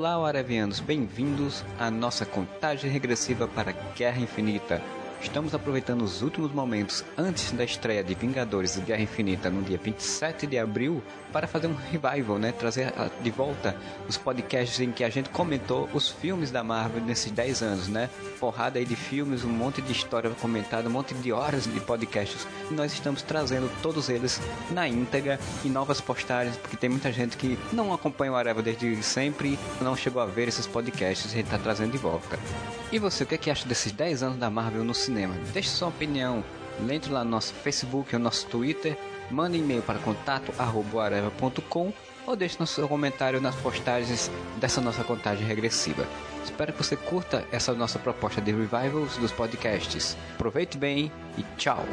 Olá, Aravianos, bem-vindos à nossa contagem regressiva para Guerra Infinita. Estamos aproveitando os últimos momentos antes da estreia de Vingadores e Guerra Infinita no dia 27 de abril para fazer um revival, né? Trazer de volta os podcasts em que a gente comentou os filmes da Marvel nesses 10 anos, né? Porrada aí de filmes, um monte de história comentada, um monte de horas de podcasts. E nós estamos trazendo todos eles na íntegra e novas postagens, porque tem muita gente que não acompanha o Areva desde sempre, não chegou a ver esses podcasts, a gente está trazendo de volta. E você, o que, é que acha desses 10 anos da Marvel no cinema? Deixe sua opinião. Entre lá no nosso Facebook ou nosso Twitter. Mande e-mail para contato.areva.com ou deixe no seu comentário nas postagens dessa nossa contagem regressiva. Espero que você curta essa nossa proposta de revivals dos podcasts. Aproveite bem e tchau!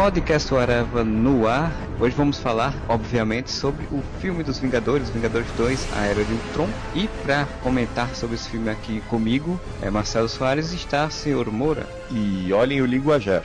Podcast Areva no ar. Hoje vamos falar, obviamente, sobre o filme dos Vingadores, Vingadores 2, A Era de Ultron. E para comentar sobre esse filme aqui comigo, é Marcelo Soares está o senhor Moura. E olhem o linguajar.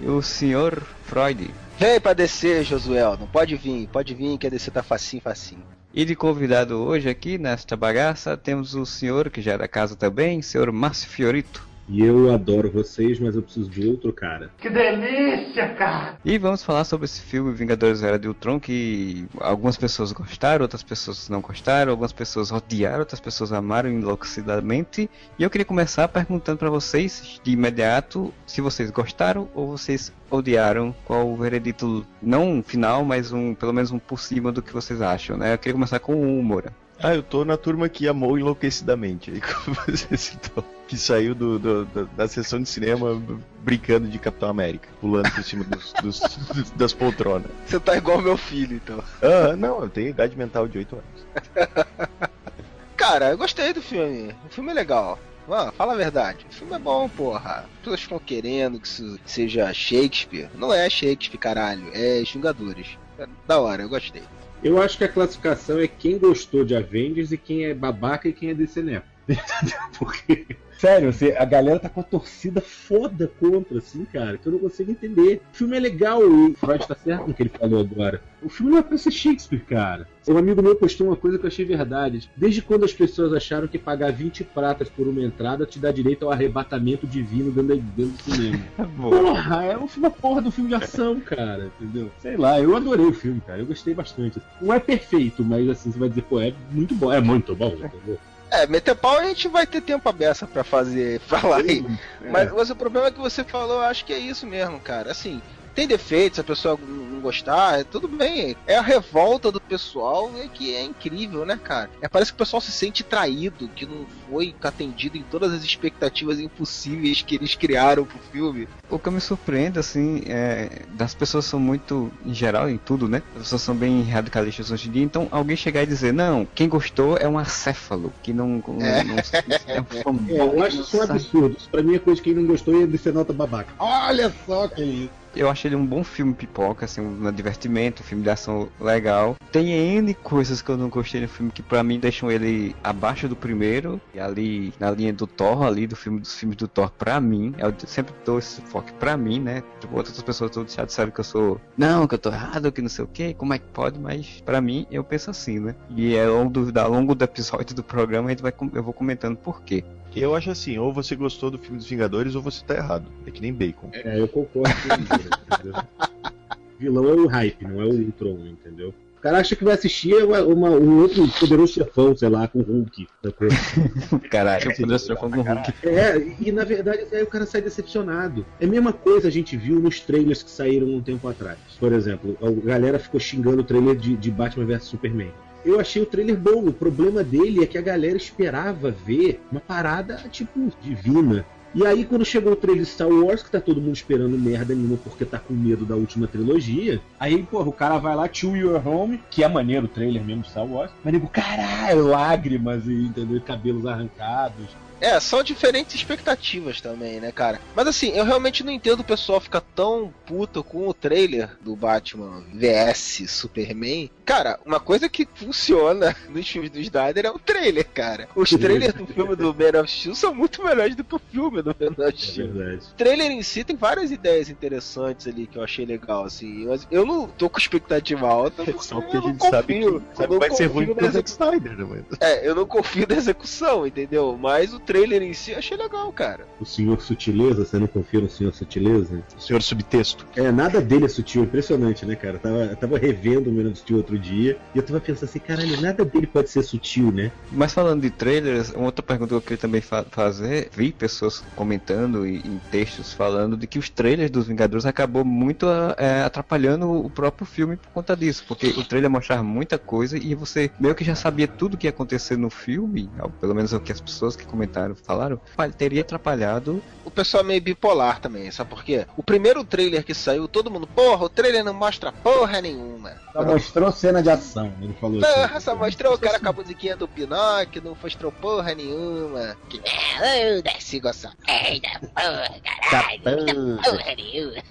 E o senhor Freud. Vem pra descer, Josuel. Não pode vir, pode vir que a descer tá facinho, facinho. E de convidado hoje aqui nesta bagaça temos o senhor, que já é da casa também, senhor Márcio Fiorito. E eu adoro vocês, mas eu preciso de outro cara. Que delícia, cara! E vamos falar sobre esse filme Vingadores Era de Ultron, que algumas pessoas gostaram, outras pessoas não gostaram, algumas pessoas odiaram, outras pessoas amaram enlouquecidamente. E eu queria começar perguntando para vocês, de imediato, se vocês gostaram ou vocês odiaram, qual o veredito, não final, mas um pelo menos um por cima do que vocês acham, né? Eu queria começar com o Moura. Ah, eu tô na turma que amou enlouquecidamente. Aí, como você citou, que saiu do, do, do, da sessão de cinema brincando de Capitão América, pulando por cima dos, dos, das poltronas. Você tá igual meu filho, então. Ah, não, eu tenho idade mental de 8 anos. Cara, eu gostei do filme. O filme é legal. Mano, fala a verdade. O filme é bom, porra. As pessoas ficam querendo que isso seja Shakespeare. Não é Shakespeare, caralho. É Vingadores. É da hora, eu gostei. Eu acho que a classificação é quem gostou de Avengers e quem é babaca e quem é DC Nepo. Porque, sério, você, a galera tá com a torcida foda contra, assim, cara, que eu não consigo entender. O filme é legal e o Freud tá certo no que ele falou agora. O filme não é pra ser Shakespeare, cara. Um amigo meu postou uma coisa que eu achei verdade. Desde quando as pessoas acharam que pagar 20 pratas por uma entrada te dá direito ao arrebatamento divino dentro, dentro do cinema? porra, é um filme, porra do filme de ação, cara, entendeu? Sei lá, eu adorei o filme, cara, eu gostei bastante. Não é perfeito, mas assim, você vai dizer, pô, é muito bom, é muito bom, entendeu? É, meter pau a gente vai ter tempo aberto pra fazer, falar aí. É. Mas, mas o problema é que você falou, eu acho que é isso mesmo, cara. Assim, tem defeitos, se a pessoa não gostar, é tudo bem. É a revolta do pessoal é que é incrível, né, cara? É, parece que o pessoal se sente traído, que não foi atendido em todas as expectativas impossíveis que eles criaram pro filme. O que me surpreende, assim, é. Das pessoas são muito, em geral, em tudo, né? As pessoas são bem radicalistas hoje em dia. Então, alguém chegar e dizer, não, quem gostou é um acéfalo, que não. não, É. não é um É, eu acho isso um absurdo. Isso pra mim é coisa que quem não gostou ia descer nota babaca. Olha só que isso. Eu achei ele um bom filme pipoca, assim, um divertimento, um filme de ação legal. Tem N coisas que eu não gostei no filme que pra mim deixam ele abaixo do primeiro, e ali na linha do Thor, ali do filme dos filmes do Thor, pra mim, eu sempre dou esse foco pra mim, né? Tipo, outras pessoas todas já disseram que eu sou, não, que eu tô errado, que não sei o que, como é que pode, mas pra mim eu penso assim, né? E ao longo do, ao longo do episódio do programa a gente vai, eu vou comentando por quê. Eu acho assim, ou você gostou do filme dos Vingadores ou você tá errado. É que nem bacon. É, eu concordo com? Vilão é o hype, não é o Ultron, entendeu? O cara acha que vai assistir uma, uma- um outro poderoso chefão, sei lá, com o Hulk. Caralho, eu poderia ser com o Hulk. É, e na verdade aí o cara sai decepcionado. É a mesma coisa a gente viu nos trailers que saíram um tempo atrás. Por exemplo, a galera ficou xingando o trailer de, de Batman vs Superman. Eu achei o trailer bom. O problema dele é que a galera esperava ver uma parada, tipo, divina. E aí, quando chegou o trailer de Star Wars, que tá todo mundo esperando merda nenhuma porque tá com medo da última trilogia, aí, porra, o cara vai lá, To Your Home, que é maneiro o trailer mesmo de Star Wars, mas nego, caralho, lágrimas e, entendeu? Cabelos arrancados. É, são diferentes expectativas também, né, cara? Mas assim, eu realmente não entendo o pessoal ficar tão puto com o trailer do Batman vs Superman. Cara, uma coisa que funciona nos filmes do Snyder é o trailer, cara. Os trailers do filme do Man of Steel são muito melhores do que o filme do Man of É Steel. verdade. O trailer em si tem várias ideias interessantes ali que eu achei legal, assim. Mas eu não tô com expectativa alta. Só eu porque a não gente sabe que, confio. sabe que vai ser ruim pro Zack Snyder, né, mano? É, eu não confio na execução, entendeu? Mas o trailer em si eu achei legal, cara. O senhor Sutileza, você não confia no senhor Sutileza? O senhor subtexto. É, nada dele é sutil, impressionante, né, cara? Eu tava, eu tava revendo o Man of Steel outro dia e eu tava pensando assim, caralho, nada dele pode ser sutil, né? Mas falando de trailers, uma outra pergunta que eu queria também fa- fazer, vi pessoas comentando e- em textos falando de que os trailers dos Vingadores acabou muito é, atrapalhando o próprio filme por conta disso, porque o trailer mostrava muita coisa e você meio que já sabia tudo o que ia acontecer no filme, pelo menos o que as pessoas que comentaram falaram, fa- teria atrapalhado. O pessoal é meio bipolar também, sabe por quê? O primeiro trailer que saiu, todo mundo, porra, o trailer não mostra porra nenhuma. Só mostrou cena de ação, ele falou Porra, só mostrou o cara com a musiquinha do Pinóquio, não mostrou porra nenhuma. Que merda, desce goçar. Eita, porra, caralho, porra nenhuma.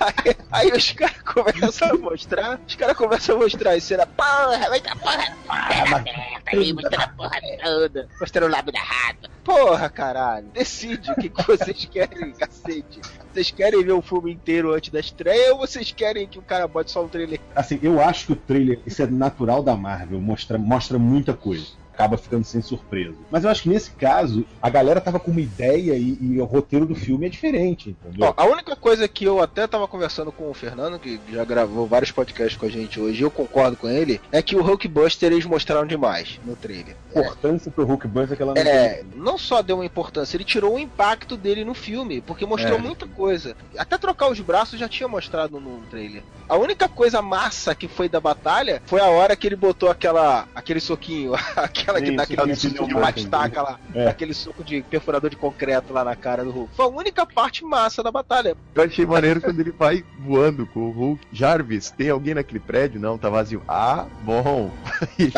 Aí, aí os caras começam a mostrar, os caras começam a mostrar a cena, porra, vai dar porra, porra, merda, aí mostrando a porra toda, mostrando o lábio da rata. Porra, caralho, decide o que, que vocês querem, cacete. Vocês querem ver o filme inteiro antes da estreia ou vocês querem que o cara bote só um trailer? Assim, eu acho que o trailer, isso é natural da Marvel, mostra, mostra muita coisa. Acaba ficando sem surpresa. Mas eu acho que nesse caso, a galera tava com uma ideia e, e o roteiro do filme é diferente, entendeu? Ó, a única coisa que eu até tava conversando com o Fernando, que já gravou vários podcasts com a gente hoje, e eu concordo com ele, é que o Hulkbuster eles mostraram demais no trailer. a importância pro Hulk Buster que ela não É, não só deu uma importância, ele tirou o impacto dele no filme, porque mostrou É. muita coisa. Até trocar os braços já tinha mostrado no trailer. A única coisa massa que foi da batalha foi a hora que ele botou aquela aquele soquinho, aquela que Sim, dá soco de batistaca lá, É. aquele soco de perfurador de concreto lá na cara do Hulk. Foi a única parte massa da batalha. Eu achei maneiro quando ele vai voando com o Hulk. Jarvis, tem alguém naquele prédio? Não, tá vazio. Ah, bom.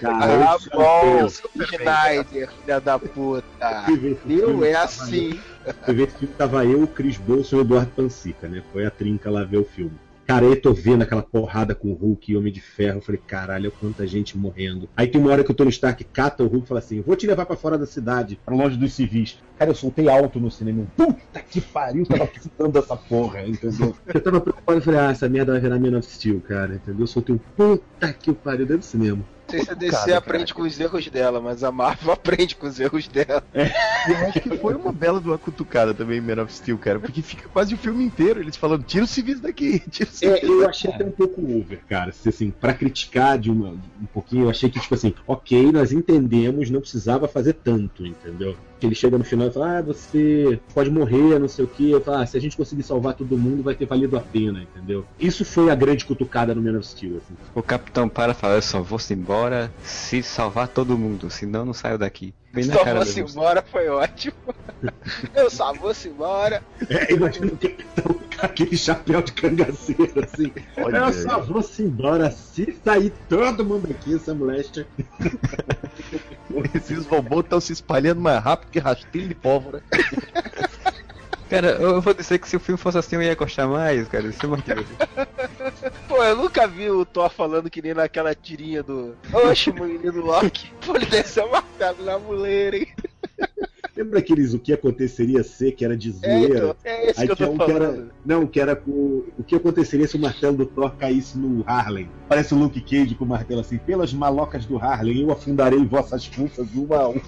Cara, Ah, bom, Snyder, filha da puta. Viu? filme, É tava assim. eu- Fui ver esse filme, tava eu, o Chris Bolson e o Eduardo Pansica, né? Foi a trinca lá ver o filme. Cara, eu tô vendo aquela porrada com o Hulk e Homem de Ferro. Eu falei, caralho, quanta gente morrendo. Aí tem uma hora que o Tony Stark cata o Hulk e fala assim: vou te levar pra fora da cidade, pra longe dos civis. Cara, eu soltei alto no cinema. Puta que pariu, tava precisando dessa porra, entendeu? Eu tava preocupado e falei, ah, essa merda vai virar Man of Steel, cara, entendeu? Eu soltei um puta que pariu dentro do cinema. Não sei se a DC Cara, aprende com os erros dela, mas a Marvel aprende com os erros dela. E eu acho que foi uma bela de uma cutucada também, Man of Steel, cara. Porque fica quase o filme inteiro eles falando: tira os civis daqui, tira os civis É, eu achei até um pouco over, cara. Se, assim, pra criticar de uma, um pouquinho, eu achei que, tipo assim, ok, nós entendemos, não precisava fazer tanto, entendeu? Que ele chega no final e fala, ah, você pode morrer, não sei o que. Ah, se a gente conseguir salvar todo mundo, vai ter valido a pena, entendeu? Isso foi a grande cutucada no Man of Steel, assim. O capitão para e fala, eu só vou embora se salvar todo mundo, senão não saio daqui. Bem na Só cara fosse embora foi ótimo. Eu só vou-se embora. É, imagina o capitão com aquele chapéu de cangaceiro, assim. Olha eu aí. só vou-se embora se sair todo mundo aqui, essa moléstia. Esses robôs estão se espalhando mais rápido que rastilho de pólvora. Cara, eu vou dizer que se o filme fosse assim eu ia gostar mais, cara. Isso é muito divertido. Pô, eu nunca vi o Thor falando que nem naquela tirinha do. Oxe, menino Loki. Pô, ele desceu o martelo na muleira, hein? Lembra aqueles o que aconteceria ser, que era de É, zoeira? então, é esse Aí que eu tô um que era. falando. Não, que era com. O que aconteceria se o martelo do Thor caísse no Harlem? Parece o Luke Cage com o martelo assim. Pelas malocas do Harlem, eu afundarei vossas forças uma a uma.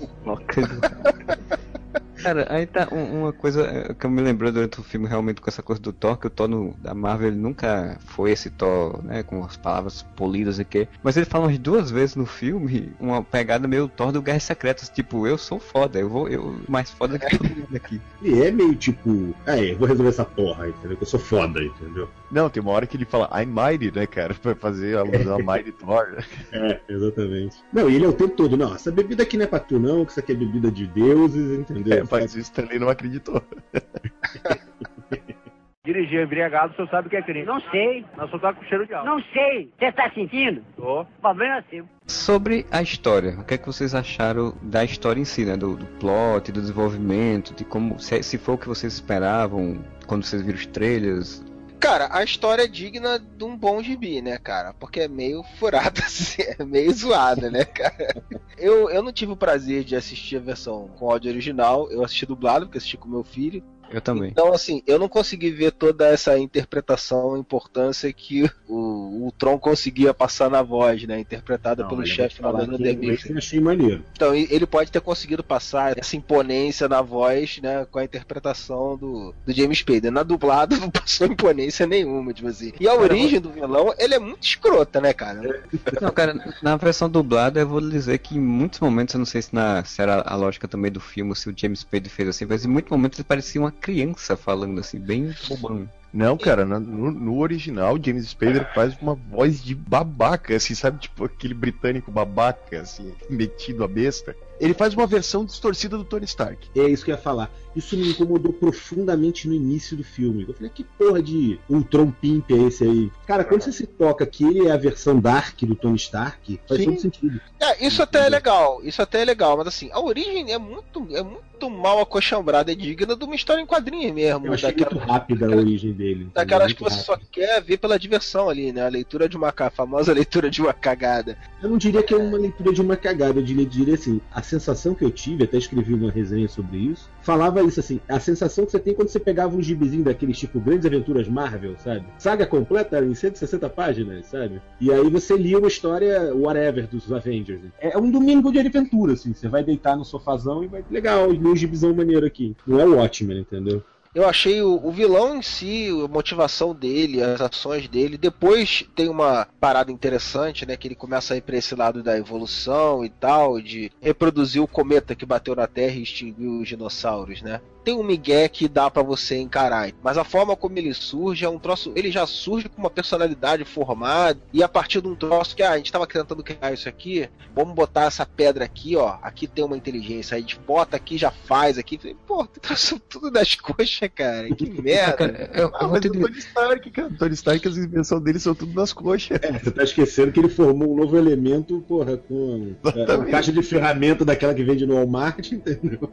Cara, aí tá um- uma coisa eh, que eu me lembrei durante o filme realmente com essa coisa do Thor, que o Thor no- da Marvel ele nunca foi esse Thor, né, com as palavras polidas e que, mas ele fala umas duas vezes no filme uma pegada meio Thor do Guerras Secretas, tipo, eu sou foda, eu vou, eu mais foda que todo mundo aqui. Ele é meio tipo. É, vou resolver essa porra, entendeu? Que eu sou foda, entendeu? Não, tem uma hora que ele fala I'm mighty, né, cara? Pra fazer a alusão a Mighty Thor. É, exatamente. Não, e ele é o tempo todo, não, essa bebida aqui não é pra tu, não, que isso aqui é bebida de deuses, entendeu? É, mas o Stanley não acreditou. dirigir embriagado, o senhor sabe o que é crime. Não sei. Mas o senhor tá com cheiro de álcool. Não sei. Você tá sentindo? Tô. O problema é seu. Sobre a história, o que é que vocês acharam da história em si, né? Do, do plot, do desenvolvimento, de como. Se, se foi o que vocês esperavam quando vocês viram os trailers. Cara, a história é digna de um bom gibi, né, cara? Porque é meio furada, assim, é meio zoada, né, cara? Eu, eu não tive o prazer de assistir a versão com áudio original, eu assisti dublado, porque assisti com meu filho. Eu também. Então, assim, eu não consegui ver toda essa interpretação, importância que o, o Tron conseguia passar na voz, né? Interpretada Não, pelo olha, chefe que Demick. Eu achei maneiro. Então, ele pode ter conseguido passar essa imponência na voz, né? Com a interpretação do, do James Spader. Na dublada não passou imponência nenhuma, tipo assim. E a origem do vilão, ele é muito escrota, né, cara? Não, cara, na versão dublada eu vou lhe dizer que em muitos momentos, eu não sei se, na, se era a lógica também do filme, se o James Spader fez assim, mas em muitos momentos ele parecia uma criança falando assim, bem bobão. Não, cara, no, no original, James Spader faz uma voz de babaca, assim, sabe? Tipo aquele britânico babaca, assim, metido a besta. Ele faz uma versão distorcida do Tony Stark. É isso que eu ia falar. Isso me incomodou profundamente no início do filme. Eu falei, que porra de Ultron Pimp é esse aí? Cara, quando você se toca que ele é a versão Dark do Tony Stark, faz Sim. todo sentido. É, isso até é legal, isso até é legal, mas assim, a origem é muito, é muito mal acochambrada, é digna de uma história em quadrinhos mesmo. Eu achei daquela- muito rápida a daquela- origem dele. Daquelas que você só rápido. quer ver pela diversão ali, né? A leitura de uma a famosa leitura de uma cagada. Eu não diria que é uma leitura de uma cagada, eu diria, diria assim, a sensação que eu tive, até escrevi uma resenha sobre isso, falava isso assim, a sensação que você tem quando você pegava um gibizinho daqueles tipo Grandes Aventuras Marvel, sabe? Saga completa em 160 páginas, sabe? E aí você lia uma história whatever dos Avengers. É um domingo de aventura, assim, você vai deitar no sofazão e vai, legal, li um gibizão maneiro aqui. Não é o Watchmen, entendeu? Eu achei o, o vilão em si, a motivação dele, as ações dele. Depois tem uma parada interessante, né? Que ele começa a ir pra esse lado da evolução e tal, de reproduzir o cometa que bateu na Terra e extinguiu os dinossauros, né? Tem um migué que dá pra você encarar, mas a forma como ele surge é um troço. Ele já surge com uma personalidade formada e a partir de um troço que ah, a gente tava tentando criar isso aqui, vamos botar essa pedra aqui, ó. Aqui tem uma inteligência, a gente bota aqui, já faz aqui. Pô, trouxe tudo das coxas, cara. Que merda. Cara, eu, eu Ah, vou mas te o Tony Stark, cara. O Tony Stark, as invenções dele são tudo nas coxas. É, você tá esquecendo que ele formou um novo elemento, porra, com é, caixa de ferramenta daquela que vende no Walmart, entendeu?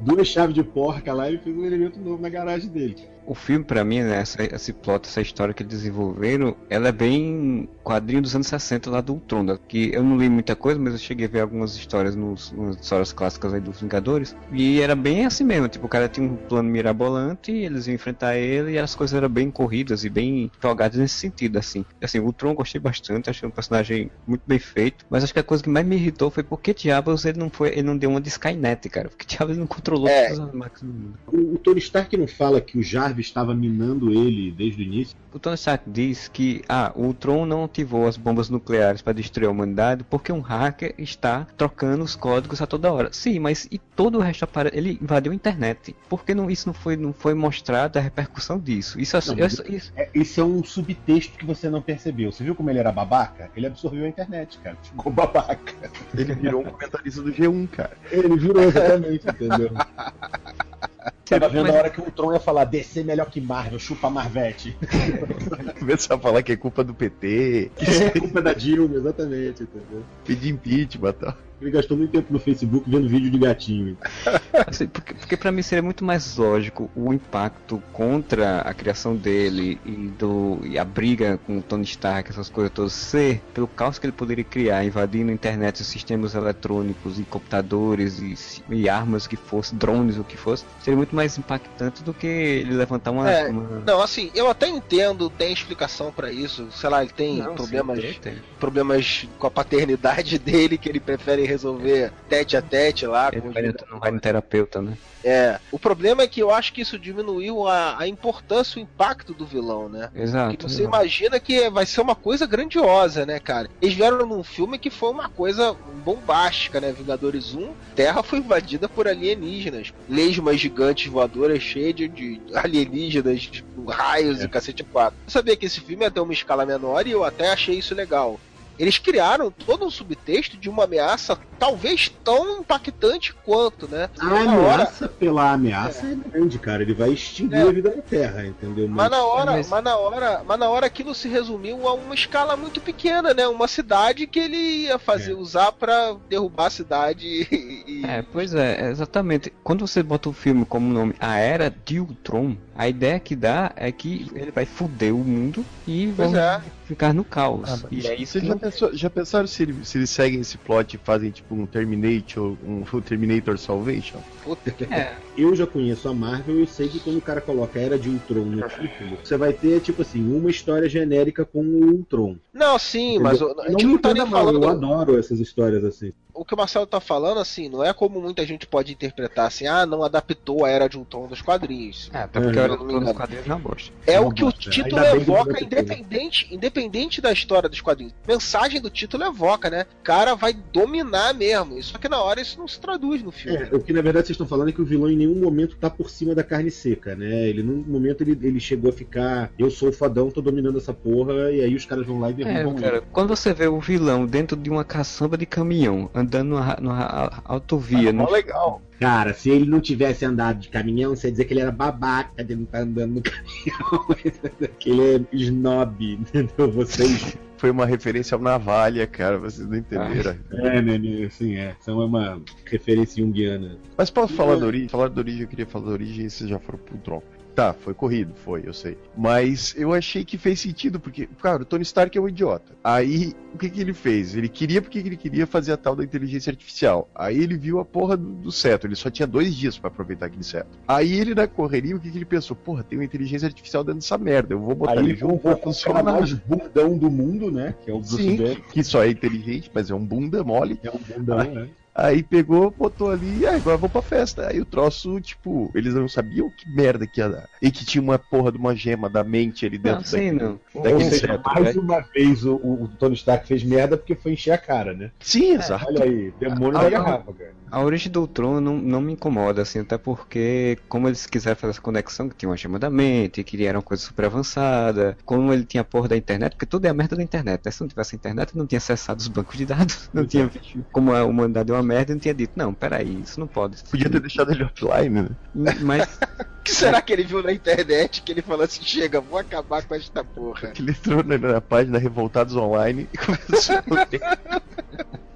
Duas chaves de porca lá e fez um elemento novo na garagem dele. O filme pra mim, né, essa, esse plot, essa história que eles desenvolveram, ela é bem quadrinho dos anos 60 lá do Ultron, né, que eu não li muita coisa, mas eu cheguei a ver algumas histórias nos, nas histórias clássicas aí dos Vingadores, e era bem assim mesmo, tipo, o cara tinha um plano mirabolante, eles iam enfrentar ele, e as coisas eram bem corridas e bem jogadas nesse sentido, assim. Assim, o Ultron eu gostei bastante, achei um personagem muito bem feito, mas acho que a coisa que mais me irritou foi porque diabos ele não foi, ele não deu uma de Skynet, cara, porque diabos ele não controlou É. todas as máquinas do mundo. O, o Tony Stark não fala que o Jarvis estava minando ele desde o início? O Tony Stark diz que ah, o Ultron não ativou as bombas nucleares para destruir a humanidade porque um hacker está trocando os códigos a toda hora. Sim, mas e todo o resto aparece? Ele invadiu a internet. Por que não, isso não foi, não foi mostrado a repercussão disso? Isso, é- Não, isso, isso- É, esse é um subtexto que você não percebeu. Você viu como ele era babaca? Ele absorveu a internet, cara. Ficou babaca. Ele virou um comentarista do G1, cara. Ele virou exatamente, entendeu? Tava vendo Mas- a hora que o Tron ia falar DC melhor que Marvel, chupa Marvete. Começar a falar que é culpa do PT, É culpa da Dilma, exatamente, entendeu? pedir impeachment e tal. Ele gastou muito tempo no Facebook vendo vídeo de gatinho. assim, porque, porque para mim seria muito mais lógico o impacto contra a criação dele e, do, e a briga com o Tony Stark, essas coisas todas, ser pelo caos que ele poderia criar, invadindo a internet, os sistemas eletrônicos e computadores e, e armas que fosse, drones, o que fosse, seria muito mais impactante do que ele levantar uma. É, uma... Não, assim, eu até entendo, tem explicação pra isso. Sei lá, ele tem Não, sim, problemas, tem, tem. problemas com a paternidade dele que ele prefere resolver tete a tete lá. Ele com vai, não vai no terapeuta, né? É. O problema é que eu acho que isso diminuiu a, a importância, o impacto do vilão, né? Exato. Que você exato. imagina que vai ser uma coisa grandiosa, né, cara? Eles vieram num filme que foi uma coisa bombástica, né? Vingadores 1, Terra foi invadida por alienígenas. Lesmas gigantes voadoras cheias de, de alienígenas, tipo, raios e cacete 4. Eu sabia que esse filme ia ter uma escala menor e eu até achei isso legal. Eles criaram todo um subtexto de uma ameaça talvez tão impactante quanto, né? A Na hora- ameaça pela ameaça é. grande, cara. Ele vai extinguir É. a vida da Terra, entendeu? Mas na hora, Mas- mas... na hora, mas na hora aquilo se resumiu a uma escala muito pequena, né? Uma cidade que ele ia fazer É. usar pra derrubar a cidade e, É, pois é, exatamente. Quando você bota o filme como nome A Era de Ultron, a ideia que dá é que ele vai foder o mundo e é. Ficar no caos. Ah, mas e é isso já, pensou- já pensaram se, ele- se eles seguem esse plot e fazem tipo um Terminator, um um Terminator Salvation? Puta que É, Eu já conheço a Marvel e eu sei que quando o cara coloca a Era de Ultron no título, você vai ter, tipo assim, uma história genérica com o Ultron. Não, sim, mas Entendeu? a gente não não me tá nem falando. eu adoro essas histórias assim. O que o Marcelo tá falando, assim, não é como muita gente pode interpretar assim, ah, não adaptou a Era de Ultron dos quadrinhos. é até porque É, a do me plano dos quadrinhos não bosta. É Não o que o título evoca, independente, independente da história dos quadrinhos. Mensagem do título evoca, né? O cara vai dominar mesmo. Só que na hora isso não se traduz no filme. É, o que na verdade vocês estão falando é que o vilão em nenhum momento tá por cima da carne seca, né? Ele, num momento, ele, ele chegou a ficar, eu sou o fodão, tô dominando essa porra, e aí os caras vão lá e É, derrubam cara, ele. quando você vê o vilão dentro de uma caçamba de caminhão, andando numa, numa autovia, Mó no... legal. Cara, se ele não tivesse andado de caminhão, você ia dizer que ele era babaca de não estar andando no caminhão. que ele é snob, entendeu? Vocês. Foi uma referência ao Navalha, cara, vocês não entenderam. É, né, né, assim, é. São uma referência junguiana. Mas posso falar da origem? Falar da origem, eu queria falar da origem e vocês já foram pro Tron. Tá, foi corrido, foi, eu sei. Mas eu achei que fez sentido, porque, cara, o Tony Stark é um idiota. Aí, o que que ele fez? Ele queria porque ele queria fazer a tal da inteligência artificial. Aí ele viu a porra do, do ele só tinha dois dias pra aproveitar aquele cetro. Aí ele, na correria, o que que ele pensou? Porra, tem uma inteligência artificial dentro dessa merda, eu vou botar Aí ele junto pra funcionar. mais bundão do mundo, né? Que é o Sim, que só é inteligente, mas é um bunda mole. É um bundão, né? Aí pegou, botou ali, e ah, agora vou pra festa. Aí o troço, tipo, eles não sabiam que merda que ia dar. E que tinha uma porra de uma gema da mente ali Não, dentro sim, daquele- não. Ou seja, cetro. mais né? uma vez o, o Tony Stark fez merda porque foi encher a cara, né? Sim, exato. Olha aí, demônio Ah, da garrafa, cara. A origem do Tron não, não me incomoda, assim, até porque, como eles quiseram fazer essa conexão, que tinha uma chama da mente, que era uma coisa super avançada, como ele tinha a porra da internet, porque tudo é a merda da internet, né? Se não tivesse internet, não tinha acessado os bancos de dados, não tinha visto como a humanidade é uma merda, não tinha dito, não, peraí, isso não pode. Podia ter deixado ele offline, né? Mas, O que será que ele viu na internet que ele falou assim, chega, vou acabar com esta porra. Que ele entrou na, na página Revoltados Online e começou a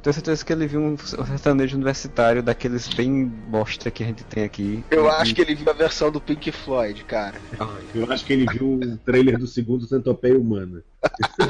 tenho certeza que ele viu um sertanejo universitário daqueles bem bosta que a gente tem aqui. Eu E- acho que ele viu a versão do Pink Floyd, cara. Eu acho que ele viu o trailer do segundo Centopeia Humana.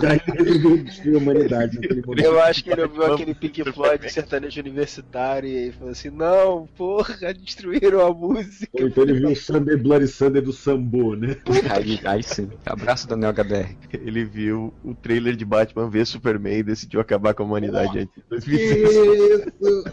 Daí ele viu destruir a humanidade naquele momento. Eu acho que ele ouviu aquele Pink Floyd sertanejo universitário e falou assim, não, porra, destruíram a música. Ou então ele viu o Sunday Bloody Sunday do Sambo, né? Aí, aí sim. Abraço Daniel HDR. Ele viu o trailer de Batman v Superman e decidiu acabar com a humanidade antes de 2006. Isso!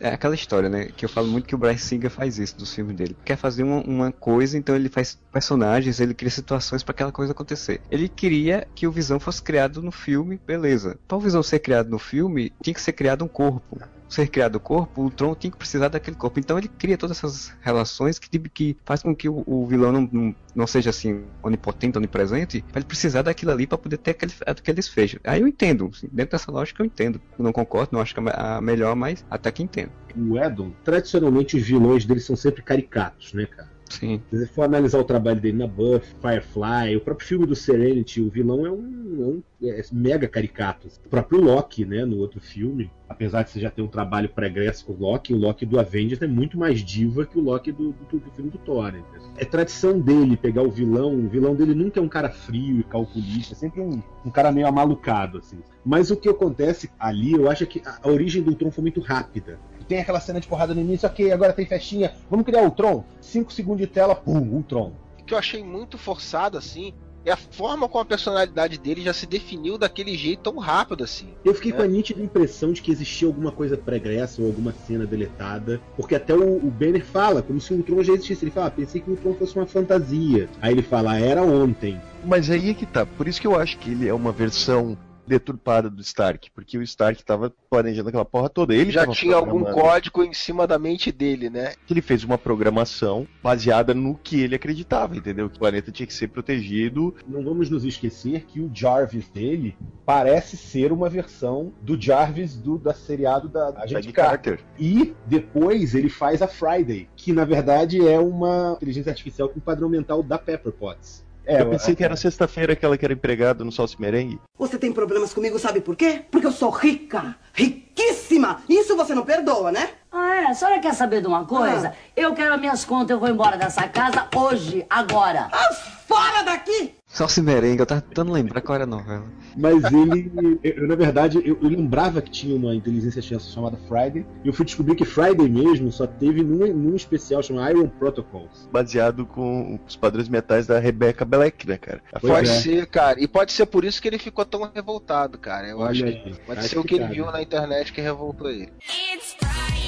É aquela história, né? Que eu falo muito que o Bryce Singer faz isso dos filmes dele. Quer fazer uma, uma coisa, então ele faz personagens, ele cria situações para aquela coisa acontecer. Ele queria que o Visão fosse criado no filme, beleza. Para o Visão ser criado no filme, tinha que ser criado um corpo. Ser criado o corpo, o Tron tinha que precisar daquele corpo. Então ele cria todas essas relações que, que faz com que o, o vilão não, não, seja assim onipotente, onipresente, para ele precisar daquilo ali para poder ter aquele, aquele desfecho. Aí eu entendo, assim, dentro dessa lógica eu entendo. Não concordo, não acho que é a melhor, mas até que entendo. O Edon, tradicionalmente os vilões dele são sempre caricatos, né, cara? Sim. Se você for analisar o trabalho dele na Buffy, Firefly, o próprio filme do Serenity, o vilão é um, é um- é mega caricato. O próprio Loki, né, no outro filme, apesar de você já ter um trabalho pregresso com o Loki, o Loki do Avengers é muito mais diva que o Loki do, do- do filme do Thor. entendeu? É tradição dele pegar o vilão, o vilão dele nunca é um cara frio e calculista, é sempre um, um cara meio amalucado, assim. Mas o que acontece ali, eu acho que a, a origem do Ultron foi muito rápida. Tem aquela cena de porrada no início, ok, agora tem festinha, vamos criar o Ultron? 5 segundos de tela, pum, Ultron. O que eu achei muito forçado, assim, é a forma como a personalidade dele já se definiu daquele jeito tão rápido, assim. Eu fiquei É. com a nítida impressão de que existia alguma coisa pregressa ou alguma cena deletada, porque até o, o Banner fala, como se o Ultron já existisse. Ele fala, ah, pensei que o Ultron fosse uma fantasia. Aí ele fala, "Ah, era ontem. Mas aí é que tá. Por isso que eu acho que ele é uma versão deturpada do Stark, porque o Stark tava planejando aquela porra toda. Ele Já tinha algum código em cima da mente dele, né? que ele fez uma programação baseada no que ele acreditava, entendeu? Que o planeta tinha que ser protegido. Não vamos nos esquecer que o Jarvis dele parece ser uma versão do Jarvis do da seriado da Agente Carter. Carter. E depois ele faz a Friday, que na verdade é uma inteligência artificial com padrão mental da Pepper Potts. É, Eu pensei que era sexta-feira aquela que era empregada no Salsa Merengue. Você tem problemas comigo, sabe por quê? Porque eu sou rica, riquíssima. Isso você não perdoa, né? Ah, é? A senhora quer saber de uma coisa? Eu quero as minhas contas, eu vou embora dessa casa hoje, agora. Ah, fora daqui! Só se merengue, eu tava tentando lembrar qual era a novela. Mas ele, eu, na verdade, eu, eu lembrava que tinha uma inteligência artificial chamada Friday, e eu fui descobrir que Friday mesmo só teve num, num especial chamado Iron Protocols. Baseado com os padrões metais da Rebecca Black, né, cara? Pois Pode é. ser, cara. E pode ser por isso que ele ficou tão revoltado, cara. Eu Olha acho aí, que pode acho ser o que que ele cabe. viu na internet que revoltou ele. It's Friday,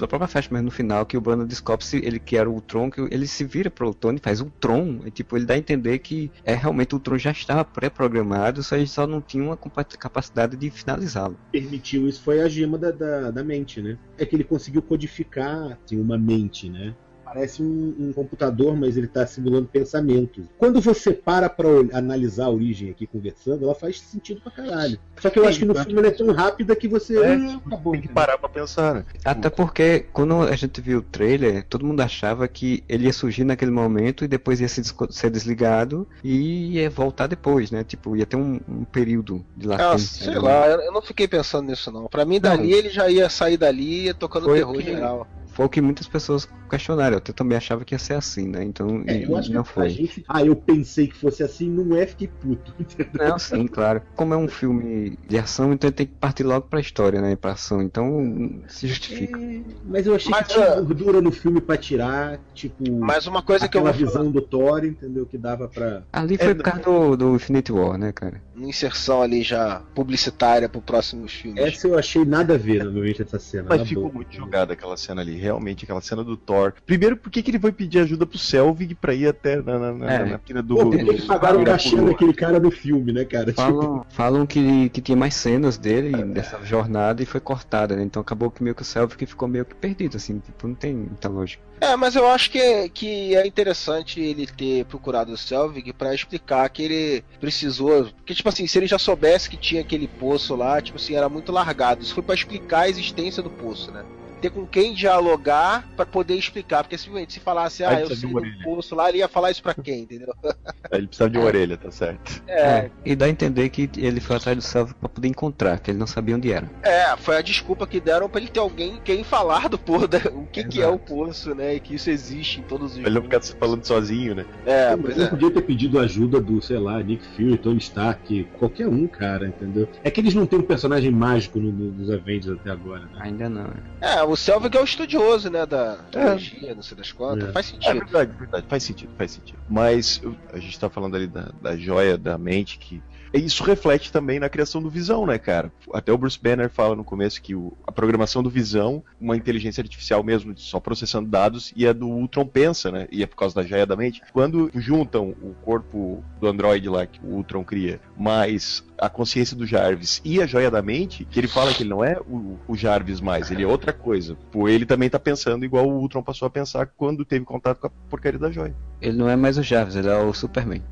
Da própria festa, mas no final que o Brandon descobre se ele que era o Ultron, que ele se vira pro Tony e faz Ultron. E, tipo, ele dá a entender que é realmente o Ultron já estava pré-programado, só gente só não tinha uma capacidade de finalizá-lo. Permitiu isso foi a gema da, da, da mente, né? É que ele conseguiu codificar assim, uma mente, né? Parece um, um computador, mas ele está simulando pensamentos. Quando você para para analisar a origem aqui conversando, ela faz sentido pra caralho. Só que eu Sim, acho que no filme ela é tão rápida que você. É, Ah, acabou, Tem que parar pra pensar, né? Até porque quando a gente viu o trailer, todo mundo achava que ele ia surgir naquele momento e depois ia se ser desligado e ia voltar depois, né? Tipo, ia ter um, um período de Ah, latência. sei né? lá, eu não fiquei pensando nisso não. Pra mim, dali Não. ele já ia sair dali ia tocando Foi terror o que- geral. Foi o que muitas pessoas questionaram. Eu também achava que ia ser assim, né? Então, É, e- eu acho não que a foi. gente. Ah, eu pensei que fosse assim, não é, fiquei puto. entendeu? Não, sim, claro. Como é um filme de ação, então ele tem que partir logo pra história, né? Pra ação. Então, se justifica. É, mas eu achei Mas, que tinha ah, gordura no filme pra tirar, tipo. Mas uma coisa que eu vou falar, visão do Thor, entendeu? Que dava pra. Ali foi É, por causa do, do Infinity War, né, cara? uma inserção ali já publicitária pro próximos filmes. Essa eu achei nada a ver, novamente, essa cena. Mas ficou boa. muito jogada aquela cena ali, realmente, aquela cena do Thor. Primeiro, por que, que ele foi pedir ajuda pro Selvig pra ir até na, na, na, É. na pira do. Pô, por que pagaram o cachê daquele cara do filme, né, cara? Tipo, Falam, falam que, que tinha mais cenas dele dessa jornada e foi cortada, né? Então acabou que meio que o Selvig ficou meio que perdido, assim, tipo, não tem muita lógica. É, mas eu acho que é, que é interessante ele ter procurado o Selvig pra explicar que ele precisou. Porque, tipo assim, se ele já soubesse que tinha aquele poço lá, tipo assim, era muito largado. Isso foi pra explicar a existência do poço, né? Ter com quem dialogar pra poder explicar. Porque simplesmente se falasse, ah, eu sei de do poço lá, ele ia falar isso pra quem, entendeu? Ele precisava de uma orelha, tá certo. É, E dá a entender que ele foi atrás do Selvig pra poder encontrar, que ele não sabia onde era. é, foi a desculpa que deram pra ele ter alguém quem falar do poço, o que, que é o poço, né? E que isso existe em todos os ele não ficar falando sozinho, né? É, Mas pois não é. podia ter pedido ajuda do, sei lá, Nick Fury, Tony Stark, qualquer um, cara, entendeu? É que eles não têm um personagem mágico no, no, nos Avengers até agora, né? Ainda não. né? É, o Selvig é o estudioso, né, da teologia, não sei das quantas. É. Faz É sentido. verdade, verdade. Faz sentido, faz sentido. Mas eu- a gente tá falando ali da, da joia da mente que. Isso reflete também na criação do Visão, né, cara? Até o Bruce Banner fala no começo que o- a programação do Visão, uma inteligência artificial mesmo, só processando dados, e a do Ultron pensa, né? E é por causa da joia da mente. Quando juntam o corpo do androide lá que o Ultron cria, mais a consciência do Jarvis e a joia da mente, que ele fala que ele não é o, o Jarvis mais, ele é outra coisa. Pô, ele também tá pensando igual o Ultron passou a pensar quando teve contato com a porcaria da joia. Ele não é mais o Jarvis, ele é o Superman.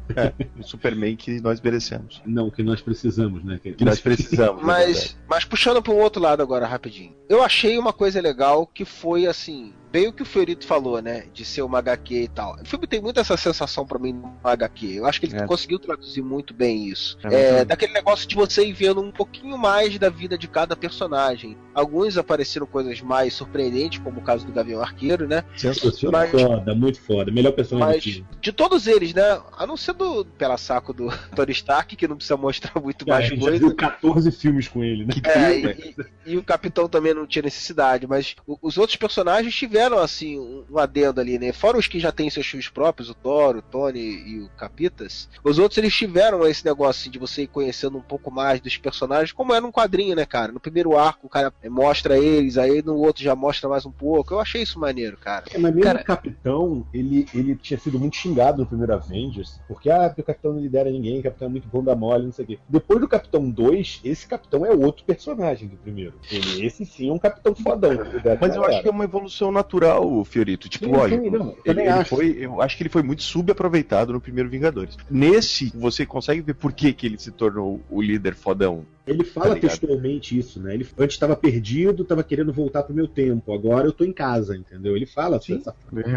O Superman que nós merecemos. Não, que nós precisamos, né? Que nós precisamos. Mas, mas puxando para um outro lado agora, rapidinho. Eu achei uma coisa legal que foi assim. Bem o que o Fiorito falou, né? De ser uma HQ e tal. O filme tem muito essa sensação pra mim no HQ. Eu acho que ele É. conseguiu traduzir muito bem isso. É, É, daquele negócio de você ir vendo um pouquinho mais da vida de cada personagem. Alguns apareceram coisas mais surpreendentes, como o caso do Gavião Arqueiro, né? Sensacional. Mas- Foda, muito foda. Melhor personagem Mas do filme. de todos eles, né? A não ser do pela saco do Tony Stark, que não precisa mostrar muito a mais coisa. viu 14 filmes com ele, né? É, e, e- e o Capitão também não tinha necessidade, mas os outros personagens tiveram tiveram, assim, um, um adendo ali, né? Fora os que já têm seus filmes próprios, o Thor, o Tony e o Capitas, os outros eles tiveram esse negócio assim, de você ir conhecendo um pouco mais dos personagens, como é num quadrinho, né, cara? No primeiro arco o cara mostra eles, aí no outro já mostra mais um pouco. Eu achei isso maneiro, cara. É, mas mesmo Cara- o Capitão, ele, ele tinha sido muito xingado no primeiro Avengers, porque, ah, porque o Capitão não lidera ninguém, o Capitão é muito bom da mole, não sei o quê. Depois do Capitão 2, esse Capitão é outro personagem do primeiro. Ele, esse sim é um Capitão fodão. Mas eu galera. acho que é uma evolução natural, Fiorito. Tipo, Sim, lógico. sim, não, ele, ele acho. foi, eu acho que ele foi muito subaproveitado no primeiro Vingadores. Nesse, você consegue ver por que, que ele se tornou o líder fodão. Ele Tá fala ligado? textualmente isso, né? Ele antes estava perdido, estava querendo voltar pro meu tempo. Agora eu tô em casa, entendeu? Ele fala Sim. essa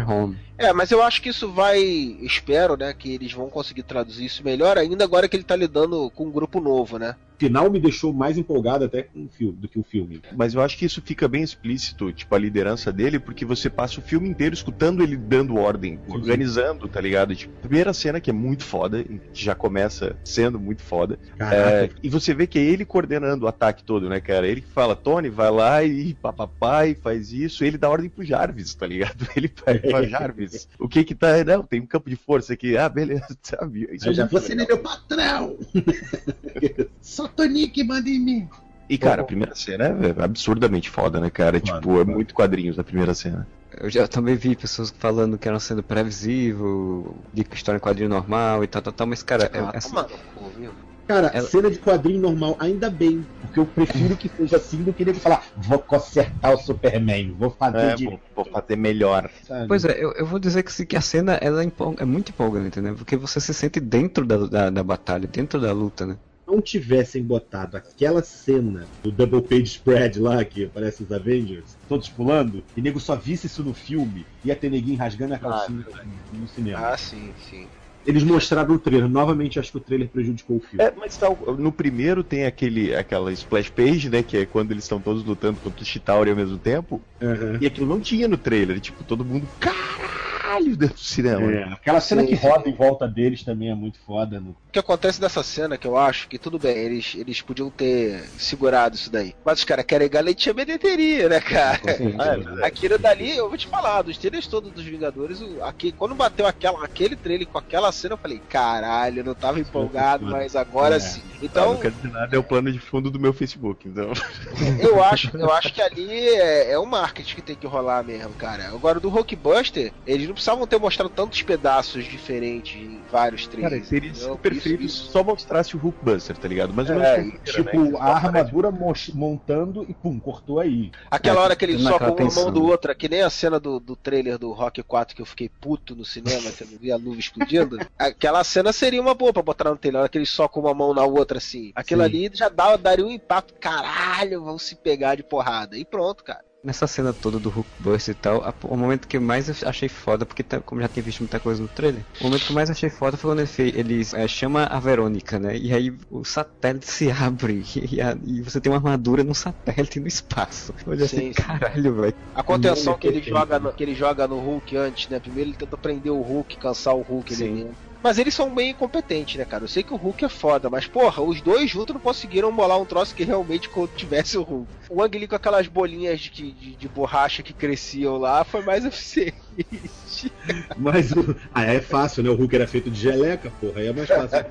home. É, mas eu acho que isso vai. Espero, né, que eles vão conseguir traduzir isso melhor ainda agora que ele tá lidando com um grupo novo, né? final me deixou mais empolgado até com o filme, do que o filme. Mas eu acho que isso fica bem explícito, tipo, a liderança dele, porque você passa o filme inteiro escutando ele dando ordem, Sim, organizando, tá ligado? Tipo, primeira cena que é muito foda, que já começa sendo muito foda. Caraca, É, e você vê que é ele coordenando o ataque todo, né, cara? Ele que fala, Tony, vai lá e papai faz isso. Ele dá ordem pro Jarvis, tá ligado? Ele fala, Jarvis, o que que tá. Não, tem um campo de força aqui. Ah, beleza, sabe? Isso é já você legal. não é meu patrão! Só Tonique manda em mim! E, cara, a primeira cena é absurdamente foda, né, cara? Claro, tipo, é muito quadrinhos na primeira cena. Eu já também vi pessoas falando que era sendo previsível, de história em quadrinho normal e tal, tal, tal, mas, cara, é, Ah, assim, toma no cu, viu? Cara, Ela- cena de quadrinho normal, ainda bem. Porque eu prefiro que seja assim do que ele falar, vou consertar o Superman, vou fazer É, de. vou, vou fazer melhor. sabe? Pois é, eu, eu vou dizer que, que a cena ela é, empol- é muito empolgante, né? Porque você se sente dentro da, da, da batalha, dentro da luta, né? não tivessem botado aquela cena do Double Page Spread lá, que aparece os Avengers, todos pulando, e nego só visse isso no filme, ia ter neguinho rasgando a calcinha no cinema. Ah, sim, sim. Eles mostraram o trailer. Novamente, acho que o trailer prejudicou o filme. É, mas tal, no primeiro tem aquele, aquela splash page, né? Que é quando eles estão todos lutando contra o Chitauri ao mesmo tempo. Aham. E aquilo não tinha no trailer. Tipo, todo mundo, caralho, dentro do cinema. É, aquela cena Sim, que sim. roda em volta deles também é muito foda. No... O que acontece nessa cena, que eu acho que tudo bem, eles, eles podiam ter segurado isso daí. Mas os caras querem garantir a bilheteria, né, cara? Ah, é. Aquilo dali, eu vou te falar, dos trailers todos dos Vingadores, o- aqui, quando bateu aquela, aquele trailer com aquela cena, eu falei, caralho, eu não tava empolgado, foda. mas agora É. sim. Então, Então, não quero dizer nada, é o plano de fundo do meu Facebook. Então, eu acho, eu acho que ali é, é o marketing que tem que rolar mesmo, cara. Agora, do Hulkbuster, eles não precisavam ter mostrado tantos pedaços diferentes em vários cara, trailers. seria entendeu? super feio se Isso- só mostrasse o Hulkbuster, tá ligado? Mas É, e Tipo, né? a armadura montando e pum, cortou aí. Aquela É, hora que ele soca naquela uma mão do outro, que nem a cena do, do trailer do Rock 4 que eu fiquei puto no cinema, que eu não vi a luva explodindo. Aquela cena seria uma boa pra botar no trailer, hora que ele soca uma mão na outra assim. Aquilo Sim. ali já dá, daria um impacto, caralho, vão se pegar de porrada. E pronto, cara. Nessa cena toda do Hulkbuster e tal, a- o momento que eu mais achei foda, porque tá- como já tinha visto muita coisa no trailer, o momento que eu mais achei foda foi quando ele, fez, ele é, chama a Verônica, né? E aí o satélite se abre e, a- e você tem uma armadura num satélite no espaço. Olha Sim, assim, sim. caralho, velho. A contenção que ele, joga no, que ele joga no Hulk antes, né? Primeiro ele tenta prender o Hulk, cansar o Hulk ali Sim. dentro. Mas eles são bem incompetentes, né, cara? Eu sei que o Hulk é foda, mas porra, os dois juntos não conseguiram bolar um troço que realmente tivesse o Hulk. O Ang Lee com aquelas bolinhas de, de, de borracha que cresciam lá foi mais eficiente. Mas o. Ah, é fácil, né? O Hulk era feito de geleca, porra, aí é mais fácil.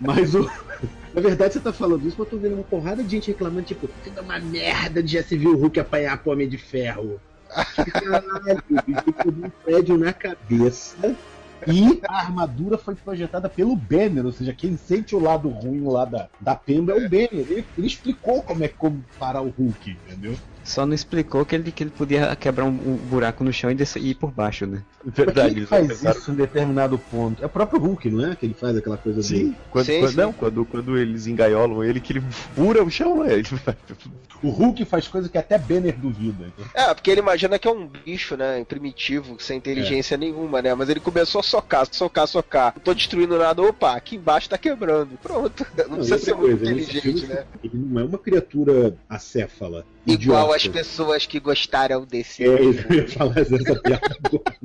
Mas o. Na verdade, você tá falando isso, mas eu tô vendo uma porrada de gente reclamando, tipo, é uma merda de já se viu o Hulk apanhar pro Homem de Ferro. Caralho, ele tomou um prédio na cabeça. E a armadura foi projetada pelo Banner, ou seja, quem sente o lado ruim lá da, da Pemba é o Banner. Ele, ele explicou como é como parar o Hulk, entendeu? Só não explicou que ele, que ele podia quebrar um, um buraco no chão e, descer, e ir por baixo, né? Mas quem Verdade, é que eles faz pensaram- isso em determinado ponto? É o próprio Hulk, não é? Que ele faz aquela coisa Sim, dele. quando, Sim, quando- sim. não, quando, quando eles engaiolam ele, que ele fura o chão, né? Ele O Hulk faz coisa que até Banner duvida. É, porque ele imagina que é um bicho, né? Primitivo, sem inteligência nenhuma, né? Mas ele começou a socar, socar, socar. Não tô destruindo nada, opa, aqui embaixo tá quebrando. Pronto. Não, Não, precisa ser muito coisa, nesse inteligente, filme, né? Ele não é uma criatura acéfala. Igual as pessoas que gostaram desse. É, eu ia falar essa piada agora.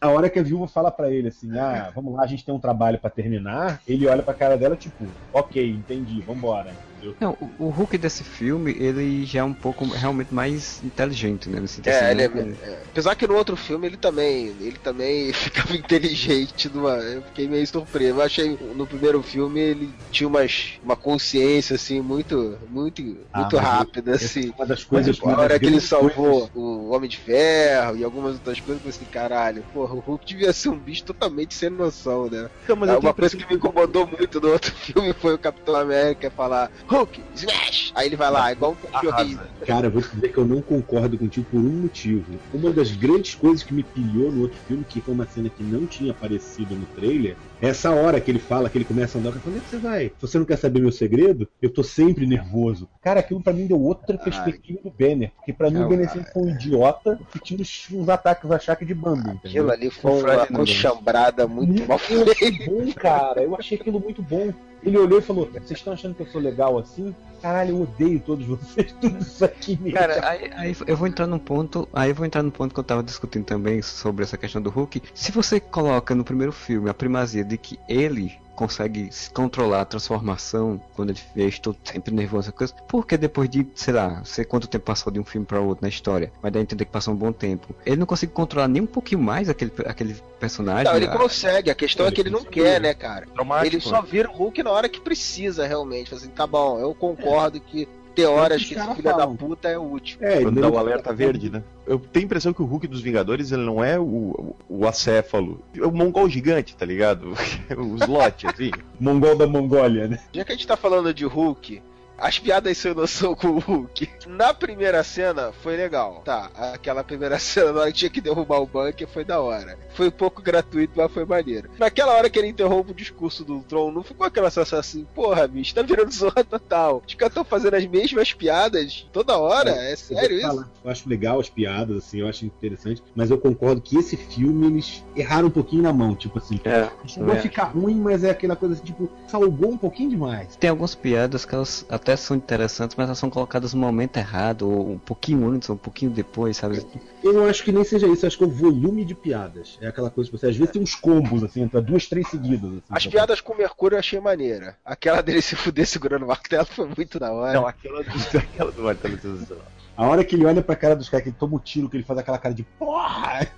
A hora que a viúva fala pra ele assim, ah, vamos lá, a gente tem um trabalho pra terminar, ele olha pra cara dela, tipo, ok, entendi, vambora, entendeu? Não, o, o Hulk desse filme, ele já é um pouco realmente mais inteligente, né? Nesse É, ele é, né? é, apesar que no outro filme ele também, ele também ficava inteligente, numa, eu fiquei meio surpreso. Eu achei no primeiro filme ele tinha umas, uma consciência assim muito, muito, Ah, muito mas rápida assim. é Uma das coisas A hora que ele salvou coisas- o Homem de Ferro e algumas outras coisas, eu falei assim, caralho, porra, o Hulk devia ser um bicho totalmente sem noção, né? Mas eu Uma coisa que me incomodou muito no outro filme foi o Capitão América falar Hulk, smash! Aí ele vai lá, igual um cachorrinho. Cara, eu vou te dizer que eu não concordo contigo por um motivo. Uma das grandes coisas que me pilhou no outro filme, que foi uma cena que não tinha aparecido no trailer, é essa hora que ele fala, que ele começa a andar, onde é que você vai? Você não quer saber meu segredo, eu tô sempre nervoso. Cara, aquilo pra mim deu outra perspectiva do Banner. Porque pra mim o Banner sempre foi um idiota que tinha uns, uns ataques a chaque de entendeu? Aquilo ali foi uma conchambrada muito mal Eu feita. bom, cara. Eu achei aquilo muito bom. Ele olhou e falou: Vocês estão achando que eu sou legal assim? Caralho, eu odeio todos vocês, tudo isso aqui me Cara, aí, aí eu vou entrar num ponto, aí eu vou entrar num ponto que eu tava discutindo também sobre essa questão do Hulk. Se você coloca no primeiro filme a primazia de que ele consegue se controlar a transformação quando ele fez todo sempre nervoso, coisa, porque depois de, sei lá, sei quanto tempo passou de um filme para outro na história, mas dá a entender que passou um bom tempo. Ele não consegue controlar nem um pouquinho mais aquele, aquele personagem. Não, ele Ah, consegue, a questão é que ele não quer, né, cara? Traumático, Ele só vira o Hulk na hora que precisa, realmente. Assim, tá bom, eu concordo que ter horas que esse filho da puta é útil. É, Quando ele dá o alerta verde, né? Eu tenho a impressão que o Hulk dos Vingadores ele não é o, o, o acéfalo. É o mongol gigante, tá ligado? o slot, assim. Mongol da Mongólia, né? Já que a gente tá falando de Hulk, as piadas sem noção com o Hulk. Na primeira cena foi legal. Tá, aquela primeira cena na hora que tinha que derrubar o bunker foi da hora. Foi um pouco gratuito, mas foi maneiro. Naquela hora que ele interrompe o discurso do Tron, não ficou aquela sensação assim, porra, bicho, tá virando zorra total. Os caras tão fazendo as mesmas piadas toda hora? É, Eu sério isso? falar, Eu acho legal as piadas, assim, eu acho interessante, mas eu concordo que esse filme eles erraram um pouquinho na mão, tipo assim. É, a ficar ruim, mas é aquela coisa assim, tipo, salgou um pouquinho demais. Tem algumas piadas que elas até são interessantes, mas elas são colocadas no momento errado, ou um pouquinho antes, ou um pouquinho depois, sabe? Eu não acho que nem seja isso, eu acho que é o volume de piadas. É aquela coisa que você às vezes tem uns combos, assim, entra duas, três seguidas. Assim, As piadas com o Mercúrio eu achei maneira. Aquela dele se fuder segurando o martelo foi muito da hora. Não, aquela do, aquela do martelo sensacional. A hora que ele olha pra cara dos caras, que ele toma o tiro, que ele faz aquela cara de porra!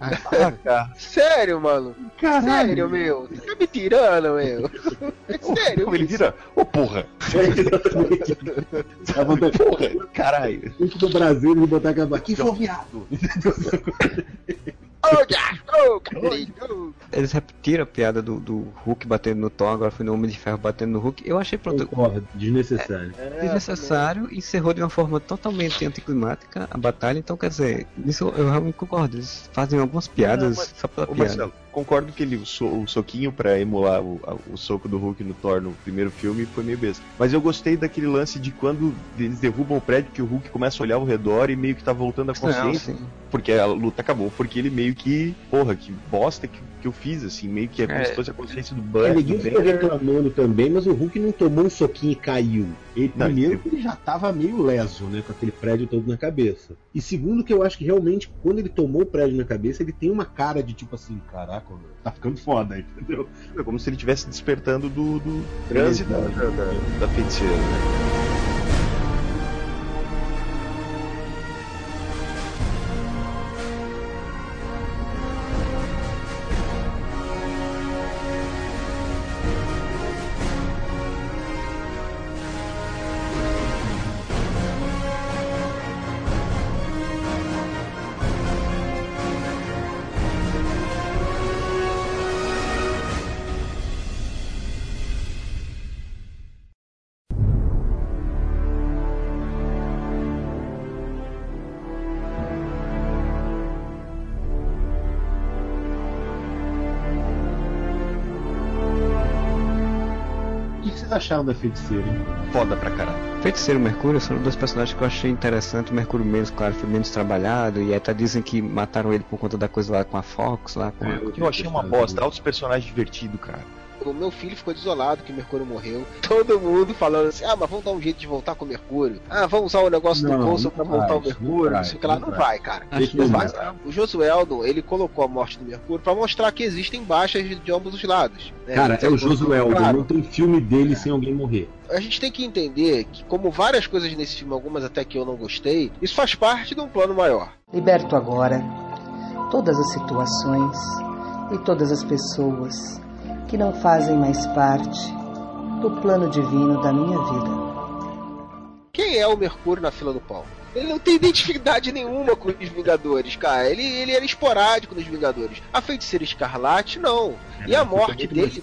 Ah. Sério, mano? Caralho! Sério, meu? Você tá me tirando, meu? É sério? Como ele vira? Ô, porra! Exatamente. A vontade Porra! Caralho! Gente do Brasil, ele botar aquela. Que foi viado! Eles repetiram a piada do, do Hulk batendo no Thor, agora foi no Homem de Ferro batendo no Hulk. Eu achei pronto, Concordo, desnecessário. desnecessário e encerrou de uma forma totalmente anticlimática a batalha. Então, quer dizer, isso eu realmente concordo. Eles fazem algumas piadas Não, mas- só pela Ô, piada. Marcelo, concordo que ele, o, so- o soquinho pra emular o, a- o soco do Hulk no Thor no primeiro filme foi meio besta. Mas eu gostei daquele lance de quando eles derrubam o prédio que o Hulk começa a olhar ao redor e meio que tá voltando a Não, consciência. sim. Porque a luta acabou. Porque ele meio que, porra, que bosta que, que eu fiz, assim, meio que é como É. se fosse a consciência do Banner. ninguém Banner. reclamando também, mas o Hulk não tomou um soquinho e caiu. Ele, Não, primeiro, ele- que ele já tava meio leso, né? Com aquele prédio todo na cabeça. E segundo, que eu acho que realmente, quando ele tomou o prédio na cabeça, ele tem uma cara de tipo assim: caraca, meu, tá ficando foda, entendeu? É como se ele estivesse despertando do, do transe da, da, da, da feiticeira, né? Vocês acharam da feiticeira? hein? Foda pra caralho. Feiticeiro e Mercúrio são dois personagens que eu achei interessante. O Mercúrio menos, claro, foi menos trabalhado. E até dizem que mataram ele por conta da coisa lá com a Fox, lá com a... Eu achei uma bosta, altos personagens divertidos, cara. O meu filho ficou desolado que o Mercúrio morreu. Todo mundo falando assim: ah, mas vamos dar um jeito de voltar com o Mercúrio. Ah, vamos usar o negócio Não, do Coulson pra voltar o Mercúrio. Não sei o que lá. não vai, cara. Não vai. O Josueldon, ele colocou a morte do Mercúrio pra mostrar que existem baixas de, ambos os lados. né? Cara, é Então, o Josueldo, claro. não tem filme dele sem alguém morrer. a gente tem que entender que, como várias coisas nesse filme, algumas até que eu não gostei, isso faz parte de um plano maior. Liberto agora todas as situações e todas as pessoas que não fazem mais parte do plano divino da minha vida. Quem é o Mercúrio na fila do pão? Ele não tem identidade nenhuma com os Vingadores, cara. Ele, ele era esporádico nos Vingadores. A feiticeira escarlate, não. e a morte dele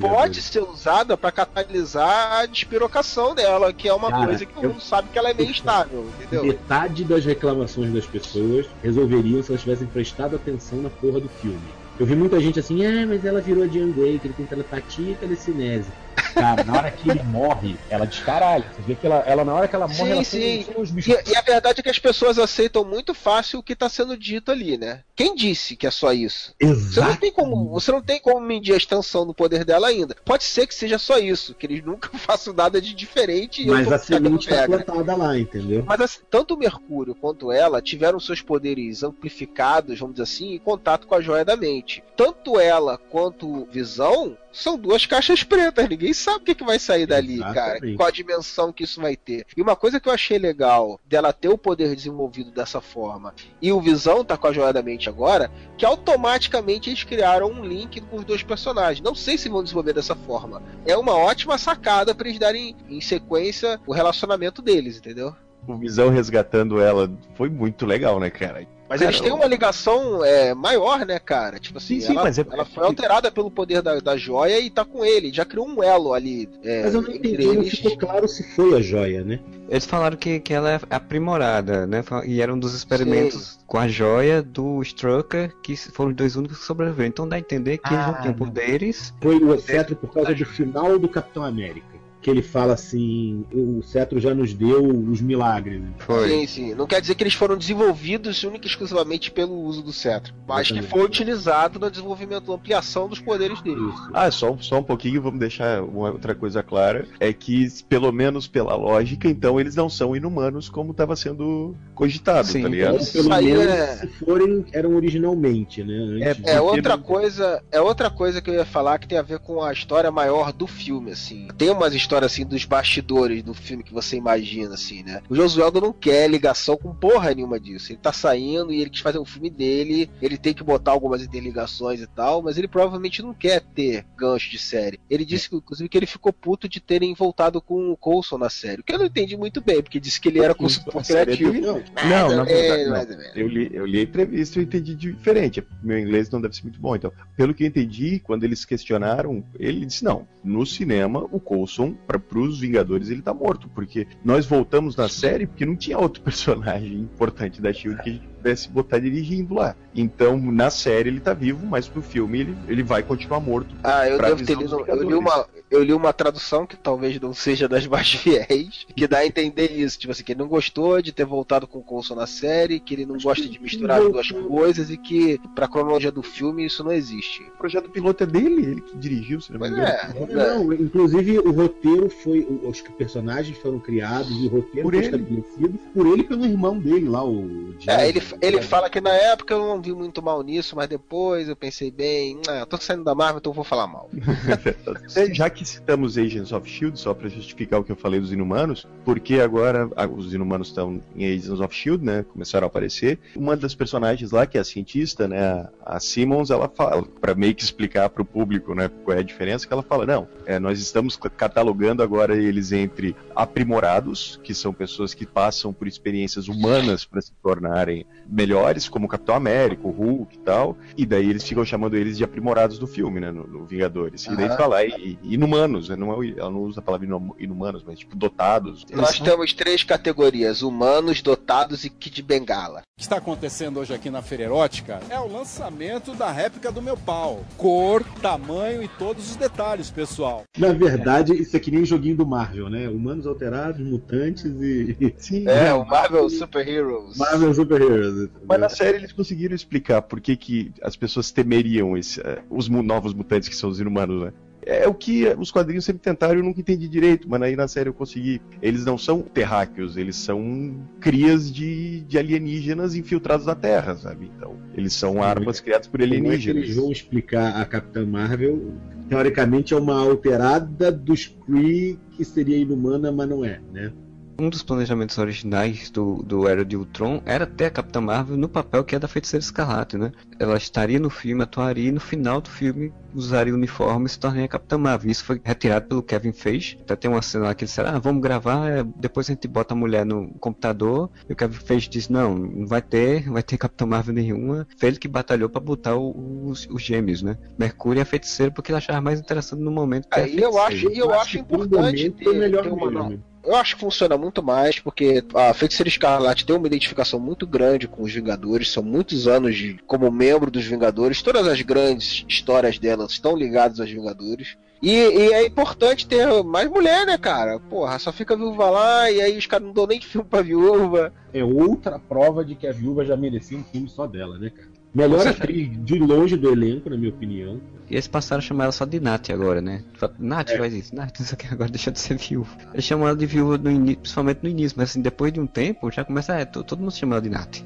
pode ser usada pra catalisar a despirocação dela, que é uma Cara, coisa que todo mundo sabe que ela é meio instável, entendeu? Metade das reclamações das pessoas resolveriam se elas tivessem prestado atenção na porra do filme. Eu vi muita gente assim, ah, mas ela virou Jean Grey, que ele tem telepatia e telecinese. Cara, na hora que ele morre, ela descaralha. Você vê que ela, ela na hora que ela morre, Sim, ela sim. os bichos. E, e a verdade é que as pessoas aceitam muito fácil o que tá sendo dito ali, né? Quem disse que é só isso? Você não Exato. tem como, você não tem como medir a extensão do poder dela ainda. Pode ser que seja só isso, que eles nunca façam nada de diferente. e Mas a semente tá regra. plantada lá, entendeu? Mas assim, tanto o Mercúrio quanto ela tiveram seus poderes amplificados, vamos dizer assim, em contato com a joia da mente. Tanto ela quanto Visão são duas caixas pretas. Ninguém sabe o que, que vai sair dali, cara. Exatamente. Qual a dimensão que isso vai ter. E uma coisa que eu achei legal dela ter o poder desenvolvido dessa forma e o Visão tá com a joia da mente agora, que automaticamente eles criaram um link com os dois personagens. Não sei se vão desenvolver dessa forma. É uma ótima sacada pra eles darem em sequência o relacionamento deles, entendeu? O Visão resgatando ela foi muito legal, né, cara? Mas Cara, eles têm uma ligação é, maior, né, cara? Tipo assim, Sim, sim, ela, mas é- ela foi alterada pelo poder da, da joia e tá com ele. Já criou um elo ali. é, Mas eu não entendi, não eles. ficou claro se foi a joia, né? Eles falaram que, que ela é aprimorada, né? E era um dos experimentos com a joia do Strucker, que foram os dois únicos que sobreviveram. Então dá a entender que eles não Ah, tinham não. poderes. Foi o cetro por causa do final do Capitão América. Que ele fala assim: o cetro já nos deu os milagres. Foi. Sim, sim. Não quer dizer que eles foram desenvolvidos única e exclusivamente pelo uso do cetro, mas que foi utilizado no desenvolvimento, na ampliação dos poderes deles. Isso. Ah, só, só um pouquinho, vamos deixar uma outra coisa clara. É que, pelo menos pela lógica, então eles não são inumanos como estava sendo cogitado, Sim, tá ligado? Isso Pelo aí menos é- se forem, eram originalmente, né? Antes É, de- É Porque outra não- coisa, é outra coisa que eu ia falar que tem a ver com a história maior do filme, assim. Tem umas histórias assim dos bastidores do filme que você imagina, assim, né? O Josueldo não quer ligação com porra nenhuma disso. Ele tá saindo e ele quis fazer um filme dele, ele tem que botar algumas interligações e tal, mas ele provavelmente não quer ter gancho de série. Ele disse, que, inclusive, que ele ficou puto de terem voltado com o Coulson na série. O que eu não entendi muito bem, porque disse que ele era consultor é criativo. Não, Não, na é, verdade, não. mais ou menos. Eu li, eu li a entrevista e eu entendi diferente. Meu inglês não deve ser muito bom. Então, pelo que eu entendi, quando eles questionaram, ele disse: não, no cinema, o Coulson, para os Vingadores, ele tá morto. Porque nós voltamos na série porque não tinha outro personagem importante da Shield que a gente pudesse botar dirigindo lá. Então, na série ele tá vivo, mas pro filme ele, ele vai continuar morto. Ah, eu devo ter lido. Eu li, uma, eu li uma tradução que talvez não seja das mais fiéis, que dá a entender isso. Tipo assim, que ele não gostou de ter voltado com o Coulson na série, que ele não gosta de misturar as duas coisas e que, pra cronologia do filme, isso não existe. O projeto piloto é dele, ele que dirigiu, se não me engano. é. Não, inclusive o roteiro foi. Os personagens foram criados e o roteiro Por foi ele. estabelecido por ele e pelo irmão dele lá, o É, ele? Ele fala que na época eu não vi muito mal nisso, mas depois eu pensei bem, ah, tô saindo da Marvel, então eu vou falar mal. Já que citamos Agents of Shield, só pra justificar o que eu falei dos Inumanos, porque agora os Inumanos estão em Agents of Shield, né? Começaram a aparecer. Uma das personagens lá, que é a cientista, né? a- Simmons, ela fala, pra meio que explicar pro público, né? Qual é a diferença, que ela fala: não, é, nós estamos catalogando agora eles entre aprimorados, que são pessoas que passam por experiências humanas para se tornarem melhores, como o Capitão América, o Hulk e tal, e daí eles ficam chamando eles de aprimorados do filme, né? No, no Vingadores. E daí Aham. fala, e, e inumanos, né? Não é, o- ela não usa a palavra inu- inumanos, mas tipo dotados. Nós temos três categorias: humanos, dotados e Kid Bengala. O que está acontecendo hoje aqui na Feira Erótica é o lançamento da réplica do meu pau. Cor, tamanho e todos os detalhes, pessoal. Na verdade, isso é que nem um joguinho do Marvel, né? Humanos alterados, mutantes e. Sim, É, o Marvel Super Heroes. Marvel Super Heroes. Mas na série eles conseguiram explicar por que, que as pessoas temeriam esse, eh, os mu- novos mutantes que são os inumanos, né? É o que os quadrinhos sempre tentaram e eu nunca entendi direito, mas aí na série eu consegui. Eles não são terráqueos, eles são crias de, de alienígenas infiltrados na Terra, sabe? Então, eles são armas criadas por Como é que alienígenas. eles vão explicar a Capitã Marvel? Teoricamente é uma alterada dos Kree que seria inumana, mas não é, né? Um dos planejamentos originais do, do Era de Ultron era ter a Capitã Marvel no papel que é da Feiticeira Escarlate, né? Ela estaria no filme, atuaria e no final do filme usaria o uniforme e se tornaria a Capitã Marvel. Isso foi retirado pelo Kevin Feige. Até tem uma cena lá que ele disse, ah, vamos gravar, é, depois a gente bota a mulher no computador. E o Kevin Feige disse, não, não vai ter, não vai ter Capitã Marvel nenhuma. Foi ele que batalhou pra botar os, os gêmeos, né? Mercúrio e a Feiticeira, porque ele achava mais interessante no momento. Aí eu acho, Feiticeira. e eu acho importante ter, ter uma. Eu acho que funciona muito mais, porque a Feiticeira Escarlate tem uma identificação muito grande com os Vingadores, são muitos anos de, como membro dos Vingadores, todas as grandes histórias dela estão ligadas aos Vingadores. E, e é importante ter mais mulher, né, cara? Porra, só fica viúva lá e aí os caras não dão nem filme pra viúva. É outra prova de que a viúva já merecia um filme só dela, né, cara? Melhor atriz de longe do elenco, na minha opinião. E eles passaram a chamar ela só de Nath agora, né? Nath É. faz isso, Nath, isso aqui agora deixa de ser viúva. Eles chamam ela de viúva no principalmente no início, mas assim, depois de um tempo já começa, é, to- todo mundo chama ela de Nath.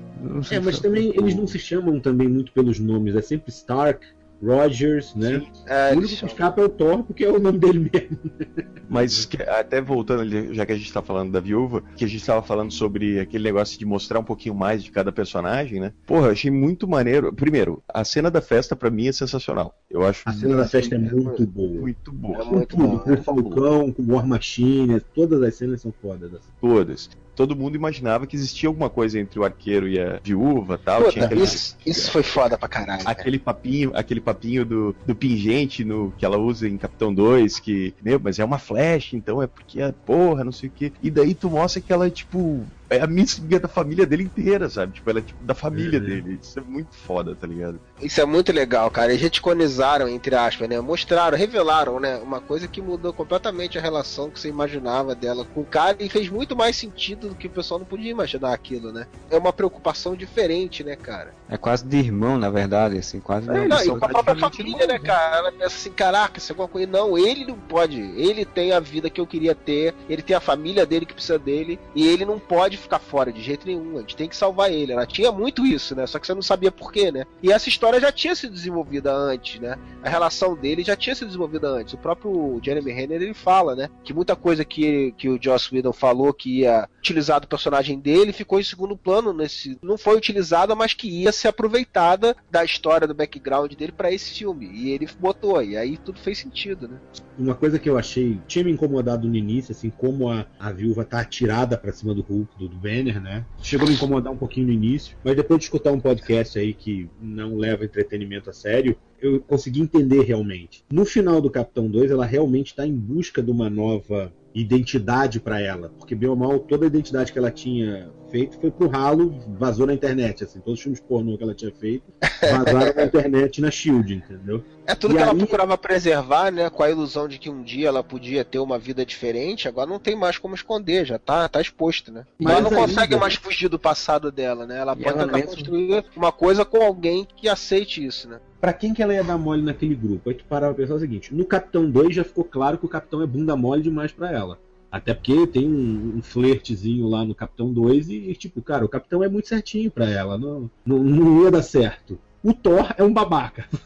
É, mas se- também eles não se chamam também muito pelos nomes, é sempre Stark, Rogers, né? É, o único que escapa é o Thor, porque é o nome dele mesmo. Mas que- até voltando ali, já que a gente tá falando da viúva, que a gente tava falando sobre aquele negócio de mostrar um pouquinho mais de cada personagem, né? Porra, eu achei muito maneiro. Primeiro, a cena da festa pra mim é sensacional. Eu acho A cena da festa é muito boa. muito boa. Com tudo, com o Falcão, com o War Machine, todas as cenas são fodas. Assim. Todas. Todo mundo imaginava que existia alguma coisa entre o arqueiro e a viúva tal. Puta, aquele, isso, isso foi foda pra caralho. cara. aquele papinho, aquele papinho do, do pingente no, que ela usa em Capitão 2, que, meu, mas é uma flecha, então é porque é porra, não sei o quê. E daí tu mostra que ela é tipo. É a amiga da família dele inteira, sabe? Tipo, ela é tipo da família Uhum. dele. Isso é muito foda, tá ligado? Isso é muito legal, cara. Eles retconizaram, entre aspas, né? Mostraram, revelaram, né? Uma coisa que mudou completamente a relação que você imaginava dela com o cara e fez muito mais sentido do que o pessoal não podia imaginar aquilo, né? É uma preocupação diferente, né, cara? É quase de irmão, na verdade, assim, quase de É, não, e com a própria família, né, cara? Ela pensa assim, caraca, se alguma coisa. Não, ele não pode. Ele tem a vida que eu queria ter, ele tem a família dele que precisa dele, e ele não pode ficar fora de jeito nenhum. A gente tem que salvar ele. Ela tinha muito isso, né? Só que você não sabia por quê, né? E essa história já tinha sido desenvolvida antes, né? A relação dele já tinha sido desenvolvida antes. O próprio Jeremy Renner ele fala, né? Que muita coisa que, ele- que o Joss Whedon falou que ia utilizar do personagem dele ficou em segundo plano nesse. Não foi utilizada, mas que ia ser aproveitada da história, do background dele pra esse filme. E ele botou, e aí tudo fez sentido, né? Uma coisa que eu achei, tinha me incomodado no início, assim, como a, a viúva tá atirada pra cima do Hulk, do, do Banner, né? Chegou a me incomodar um pouquinho no início, mas depois de escutar um podcast aí que não leva entretenimento a sério, eu consegui entender realmente. No final do Capitão 2, ela realmente tá em busca de uma nova identidade pra ela, porque bem ou mal toda a identidade que ela tinha feito foi pro ralo, vazou na internet, assim, todos os filmes pornô que ela tinha feito vazaram na internet na Shield, entendeu? É tudo E que ela aí- procurava preservar, né? Com a ilusão de que um dia ela podia ter uma vida diferente, agora não tem mais como esconder, já tá, tá exposto, né? Mas ela não ainda- consegue mais fugir do passado dela, né? Ela E pode ela tentar mesmo- construir uma coisa com alguém que aceite isso, né? Pra quem que ela ia dar mole naquele grupo? Aí tu parava pra pensar o seguinte: no Capitão 2 já ficou claro que o Capitão é bunda mole demais pra ela. Até porque tem um, um flertezinho lá no Capitão 2 e, tipo, cara, o Capitão é muito certinho pra ela. Não, não, não ia dar certo. O Thor é um babaca.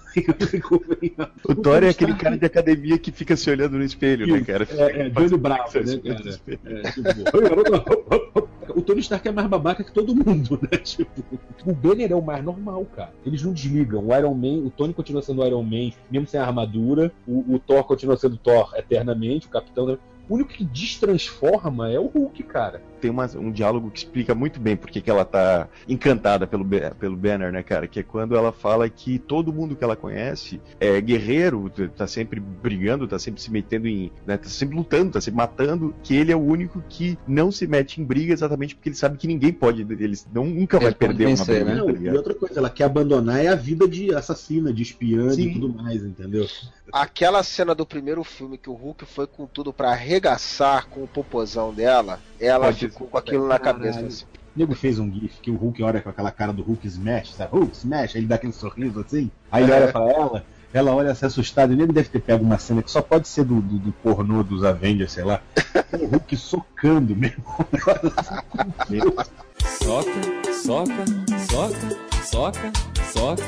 O Thor é aquele cara de academia que fica se olhando no espelho, né, cara? É, é Johnny Bravo, né, cara? É, tipo, o Tony Stark é mais babaca que todo mundo, né? Tipo, o Banner é o mais normal, cara. Eles não desligam. O Iron Man, o Tony continua sendo o Iron Man, mesmo sem a armadura. O, o Thor continua sendo Thor eternamente, o Capitão. O único que destransforma é o Hulk, cara. Tem uma- um diálogo que explica muito bem porque que ela tá encantada pelo, pelo Banner, né, cara? Que é quando ela fala que todo mundo que ela conhece é guerreiro, tá sempre brigando, tá sempre se metendo em. Né, tá sempre lutando, tá sempre matando, que ele é o único que não se mete em briga exatamente porque ele sabe que ninguém pode. Ele não, nunca vai Ele pode perder vencer, uma briga, né? Não, tá e outra coisa, ela quer abandonar é a vida de assassina, de espiã e tudo mais, entendeu? Aquela cena do primeiro filme que o Hulk foi com tudo pra arregaçar com o popozão dela, ela Pode ser. com aquilo na cabeça. Assim. O nego fez um gif que o Hulk olha com aquela cara do Hulk Smash, sabe? Hulk Smash, aí ele dá aquele sorriso assim, aí ele olha pra ela, Ela olha se assustada, e ele deve ter pego uma cena que só pode ser do, do, do pornô dos Avengers, sei lá. O Hulk socando mesmo. Soca, soca, soca, soca, soca,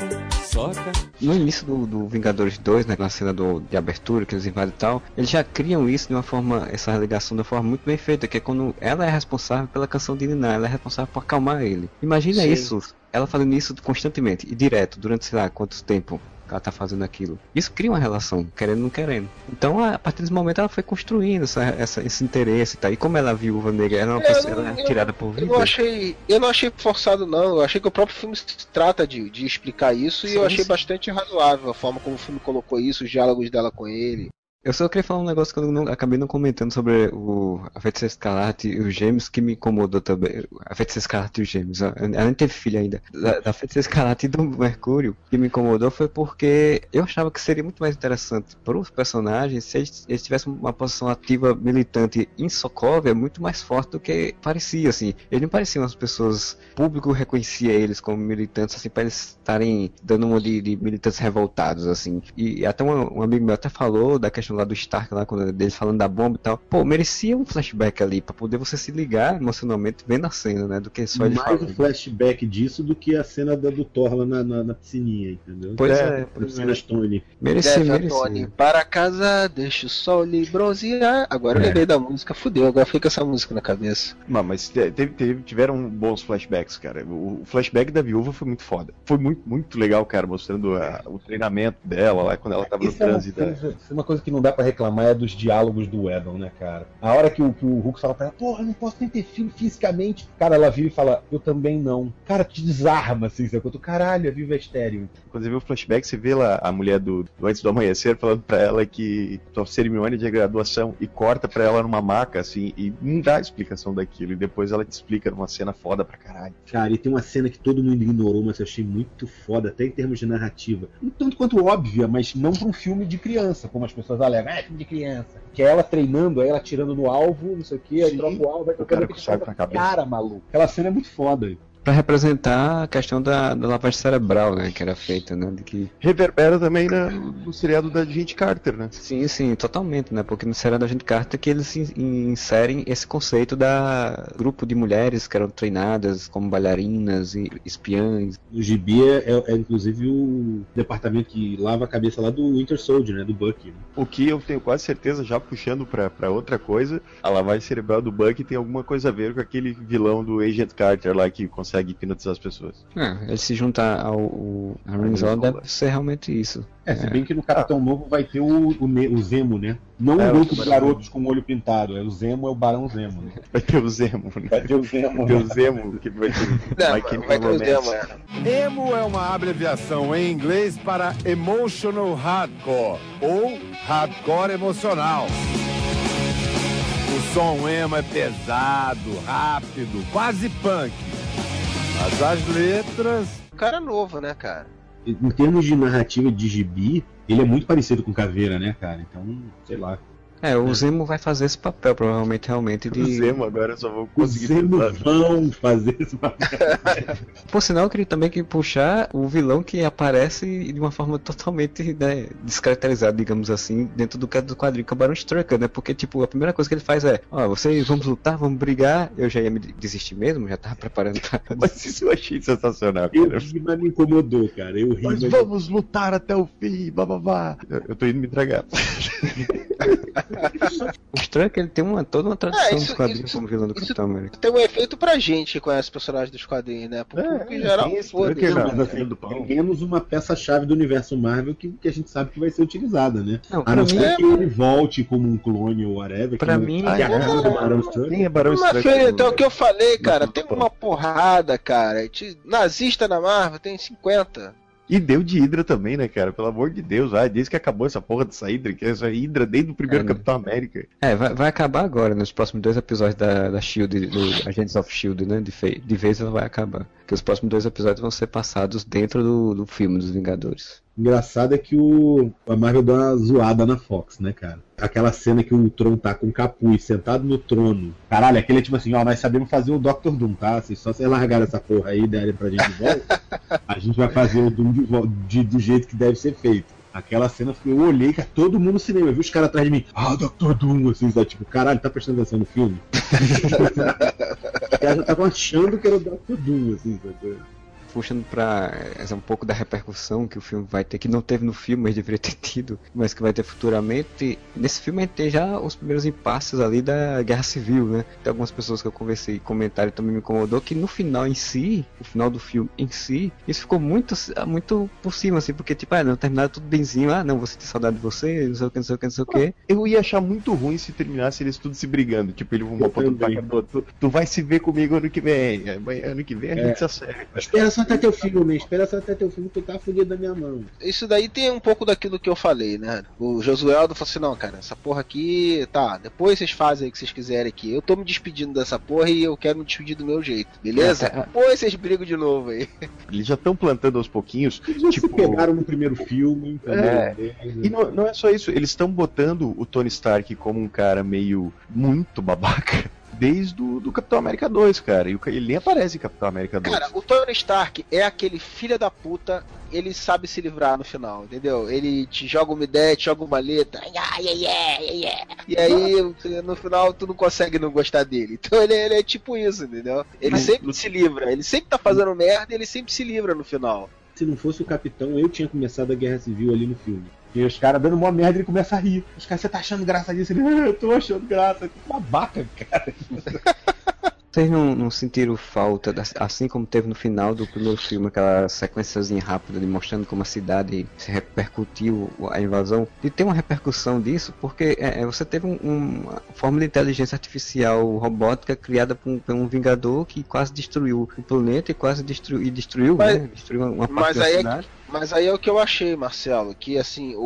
soca. No início do, do Vingadores 2, né, na cena do, de abertura, que eles invadem e tal, eles já criam isso de uma forma, essa ligação de uma forma muito bem feita, que é quando ela é responsável pela canção de Nina, ela é responsável por acalmar ele. Imagina Sim. isso, ela fazendo isso constantemente e direto, durante sei lá quanto tempo ela tá fazendo aquilo. Isso cria uma relação, querendo ou não querendo. Então, a partir desse momento, ela foi construindo essa, essa- esse interesse e tal. E como ela é viúva negra, ela é uma Eu pessoa, não- ela é eu- tirada por Eu vida. não achei, eu não achei forçado não. Eu achei que o próprio filme se trata de, de explicar isso e Sim, eu achei sim. bastante razoável a forma como o filme colocou isso, os diálogos dela com ele. Eu só queria falar um negócio que eu não- acabei não comentando sobre o, a Feiticeira Escarlate e os Gêmeos que me incomodou também. A Feiticeira Escarlate e os Gêmeos. Ela nem teve filho ainda. Da, da Feiticeira Escarlate e do Mercúrio, que me incomodou foi porque eu achava que seria muito mais interessante para os personagens se eles, eles tivessem uma posição ativa militante em Sokovia muito mais forte do que parecia, assim. Eles não pareciam as pessoas. O público reconhecia eles como militantes, assim, para eles estarem dando uma de, de militantes revoltados, assim. E até um, um amigo meu até falou da questão lá do Stark, lá, quando deles falando da bomba e tal. Pô, merecia um flashback ali, pra poder você se ligar emocionalmente vendo a cena, né? Do que só ele Mais falando. o flashback disso do que a cena da, do Thor lá na, na, na piscininha, entendeu? Pois é, piscina Stone. Merecia, Deve, merecia. Antônio, para casa, deixa o sol lhe bronzear. Agora eu É. lembrei da música, fudeu, agora fica essa música na cabeça. Mas, mas te- teve- teve- tiveram bons flashbacks, cara. O, o flashback da viúva foi muito foda. Foi muito, muito legal, cara, mostrando a- o treinamento dela lá quando ela tava no Isso é, uma trânsito. coisa, isso é uma coisa que não dá pra reclamar é dos diálogos do Edon, né, cara? A hora que o, que o Hulk fala pra ela, porra, eu não posso nem ter filho fisicamente. Cara, ela vira e fala, eu também não. Cara, te desarma, assim, sabe? Tu, caralho, a viva é estéreo. Quando você vê o flashback, você vê lá a mulher do, do Antes do Amanhecer falando pra ela que sua cerimônia de graduação e corta pra ela numa maca, assim, e não dá explicação daquilo. E depois ela te explica numa cena foda pra caralho. Cara, e tem uma cena que todo mundo ignorou, mas eu achei muito foda, até em termos de narrativa. Um tanto quanto óbvia, mas não pra um filme de criança, como as pessoas alegam. Ah, é filme de criança. Que é ela treinando, aí ela atirando no alvo, não sei o que, aí troca o alvo, vai O trocando cara na cabeça. Cara, maluco. Aquela cena é muito foda. Pra representar a questão da, da lavagem cerebral, né? Que era feita, né? De que... Reverbera também na- no seriado da Gente Carter, né? Sim, sim, totalmente, né? Porque no seriado da gente Carter que eles in- inserem esse conceito da grupo de mulheres que eram treinadas como bailarinas e espiãs. O Gibi é, é- é, inclusive o departamento que lava a cabeça lá do Winter Soldier, né? Do Bucky. Né? O que eu tenho quase certeza, já puxando pra outra coisa, a lavagem cerebral do Bucky tem alguma coisa a ver com aquele vilão do Agent Carter lá que consegue hipnotizar as pessoas. É, ele se juntar ao, ao a deve ser realmente isso. É, se bem que no Capitão Novo vai ter o, o, o Zemo, né? Não É, grupo de garotos com o olho pintado, é o Zemo, é o Barão Zemo. Né? Vai ter o Zemo, né? Vai ter o Zemo. Vai ter o Zemo, que vai ter Não, My Chemical vai ter o. Zemo, é. Emo é uma abreviação em inglês para Emotional Hardcore ou Hardcore Emocional. O som emo é pesado, rápido, quase punk. Mas as letras. Um cara novo, né, cara? Em termos de narrativa de gibi, ele é muito parecido com Caveira, né, cara? Então, sei lá. É, o Zemo vai fazer esse papel, provavelmente, realmente, O de... Zemo agora eu só vou conseguir Zemo pensar. vão fazer esse papel. Por sinal, eu queria também que puxar o vilão que aparece de uma forma totalmente né, descaracterizada, digamos assim, dentro do, quadrinho, que é o Baron Strucker, né? Porque, tipo, a primeira coisa que ele faz é, ó, vocês vamos lutar, vamos brigar, eu já ia me desistir mesmo, já tava preparando pra... Mas isso eu achei sensacional, Eu cara. ri, mas me incomodou, cara. Eu ri, Nós mas... vamos lutar até o fim, blá blá blá. Eu, eu tô indo me entregar. O Strucker, ele tem uma, toda uma tradição É, isso- dos quadrinhos isso- como vilão do Capitão América. Tem um efeito pra gente que conhece os personagens dos quadrinhos, né? Pro É, em geral, tem esse foda Strucker, Não, não. mas assim, do pão. é menos uma peça-chave do universo Marvel que, que a gente sabe que vai ser utilizada, né? Não, A não ser que ele volte como um clone ou whatever. Pra que não- mim, que é a cara do é- Barão é Barão filho, então, o que eu falei, cara, Não, tem não. uma porrada, cara. Te- Nazista na Marvel tem 50. E deu de Hydra também, né, cara? Pelo amor de Deus. Ah, desde que acabou essa porra dessa Hydra, que é essa Hydra desde o primeiro É, né? Capitão América. É, vai, vai acabar agora, nos próximos dois episódios da, da Shield, do Agents of Shield, né? De, de vez ela vai acabar. Porque os próximos dois episódios vão ser passados dentro do, do filme dos Vingadores. Engraçado é que o a Marvel deu uma zoada na Fox, né, cara? Aquela cena que o Tron tá com o capuz sentado no trono. Caralho, aquele é tipo assim, ó, nós sabemos fazer o Doctor Doom, tá? Se só vocês largarem essa porra aí e derem pra gente de volta, a gente vai fazer o Doom de de- do jeito que deve ser feito. Aquela cena, eu olhei, que todo mundo no cinema, eu vi os caras atrás de mim, ah, Dr. Doom, assim, sabe? tipo, caralho, tá prestando atenção no filme? os caras já estavam achando que era o Dr. Doom, assim, sabe? Puxando pra essa, um pouco da repercussão que o filme vai ter, que não teve no filme, mas deveria ter tido, mas que vai ter futuramente. Nesse filme a gente tem já os primeiros impasses ali da Guerra Civil, né? Tem algumas pessoas que eu conversei e comentaram também me incomodou que no final em si, o final do filme em si, isso ficou muito, muito por cima, assim, porque tipo, ah, não, terminaram tudo benzinho, ah, não, você tem saudade de você, não sei o que, não sei o que, não sei o que. Eu ia achar muito ruim se terminasse eles tudo se brigando. Tipo, ele vão pra todo tu, tu vai se ver comigo ano que vem. Ano que vem a gente É. se acerta. Espera só até teu filme, espera só até teu filme que tu tá fudido da minha mão. Isso daí tem um pouco daquilo que eu falei, né? O Josueldo falou assim: não, cara, essa porra aqui, tá, depois vocês fazem o que vocês quiserem aqui. Eu tô me despedindo dessa porra e eu quero me despedir do meu jeito, beleza? É, é. Depois vocês brigam de novo aí. Eles já estão plantando aos pouquinhos. Eles já tipo, se pegaram no primeiro filme, entendeu? É. E não, não é só isso, eles estão botando o Tony Stark como um cara meio muito babaca. Desde o do Capitão América 2, cara. E ele nem aparece em Capitão América 2. Cara, o Tony Stark é aquele filho da puta, ele sabe se livrar no final, entendeu? Ele te joga uma ideia, te joga uma letra, ai, ai, ai, ai, ai. e aí no final tu não consegue não gostar dele. Então ele, ele é tipo isso, entendeu? Ele Mas- sempre se livra, ele sempre tá fazendo merda e ele sempre se livra no final. Se não fosse o capitão, eu tinha começado a guerra civil ali no filme. E os caras dando uma merda, ele começa a rir. Os caras, você tá achando graça disso? Ele, "Ah, eu tô achando graça. Que babaca, cara. Vocês não, não sentiram falta, assim como teve no final do primeiro filme, aquela sequenciazinha rápida de mostrando como a cidade se repercutiu a invasão, de ter uma repercussão disso, porque é, é, você teve um- um- uma forma de inteligência artificial robótica criada por um, por um vingador que quase destruiu o planeta e quase destruiu, e destruiu, Mas- né? Destruiu uma parte Mas da aí, é cidade. que, mas aí é o que eu achei, Marcelo, que assim, o,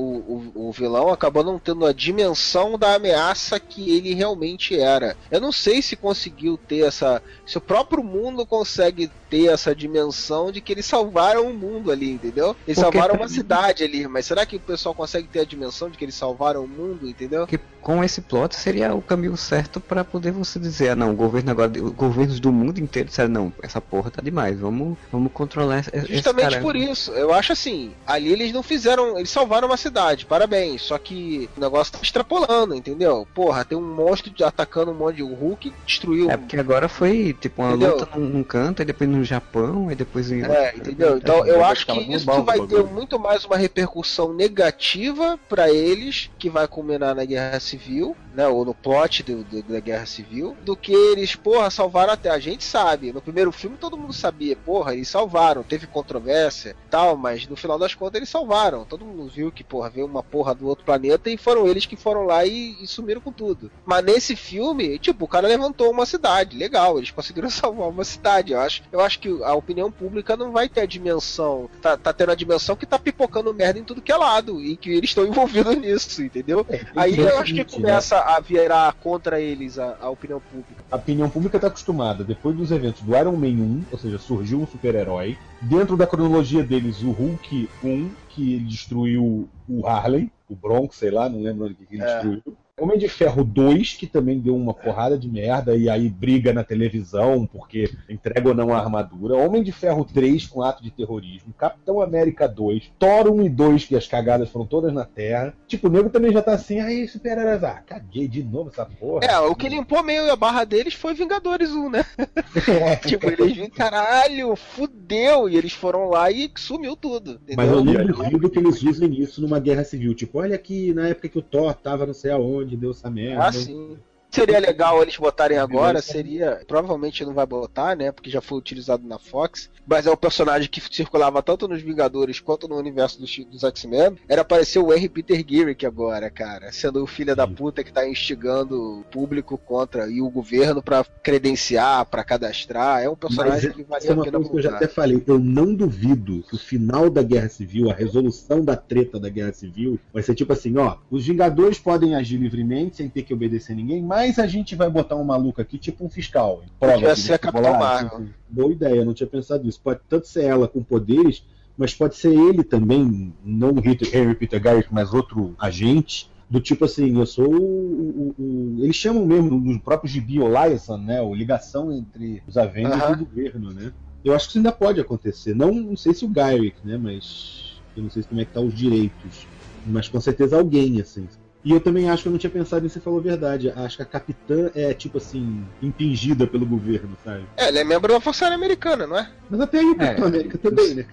o, o vilão acabou não tendo a dimensão da ameaça que ele realmente era. Eu não sei se conseguiu ter essa. Se o próprio mundo consegue ter essa dimensão de que eles salvaram o mundo ali, entendeu? Eles Porque salvaram pra uma cidade ali, mas será que o pessoal consegue ter a dimensão de que eles salvaram o mundo, entendeu? Porque com esse plot seria o caminho certo para poder você dizer, ah não, o governo agora, os governos do mundo inteiro disseram, não, essa porra tá demais, vamos, vamos controlar esse Justamente por isso, eu acho assim, ali eles não fizeram, eles salvaram uma cidade, parabéns, só que o negócio tá extrapolando, entendeu? Porra, tem um monstro de- atacando um monte de o Hulk, destruiu. É porque agora foi tipo uma Entendeu? luta num, num canto, e depois no Japão, e depois em É, entendeu? Então eu acho que isso vai ter muito mais uma repercussão negativa pra eles, que vai culminar na guerra civil, né? Ou no plot do- do- da guerra civil, do que eles, porra, salvaram até. A gente sabe. No primeiro filme todo mundo sabia, porra, eles salvaram, teve controvérsia tal, mas no final das contas eles salvaram. Todo mundo viu que, porra, veio uma porra do outro planeta e foram eles que foram lá e, e sumiram com tudo. Mas nesse filme, tipo, o cara levantou uma cidade, legal, eles conseguiram salvar uma cidade. Eu acho, eu acho que a opinião pública não vai ter a dimensão, tá, tá tendo a dimensão que tá pipocando merda em tudo que é lado e que eles estão envolvidos nisso, entendeu? Aí que ver eu acho que seguinte, começa a virar contra eles a, a opinião pública. A opinião pública tá acostumada, depois dos eventos do Iron Man 1, ou seja, surgiu um super-herói. Dentro da cronologia deles, o Hulk 1, que ele destruiu o Harley, o Bronx, sei lá, não lembro onde que ele É. destruiu. Homem de Ferro 2, que também deu uma porrada de merda e aí briga na televisão porque entrega ou não a armadura. Homem de Ferro 3 com ato de terrorismo. Capitão América 2. Thor 1 e 2, que as cagadas foram todas na Terra. Tipo, o nego também já tá assim, aí super-heróis, ah, caguei de novo essa porra. É, o que limpou meio a barra deles foi Vingadores 1, né? tipo, eles viram, caralho, fudeu, e eles foram lá e sumiu tudo. Mas eu entendeu? lembro do que eles usem isso numa guerra civil. Tipo, olha aqui, na época que o Thor tava não sei aonde, deu essa merda. Ah, sim. Seria legal eles botarem agora, seria. Provavelmente não vai botar, né? Porque já foi utilizado na Fox. Mas é um personagem que circulava tanto nos Vingadores quanto no universo dos, dos X-Men. Era aparecer o R. Peter Garrick agora, cara. Sendo o filho da puta que tá instigando o público contra e o governo pra credenciar, pra cadastrar. É um personagem Mas que valia é a uma pena coisa que eu já até falei. Eu não duvido que o final da Guerra Civil, a resolução da treta da Guerra Civil, vai ser tipo assim: ó, os Vingadores podem agir livremente sem ter que obedecer ninguém, mas a gente vai botar um maluco aqui, tipo um fiscal. Prova de ser a Capitão Marvel. Boa ideia, não tinha pensado nisso. Pode tanto ser ela com poderes, mas pode ser ele também, não o Henry Henry Peter Garrick, mas outro agente. Do tipo assim, eu sou o. o- o- eles chamam mesmo no próprio gibi o liaison, né? O ligação entre os Avengers Aham. e o governo, né? Eu acho que isso ainda pode acontecer. Não, não sei se o Garrick, né? Mas eu não sei como é que tá os direitos. Mas com certeza alguém, assim. E eu também acho que eu não tinha pensado nisso, você falou a verdade. Acho que a capitã é, tipo assim, impingida pelo governo, sabe? É, ele é membro da Força Aérea Americana, não é? Mas até aí o Capitão É. América também, né?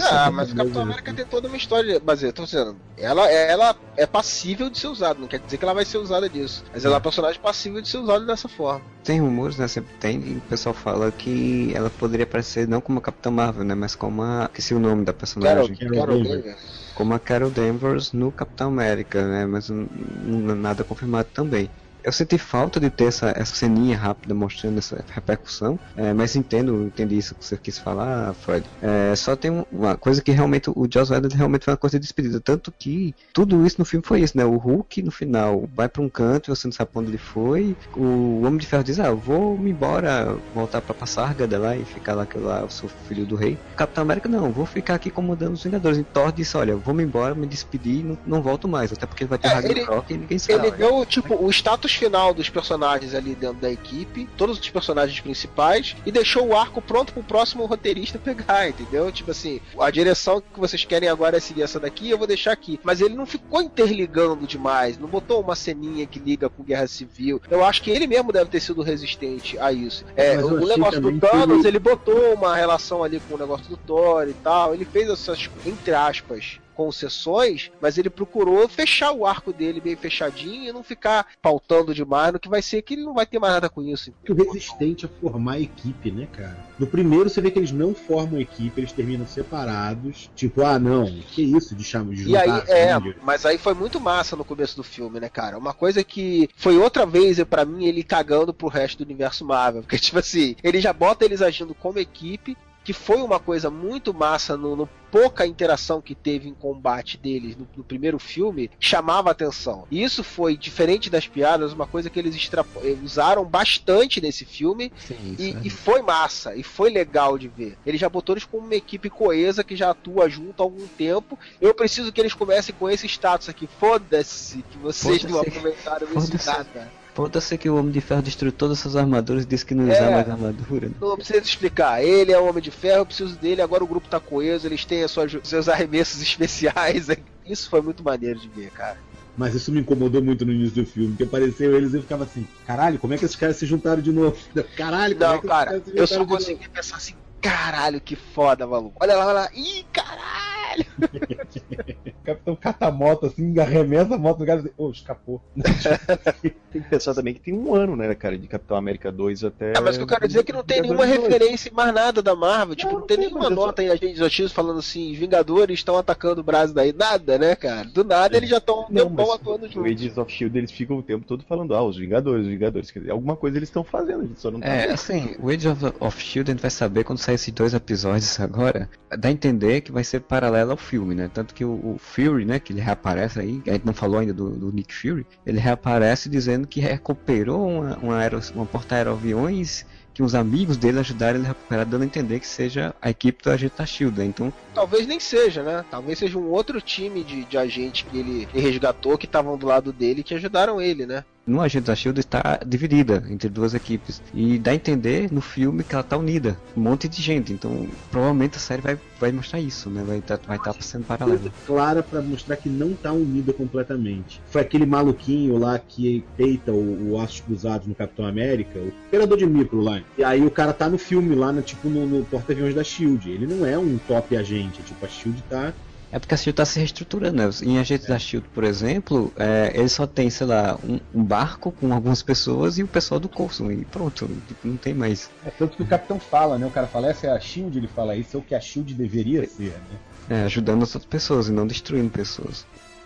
Ah, mas o Capitão América tem toda uma história. Mas eu tô dizendo, ela, ela é passível de ser usada, não quer dizer que ela vai ser usada disso. Mas ela é uma personagem passível de ser usada dessa forma. Tem rumores, né? Sempre tem, e o pessoal fala que ela poderia aparecer não como a Capitã Marvel, né? Mas como a. Esqueci o nome da Carol, personagem. Carol Danvers. Danvers. Como a Carol Danvers no Capitão América, né? Mas nada confirmado também. Eu senti falta de ter essa, essa ceninha rápida mostrando essa repercussão, é, mas entendo, entendi isso que você quis falar, Fred. É, só tem um- uma coisa que realmente o Joss Whedon realmente foi uma coisa de despedida, tanto que tudo isso no filme foi isso, né? O Hulk no final vai pra um canto, você não sabe pra onde ele foi. O Homem de Ferro diz: "Ah, vou me embora, voltar pra Passargada lá e ficar lá que eu lá eu sou filho do rei". O Capitão América não, vou ficar aqui comandando os Vingadores. E Thor disse: "Olha, vou me embora, me despedir, não, não volto mais, até porque vai ter É, Ragnarok e ninguém sabe". Ele deu, tipo, o status final dos personagens ali dentro da equipe, todos os personagens principais, e deixou o arco pronto pro próximo roteirista pegar, entendeu? Tipo assim, a direção que vocês querem agora é seguir essa daqui, eu vou deixar aqui. Mas ele não ficou interligando demais, não botou uma ceninha que liga com Guerra Civil. Eu acho que ele mesmo deve ter sido resistente a isso. É, o achei negócio do Thanos, ele- ele botou uma relação ali com o negócio do Thor e tal. Ele fez essas, entre aspas, concessões, mas ele procurou fechar o arco dele bem fechadinho e não ficar pautando demais no que vai ser que ele não vai ter mais nada com isso. que o resistente a formar equipe, né, cara? No primeiro você vê que eles não formam equipe, eles terminam separados. Tipo, ah, não, que isso de chamar de E aí, juntar é, mas aí foi muito massa no começo do filme, né, cara? Uma coisa que foi outra vez, pra mim, ele cagando pro resto do universo Marvel. Porque, tipo assim, ele já bota eles agindo como equipe, que foi uma coisa muito massa no, no pouca interação que teve em combate deles no, no primeiro filme, chamava atenção. E isso foi, diferente das piadas, uma coisa que eles eh, usaram bastante nesse filme. Sim, E, isso, e foi massa, e foi legal de ver. Ele já botou eles como uma equipe coesa que já atua junto há algum tempo. Eu preciso que eles comecem com esse status aqui. Foda-se que vocês não Foda-se. aproveitaram isso nada. Foda-se que o Homem de Ferro destruiu todas essas armaduras e disse que não É. usar mais armadura. né? Não precisa explicar. Ele é o Homem de Ferro, eu preciso dele. Agora o grupo tá coeso, eles têm as suas, seus arremessos especiais. Isso foi muito maneiro de ver, cara. Mas isso me incomodou muito no início do filme, porque apareceu eles e eu ficava assim, caralho, como é que esses caras se juntaram de novo? Caralho, como é Não, que cara, esses caras se eu só juntaram de novo? consegui pensar assim. Caralho, que foda, maluco. Olha lá, olha lá. Ih, caralho. O Capitão cata a moto assim, arremessa a moto do cara e oh, escapou. Tem que pensar também que tem um ano, né, cara, de Capitão América 2 até. É, mas o que eu quero dizer é que não tem nenhuma Vingadores 2. referência em mais nada da Marvel. Tipo, não, tem tem, nenhuma eu só- nota em Agentes Notícias falando assim: Vingadores estão atacando o Brasil daí. Nada, né, cara? Do nada eles já estão um Não, tempão atuando o juntos. Agents of Shield eles ficam o tempo todo falando, ah, os Vingadores, os Vingadores. Quer dizer, alguma coisa eles estão fazendo, a gente só não tá É, vendo. assim, o Age of, of Shield a gente vai saber quando sair esses dois episódios agora. Dá a entender que vai ser paralelo ao filme, né? Tanto que o, o Fury, né, que ele reaparece aí, a gente não falou ainda do, do Nick Fury, ele reaparece dizendo que recuperou uma, uma, aero, uma porta-aeroaviões que os amigos dele ajudaram ele a recuperar, dando a entender que seja a equipe do Agente da Shield. né? Então, Talvez nem seja, né? Talvez seja um outro time de, de agente que ele resgatou que estavam do lado dele que ajudaram ele, né? No Agente da Shield está dividida entre duas equipes. E dá a entender no filme que ela está unida. Um monte de gente. Então, provavelmente a série vai, vai mostrar isso, né? Vai estar vai tá sendo paralelo. Clara pra mostrar que não tá unida completamente. Foi aquele maluquinho lá que peita o, o Aços Cruzados no Capitão América, o operador de micro lá. E aí o cara tá no filme lá, no, tipo no, no porta-aviões da Shield. Ele não é um top agente, tipo, a Shield tá. É porque a SHIELD está se reestruturando, né? Em Agentes da SHIELD, por exemplo, é, ele só tem, sei lá, um, um barco com algumas pessoas e o pessoal do curso. E pronto, tipo, não tem mais. É tanto que o Capitão fala, né? O cara fala, essa é a Shield, ele fala, isso é o que a Shield deveria ser, né? É, ajudando as outras pessoas e não destruindo pessoas.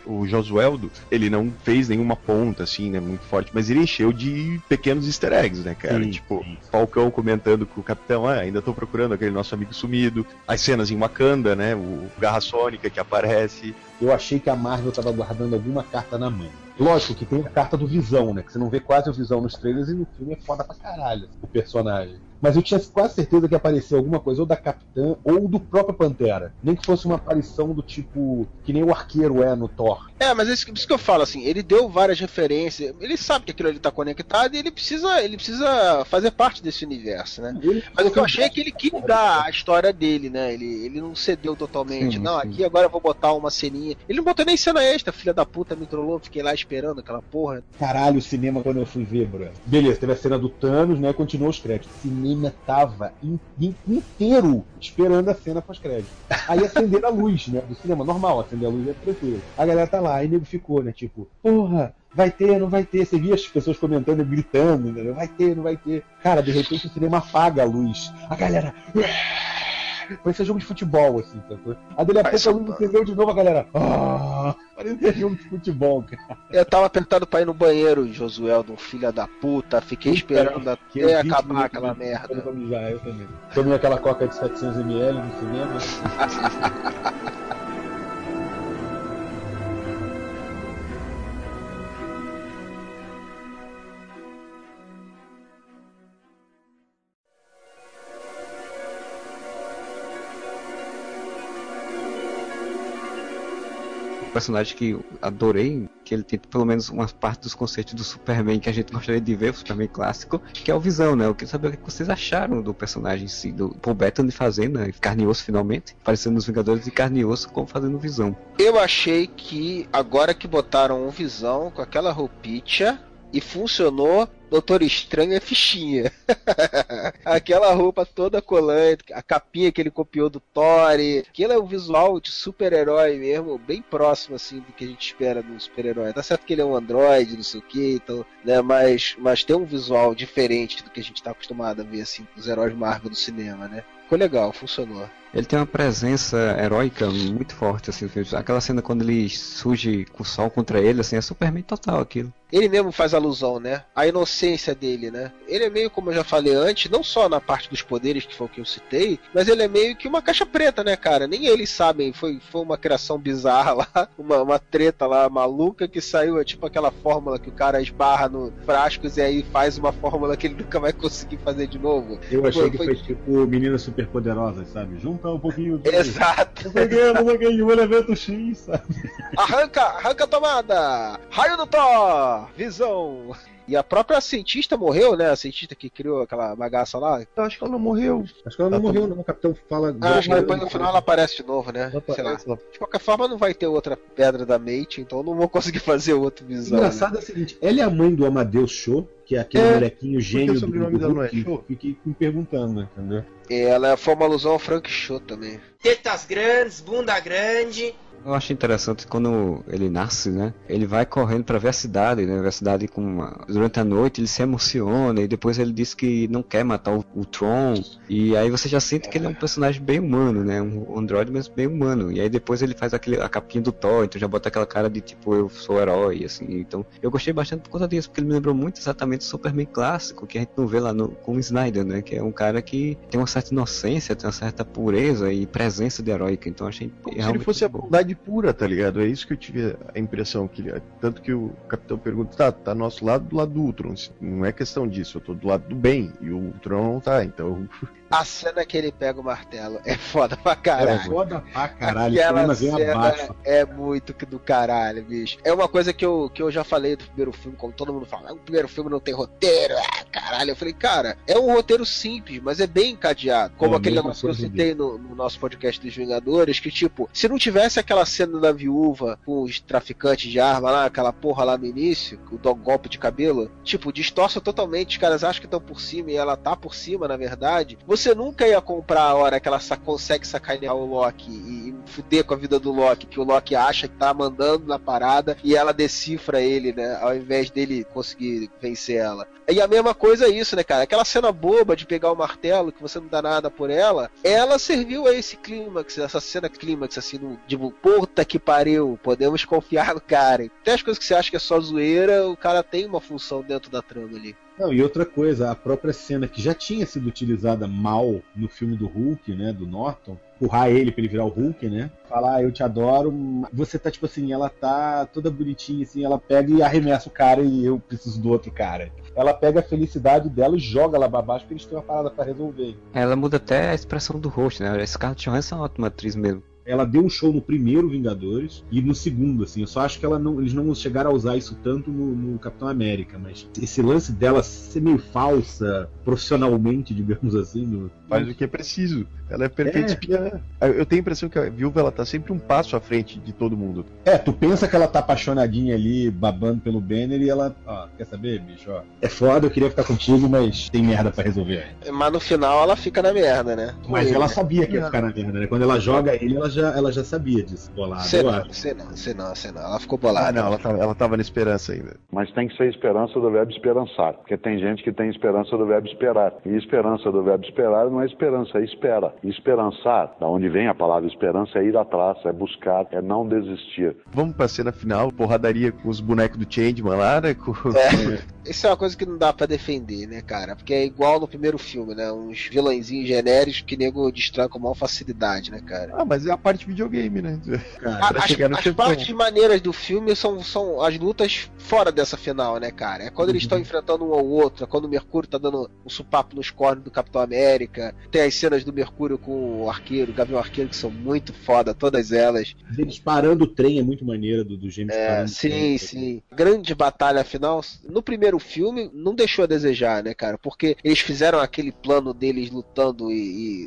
O Josueldo, ele não fez nenhuma ponta, assim, né, muito forte, mas ele encheu de pequenos easter eggs, né, cara? Sim, tipo, sim. Falcão comentando com o Capitão, ah, ainda tô procurando aquele nosso amigo sumido. As cenas em Wakanda, né, o Garra Sônica que aparece. Eu achei que a Marvel tava guardando alguma carta na mão. Lógico que tem a carta do Visão, né? Que você não vê quase o Visão nos trailers e no filme é foda pra caralho o personagem. Mas eu tinha quase certeza que apareceu alguma coisa ou da Capitã ou do próprio Pantera. Nem que fosse uma aparição do tipo. que nem o arqueiro é no Thor. É, mas isso, isso que eu falo, assim, ele deu várias referências, ele sabe que aquilo ali tá conectado e ele precisa, ele precisa fazer parte desse universo, né? Mas o que eu achei é que ele quis dar a história dele, né? Ele, ele não cedeu totalmente. Sim, não, sim. aqui agora eu vou botar uma ceninha. Ele não botou nem cena extra, filha da puta, me trollou, fiquei lá esperando aquela porra. Caralho, o cinema quando eu fui ver, bro. Beleza, teve a cena do Thanos, né? Continuou os créditos. O cinema tava in- in- inteiro esperando a cena pós-crédito. Aí acenderam a luz, né? Do cinema, normal, acender a luz é tranquilo. A galera tá lá, aí nego ficou, né? Tipo, porra, vai ter, não vai ter. Você via as pessoas comentando e gritando, entendeu? Vai ter, não vai ter. Cara, de repente o cinema apaga a luz. A galera. Parecia jogo de futebol, assim, sacou? Aí dali a pouco a luz acendeu de novo, a galera. Ah, parecia jogo de futebol, cara. Eu tava apertado pra ir no banheiro, Josué, um filho da puta, fiquei esperando até 20 acabar aquela merda. eu também. Tomei aquela coca de 700ml no cinema. Personagem que adorei, que ele tem pelo menos uma parte dos conceitos do Superman que a gente gostaria de ver, o Superman clássico, que é o Visão, né? Eu queria saber o que vocês acharam do personagem em si, do Paul Bettany fazendo, né? carne e osso finalmente, aparecendo nos Vingadores de carne e osso como fazendo Visão. Eu achei que agora que botaram um visão com aquela roupinha e funcionou, Doutor Estranho é fichinha. Aquela roupa toda colante, a capinha que ele copiou do Thor, aquilo é o visual de super-herói mesmo, bem próximo assim do que a gente espera de um super-herói. Tá certo que ele é um androide, não sei o que, então, né, mas, mas tem um visual diferente do que a gente tá acostumado a ver assim dos heróis Marvel do cinema, né? Ficou legal, funcionou. Ele tem uma presença heróica muito forte, assim, aquela cena quando ele surge com o sol contra ele, assim, é Superman total aquilo. Ele mesmo faz alusão, né? A inocência dele, né? Ele é meio, como eu já falei antes, não só na parte dos poderes, que foi o que eu citei, mas ele é meio que uma caixa preta, né, cara? Nem eles sabem, foi, foi uma criação bizarra lá, uma, uma treta lá maluca que saiu, é tipo aquela fórmula que o cara esbarra no frascos e aí faz uma fórmula que ele nunca vai conseguir fazer de novo. Eu achei Foi- que foi- foi tipo meninas superpoderosas, sabe? Um pouquinho de. Exato. Não peguei, não peguei um elemento X, sabe? Arranca, arranca a tomada! Raio do Thor! Visão! E a própria cientista morreu, né? A cientista que criou aquela bagaça lá. Eu acho que ela não morreu. Acho que ela não morreu, não. O capitão fala. Ah, acho que depois no final ela aparece de novo, né? Ela Sei lá. aparece, ela- De qualquer forma, não vai ter outra pedra da Mate, então eu não vou conseguir fazer outro O visão. né? engraçado é o seguinte: ela é a mãe do Amadeus Show, que é aquele É, molequinho gênio o sobrenome do, não é Hulk. Fiquei me perguntando, entendeu? E ela foi uma alusão ao Frank Show também. Tetas grandes, bunda grande. Eu acho interessante quando ele nasce, né? Ele vai correndo pra ver a cidade, né? Ver a cidade com uma... durante a noite, ele se emociona e depois ele diz que não quer matar o, o Tron. E aí você já sente que ele é um personagem bem humano, né? Um androide, mas bem humano. E aí depois ele faz aquele, a capinha do Thor, então já bota aquela cara de tipo, eu sou herói, assim. Então eu gostei bastante por conta disso, porque ele me lembrou muito exatamente o Superman clássico, que a gente não vê lá no, com o Snyder, né? Que é um cara que tem uma certa inocência, tem uma certa pureza e presença de heróica. Então eu achei Se ele fosse a bom. Bondade pura, tá ligado? É isso que eu tive a impressão. que Tanto que o capitão pergunta, tá, tá nosso lado do lado do Ultron. Não é questão disso, eu tô do lado do bem. E o Ultron não tá, então. A cena que ele pega o martelo é foda pra É caralho. foda pra caralho, Aquela cena abaixo. é muito que do caralho, bicho. É uma coisa que eu, que eu já falei do primeiro filme, como todo mundo fala, "Ah, o primeiro filme não tem roteiro, ah, caralho. Eu falei, cara, é um roteiro simples, mas é bem encadeado. Como É, aquele negócio que eu coisa citei no, no nosso podcast dos Vingadores, que tipo, se não tivesse aquela cena da viúva com os traficantes de arma lá, aquela porra lá no início, o do golpe de cabelo, tipo, distorce totalmente, os caras acham que estão por cima e ela tá por cima, na verdade. Você nunca ia comprar a hora que ela sa- consegue sacanear o Loki e, e fuder com a vida do Loki, que o Loki acha que tá mandando na parada e ela decifra ele, né? Ao invés dele conseguir vencer ela. E a mesma coisa é isso, né, cara? Aquela cena boba de pegar o martelo, que você não dá nada por ela, ela serviu a esse clímax, essa cena clímax, assim, no, tipo, puta que pariu, podemos confiar no cara. Até as coisas que você acha que é só zoeira, o cara tem uma função dentro da trama ali. Não, e outra coisa, a própria cena que já tinha sido utilizada mal no filme do Hulk, né, do Norton, empurrar ele pra ele virar o Hulk, né? Falar, ah, eu te adoro. Você tá tipo assim, ela tá toda bonitinha, assim, ela pega e arremessa o cara e eu preciso do outro cara. Ela pega a felicidade dela e joga lá pra baixo porque eles têm uma parada pra resolver. Ela muda até a expressão do rosto, né? A Scarlett Johansson é uma ótima atriz mesmo. Ela deu um show no primeiro Vingadores e no segundo, assim. Eu só acho que ela não, eles não chegaram a usar isso tanto no, no Capitão América, mas esse lance dela ser meio falsa, profissionalmente, digamos assim, no, Faz o que é preciso. Ela é perfeita É. espiã. Eu tenho a impressão que a viúva ela tá sempre um passo à frente de todo mundo. É, tu pensa que ela tá apaixonadinha ali, babando pelo Banner, e ela, ó, quer saber, bicho, ó. É foda, eu queria ficar contigo, mas tem merda pra resolver. Mas no final ela fica na merda, né? Mas ela sabia que ia ficar na merda, né? Quando ela joga ele, ela já, ela já sabia disso. Bolado, Sei não, sei não, sei não, sei não. Ela ficou Ah, bolada. não, ela tava, ela tava na esperança ainda. Mas tem que ser esperança do verbo esperançar, porque tem gente que tem esperança do verbo esperar. E esperança do verbo esperar não é esperança, é espera. Esperançar, da onde vem a palavra esperança, é ir atrás, é buscar, é não desistir. Vamos pra cena final, porradaria com os bonecos do Changeman lá, né? Com... É. Isso é uma coisa que não dá pra defender, né, cara? Porque é igual no primeiro filme, né? Uns vilãozinhos genéricos que nego destrói com maior facilidade, né, cara? Ah, mas é a parte videogame, né? A- pra as as partes maneiras do filme são, são as lutas fora dessa final, né, cara? É quando eles estão enfrentando um ao outro, é quando o Mercúrio tá dando um supapo nos cornos do Capitão América. Tem as cenas do Mercúrio com o arqueiro, o Gavião Arqueiro, que são muito foda, todas elas. Eles parando o trem é muito maneiro do, do James É, sim, trem. sim. Grande batalha final. No primeiro filme, não deixou a desejar, né, cara? Porque eles fizeram aquele plano deles lutando e,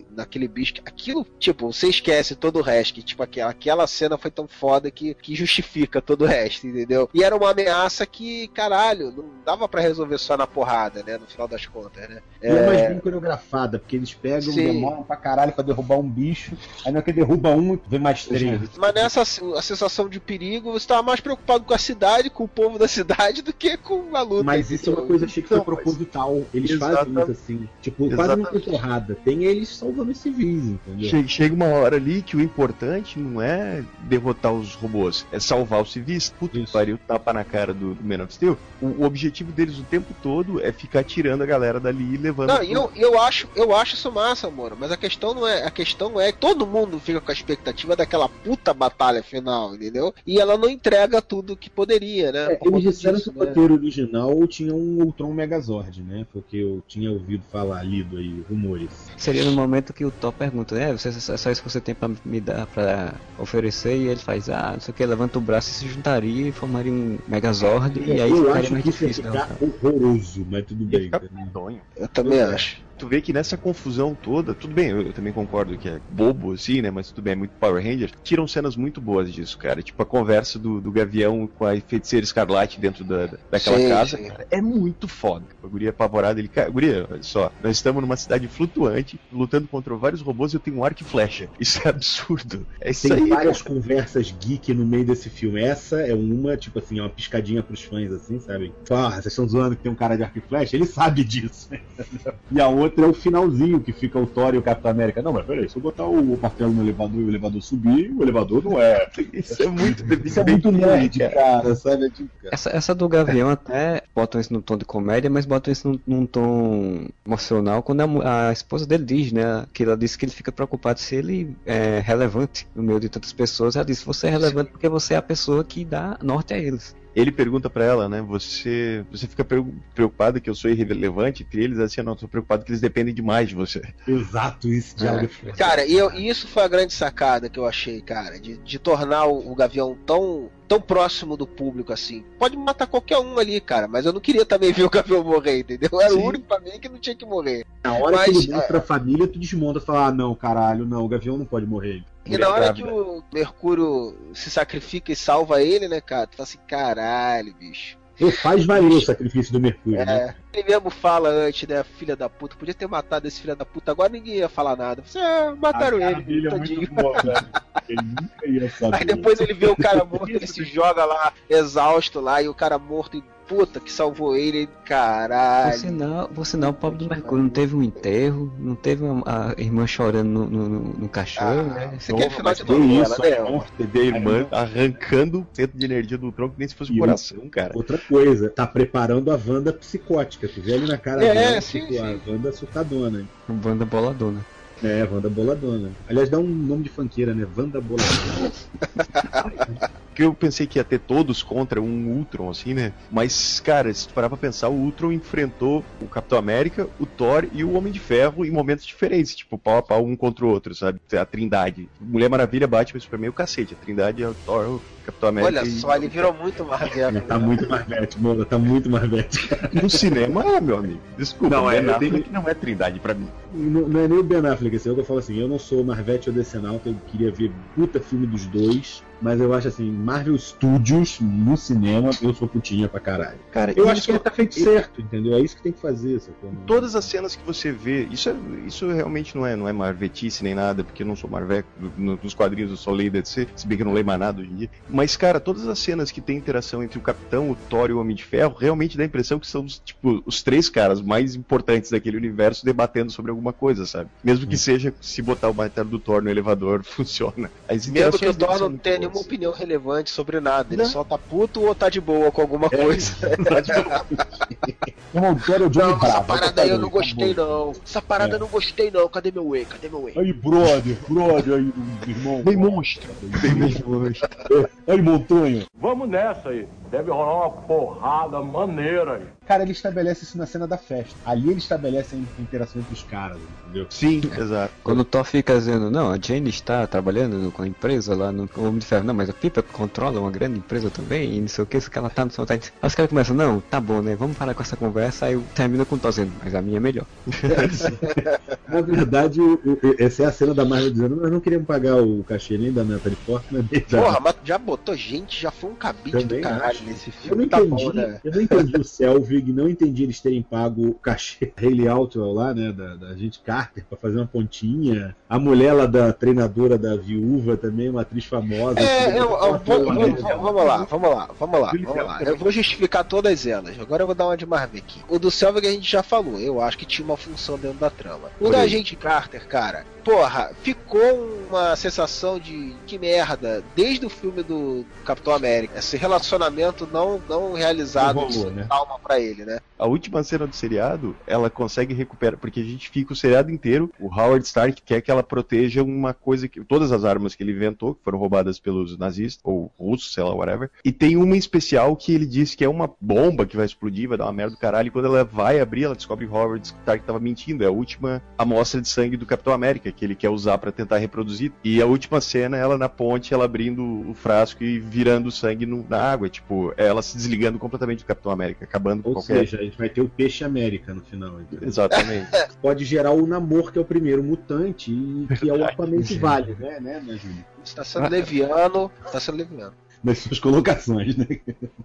e naquele bicho. Aquilo, tipo, você esquece todo o resto. Que, tipo, aquela, aquela cena foi tão foda que, que justifica todo o resto, entendeu? E era uma ameaça que, caralho, não dava pra resolver só na porrada, né? No final das contas, né? E é mais bem coreografada, porque eles pegam, Sim. demoram pra caralho pra derrubar um bicho, aí na hora que derruba um, vem mais três. Mas nessa a sensação de perigo, você tava mais preocupado com a cidade, com o povo da cidade, do que com a luta. Mas isso é uma coisa achei que foi proposital. Eles fazem isso assim. Tipo, quase não tem Exatamente. porrada. Tem eles salvando os civis, entendeu? Che- Chega uma hora ali que o importante não é derrotar os robôs, é salvar os civis. Puta que pariu, tapa na cara do, do Man of Steel. O, o objetivo deles o tempo todo é ficar tirando a galera dali e levando. Não, pro- e eu, eu acho, eu acho isso massa, mano. Mas a questão não é, a questão é que todo mundo fica com a expectativa daquela puta batalha final, entendeu? E ela não entrega tudo que poderia, né? É, eles disseram disso, que o né? roteiro original tinha um Ultron Megazord, né? Porque eu tinha ouvido falar, lido aí, rumores. Seria no momento que o Thor pergunta, né? Você, é só isso que você tem pra me dar, pra oferecer, e ele faz, ah, não sei o que, levanta o braço e se juntaria e formaria um Megazord, e aí eu ficaria acho mais que isso ia difícil. né? ficar horroroso, mas tudo bem. cara. Eu também acho. Tu vê que nessa confusão toda, tudo bem, eu, eu também concordo que é bobo assim, né? Mas tudo bem, é muito Power Rangers. Tiram cenas muito boas disso, cara. Tipo a conversa do, do Gavião com a feiticeira escarlate dentro da, da- daquela Sim, casa, sim. cara. É muito foda. A guria apavorada, ele, cara, guria, olha só, nós estamos numa cidade flutuante, lutando contra vários robôs e eu tenho um arco e flecha. Isso é absurdo. É isso Tem aí. várias cara. conversas geek no meio desse filme. Essa é uma, tipo assim, é uma piscadinha pros fãs, assim, sabe? Ah, vocês estão zoando que tem um cara de arco e flecha? Ele sabe disso. e a outra é o finalzinho, que fica o Thor e o Capitão América. Não, mas peraí, se eu botar o martelo no elevador e o elevador subir, o elevador não é. Isso é muito Isso é muito nerd, cara, sabe? É tipo, cara. Essa, essa do Gavião até botam isso num tom de comédia, mas botam isso num, num tom emocional quando a, a esposa dele diz, né? Que ela disse que ele fica preocupado se ele é relevante no meio de tantas pessoas. Ela disse, você é relevante porque você é a pessoa que dá norte a eles. Ele pergunta pra ela, né? Você, você fica pre- preocupada que eu sou irrelevante entre eles? Assim, eu não, tô preocupado que eles dependem demais de você. Exato, isso, diálogo. É. Cara, e, eu- e isso foi a grande sacada que eu achei, cara, de, de tornar o, o Gavião tão, tão próximo do público assim. Pode matar qualquer um ali, cara, mas eu não queria também ver o Gavião morrer, entendeu? Era o único pra mim que não tinha que morrer. Na hora Mas, que ele é, mostra a família, tu desmonta e fala: ah, não, caralho, não, o Gavião não pode morrer. E na hora que o Mercúrio se sacrifica e salva ele, né, cara? Tu fala assim, caralho, bicho. Ele faz valer o sacrifício do Mercúrio, né? É, ele mesmo fala antes, né, filha da puta, podia ter matado esse filho da puta, agora ninguém ia falar nada. Você, ah, mataram A ele, é muito boa, velho. Ele nunca ia saber. Aí depois ele vê o cara morto, ele se joga lá, exausto lá, e o cara morto e puta que salvou ele, caralho. Por sinal, por sinal, o pobre do Mercúrio não teve um enterro, não teve uma- a irmã chorando no, no, no- no caixão, né? Isso aqui é final de novela, isso, né? a morte da irmã arrancando o centro de energia do tronco, nem se fosse o coração, cara. Outra coisa, tá preparando a Wanda psicótica. Tu vê ali na cara É, dela, sim, tipo, sim. a Wanda surtadona. Banda boladona. É, Wanda Boladona. Aliás, dá um nome de funkeira, né? Wanda Boladona. Porque eu pensei que ia ter todos contra um Ultron, assim, né? Mas, cara, se tu parar pra pensar, o Ultron enfrentou o Capitão América, o Thor e o Homem de Ferro em momentos diferentes, tipo, pau a pau um contra o outro, sabe? A Trindade. Mulher Maravilha bate mas Superman e o cacete. A Trindade é o Thor, o Capitão América. Olha e- só, ele virou muito Marvel. tá muito Marvete, mano. Tá muito Marvete. No cinema é, meu amigo. Desculpa, Não, é, é, eu tenho- não é Trindade pra mim. Não, não é nem o Ben Affleck, assim, eu falo assim, eu não sou Marvete ou Decenalta, eu queria ver puta filme dos dois, mas eu acho assim, Marvel Studios no cinema, eu sou putinha pra caralho. Cara, Eu acho que ele tá feito certo, entendeu? É isso que tem que fazer, sacou? Todas as cenas que você vê, isso, é- isso realmente não é, não é marvetice nem nada, porque eu não sou marveco, no- nos quadrinhos eu só leio DC, se bem que eu não leio mais nada hoje em dia. Mas, cara, todas as cenas que tem interação entre o Capitão, o Thor e o Homem de Ferro, realmente dá a impressão que são, tipo, os três caras mais importantes daquele universo debatendo sobre alguma coisa, sabe? Mesmo que seja, se botar o martelo do Thor no elevador, funciona. As Mesmo que o Thor não tenha. Nenhuma opinião relevante sobre nada, ele Não. só tá puto ou tá de boa com alguma coisa. Irmão, o Thor é o Johnny Não, essa parada aí eu não gostei não. Essa parada É. eu não gostei não. Cadê meu whey? Cadê meu whey? Aí, brother, brother, aí, irmão. Bem monstro. Bem monstro. Aí, montanha. Vamos nessa aí. Deve rolar uma porrada maneira aí. Cara, ele estabelece isso na cena da festa. Ali ele estabelece a interação entre os caras, entendeu? Sim, exato. Quando o Thor fica dizendo, não, a Jane está trabalhando com a empresa lá no Homem de Ferro, não, mas a Pipa controla uma grande empresa também, e não sei o que, isso que ela tá no seu Aí os caras começam, não, tá bom, né, vamos parar com essa conversa, aí termina com o Thor dizendo, mas a minha é melhor. Na verdade, essa é a cena da Marvel dizendo: nós não queríamos pagar o cachê nem da Natalie Portman, nem da. Porra, mas já botou gente, já foi um cabide Também do caralho acho. nesse Eu filme. não Tá entendi, bom, né? eu não entendi o Selvig, não entendi eles terem pago o cachê da Hayley Outwell lá, né, da, da gente Carter, pra fazer uma pontinha. A mulher lá da treinadora da viúva também, uma atriz famosa. É, eu, eu vou- Né? vou- vamos lá, vamos lá, vamos lá, vamos lá. Eu vou justificar todas elas. Agora eu vou dar uma de Marvel aqui. O do Selvig a gente já falou, eu acho que tinha uma função dentro da trama. O Por da gente Carter, cara, porra, ficou uma sensação de que merda, desde o filme do Capitão América. Esse relacionamento não, não realizado Não rolou, né? calma pra ele, né? A última cena do seriado, ela consegue recuperar, porque a gente fica o seriado inteiro, o Howard Stark quer que ela proteja uma coisa que. Todas as armas que ele inventou, que foram roubadas pelos nazistas, ou russos, sei lá, whatever. E tem uma especial que ele diz que é uma bomba que vai explodir, vai dar uma merda do caralho. E quando ela vai abrir, ela descobre que Howard Stark tava mentindo. É a última amostra de sangue do Capitão América, que ele quer usar pra tentar reproduzir. E a última cena, ela na ponte, ela abrindo o frasco e virando o sangue no- na água. Tipo, ela se desligando completamente do Capitão América, acabando com Ou qualquer. seja, a gente vai ter o Peixe América no final. entendeu? Exatamente. Pode gerar o Namor, que é o primeiro mutante, e que é o Aquaman que vale, né, né, né, Júlio? Você tá sendo leviano, tá sendo leviano. Nas suas colocações, né?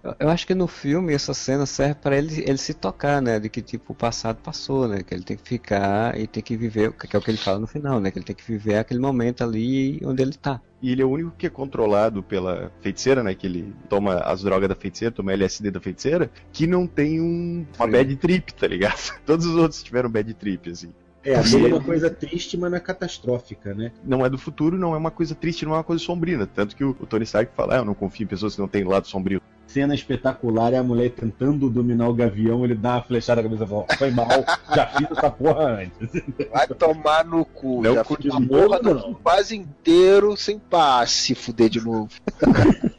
Eu- Eu acho que no filme essa cena serve pra ele, ele se tocar, né? De que tipo o passado passou, né? Que ele tem que ficar e tem que viver, que é o que ele fala no final, né? Que ele tem que viver aquele momento ali onde ele tá. E ele é o único que é controlado pela feiticeira, né? Que ele toma as drogas da feiticeira, toma LSD da feiticeira, que não tem um, uma bad trip, tá ligado? Todos os outros tiveram bad trip, assim. É, ali é uma coisa triste, mas não é catastrófica, né? Não é do futuro, não é uma coisa triste, não é uma coisa sombria. Tanto que o, o Tony Stark fala, ah, eu não confio em pessoas que não têm lado sombrio. Cena espetacular é a mulher tentando dominar o gavião, ele dá uma flechada na cabeça e fala, foi mal, já fiz essa porra antes. Vai tomar no cu. Não já fiz a de porra do quase inteiro sem pá, se fuder de novo.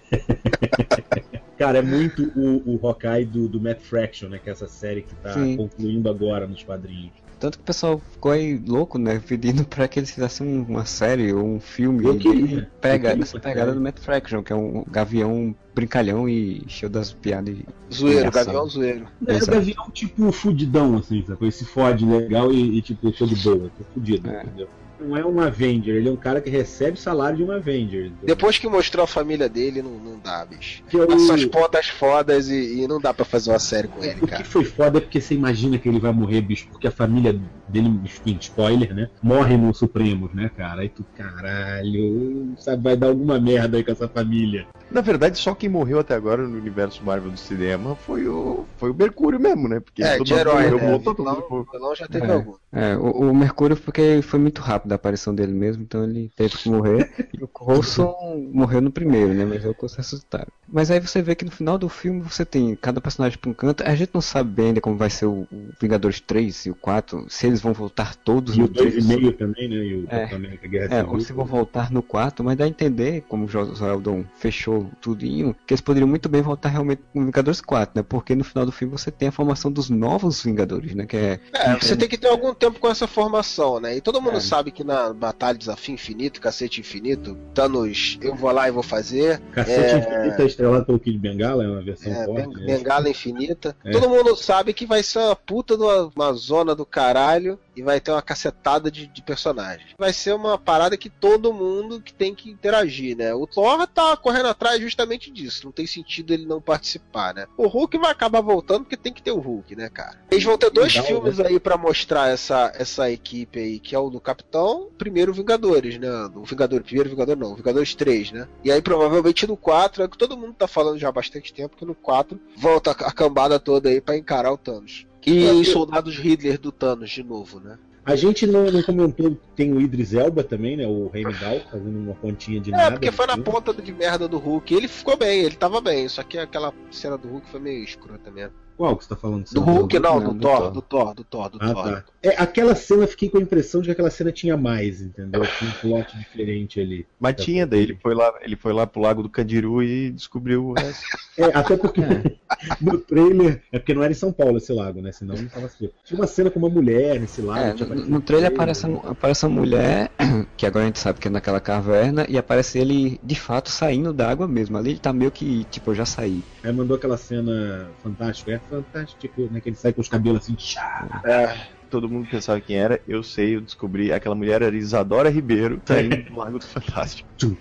Cara, é muito o, o Hawkeye do, do Matt Fraction, né? Que é essa série que tá Sim. concluindo agora nos quadrinhos. Tanto que o pessoal ficou aí louco, né? Pedindo pra que eles fizessem um- uma série ou um filme Eu queria. pega, Eu queria essa pegada do Matt Fraction, que é um brincalhão brincalhão e cheio das piadas. Zoeiro, gavião zoeiro. É, o Exato. gavião, tipo, fudidão, assim, sacou? Ele se fode legal e, e, tipo, show de boa, tô fudido, É. entendeu? Não é um Avenger, ele é um cara que recebe salário de um Avenger. Depois que mostrou a família dele, não, não dá, bicho. Que é Passou as pontas fodas e, e não dá pra fazer uma série com ele, O que cara. foi foda é porque você imagina que ele vai morrer, bicho, porque a família dele, enfim, spoiler, né? Morre no Supremos, né, cara? Aí tu, caralho, sabe, vai dar alguma merda aí com essa família. Na verdade, só quem morreu até agora no universo Marvel do cinema foi o, foi o Mercúrio mesmo, né? Porque É, todo de herói, morreu, né? voltou, todo mundo vilão já teve É. algum. É, o, o Mercúrio porque foi muito rápido a aparição dele mesmo, então ele teve que morrer. e o Coulson morreu no primeiro, né? Mas é o Coulson ressuscitaram. Mas aí você vê que no final do filme você tem cada personagem pra um canto. A gente não sabe bem ainda como vai ser o, o Vingadores 3 e o 4, se eles vão voltar todos E o no 3. 2,5 também, né? E o É. Capitão América Guerra É, Civil. ou se vão voltar no 4, mas dá a entender, como o José Aldon fechou tudinho, que eles poderiam muito bem voltar realmente com o Vingadores 4, né? Porque no final do filme você tem a formação dos novos Vingadores, né? Que é. É, você tem que ter algum tempo com essa formação, né? E todo mundo É. sabe que na Batalha Desafio Infinito, Cacete Infinito, Thanos, eu vou lá e vou fazer. Cacete é, Infinito é estrelado pelo Kid Bengala, é uma versão É, forte. Ben- né? Bengala Infinita. É. Todo mundo sabe que vai ser uma puta de uma, uma zona do caralho e vai ter uma cacetada de, de personagens. Vai ser uma parada que todo mundo que tem que interagir, né? O Thor tá correndo atrás justamente disso. Não tem sentido ele não participar, né? O Hulk vai acabar voltando porque tem que ter o Hulk, né, cara? Eles vão ter dois Legal, filmes aí pra mostrar essa, essa equipe aí, que é o do Capitão, primeiro Vingadores, né? O Vingador, primeiro Vingador não, Vingadores 3, né? E aí provavelmente no 4, é que todo mundo tá falando já há bastante tempo, que no 4 volta a cambada toda aí pra encarar o Thanos. E É, soldados Hitler do Thanos de novo, né? A gente não, não comentou que tem o Idris Elba também, né? O Heimdall, fazendo uma pontinha de É, nada. porque foi na assim. ponta de merda do Hulk. Ele ficou bem, ele tava bem, só que aquela cena do Hulk foi meio escrota mesmo. Qual que você tá falando? Do Hulk não, do Thor, do Thor, do Thor, do Ah, Thor. tá. É, aquela cena eu fiquei com a impressão de que aquela cena tinha mais, entendeu? Tinha um plot diferente ali. Mas tinha, daí ele foi lá, ele foi lá pro Lago do Candiru e descobriu o resto. É, até porque no trailer. É porque não era em São Paulo esse lago, né? Senão não tava assim. Tinha uma cena com uma mulher nesse lago. É, tinha no, no trailer aparece, aparece uma mulher, que agora a gente sabe que é naquela caverna, e aparece ele de fato saindo da água mesmo. Ali ele tá meio que, tipo, eu já saí. Aí mandou aquela cena fantástica. É fantástico, né? Que ele sai com os cabelos assim. tchá. É. Todo mundo pensava quem era, eu sei, eu descobri. Aquela mulher era Isadora Ribeiro, saindo do Lago do Fantástico. Tchum,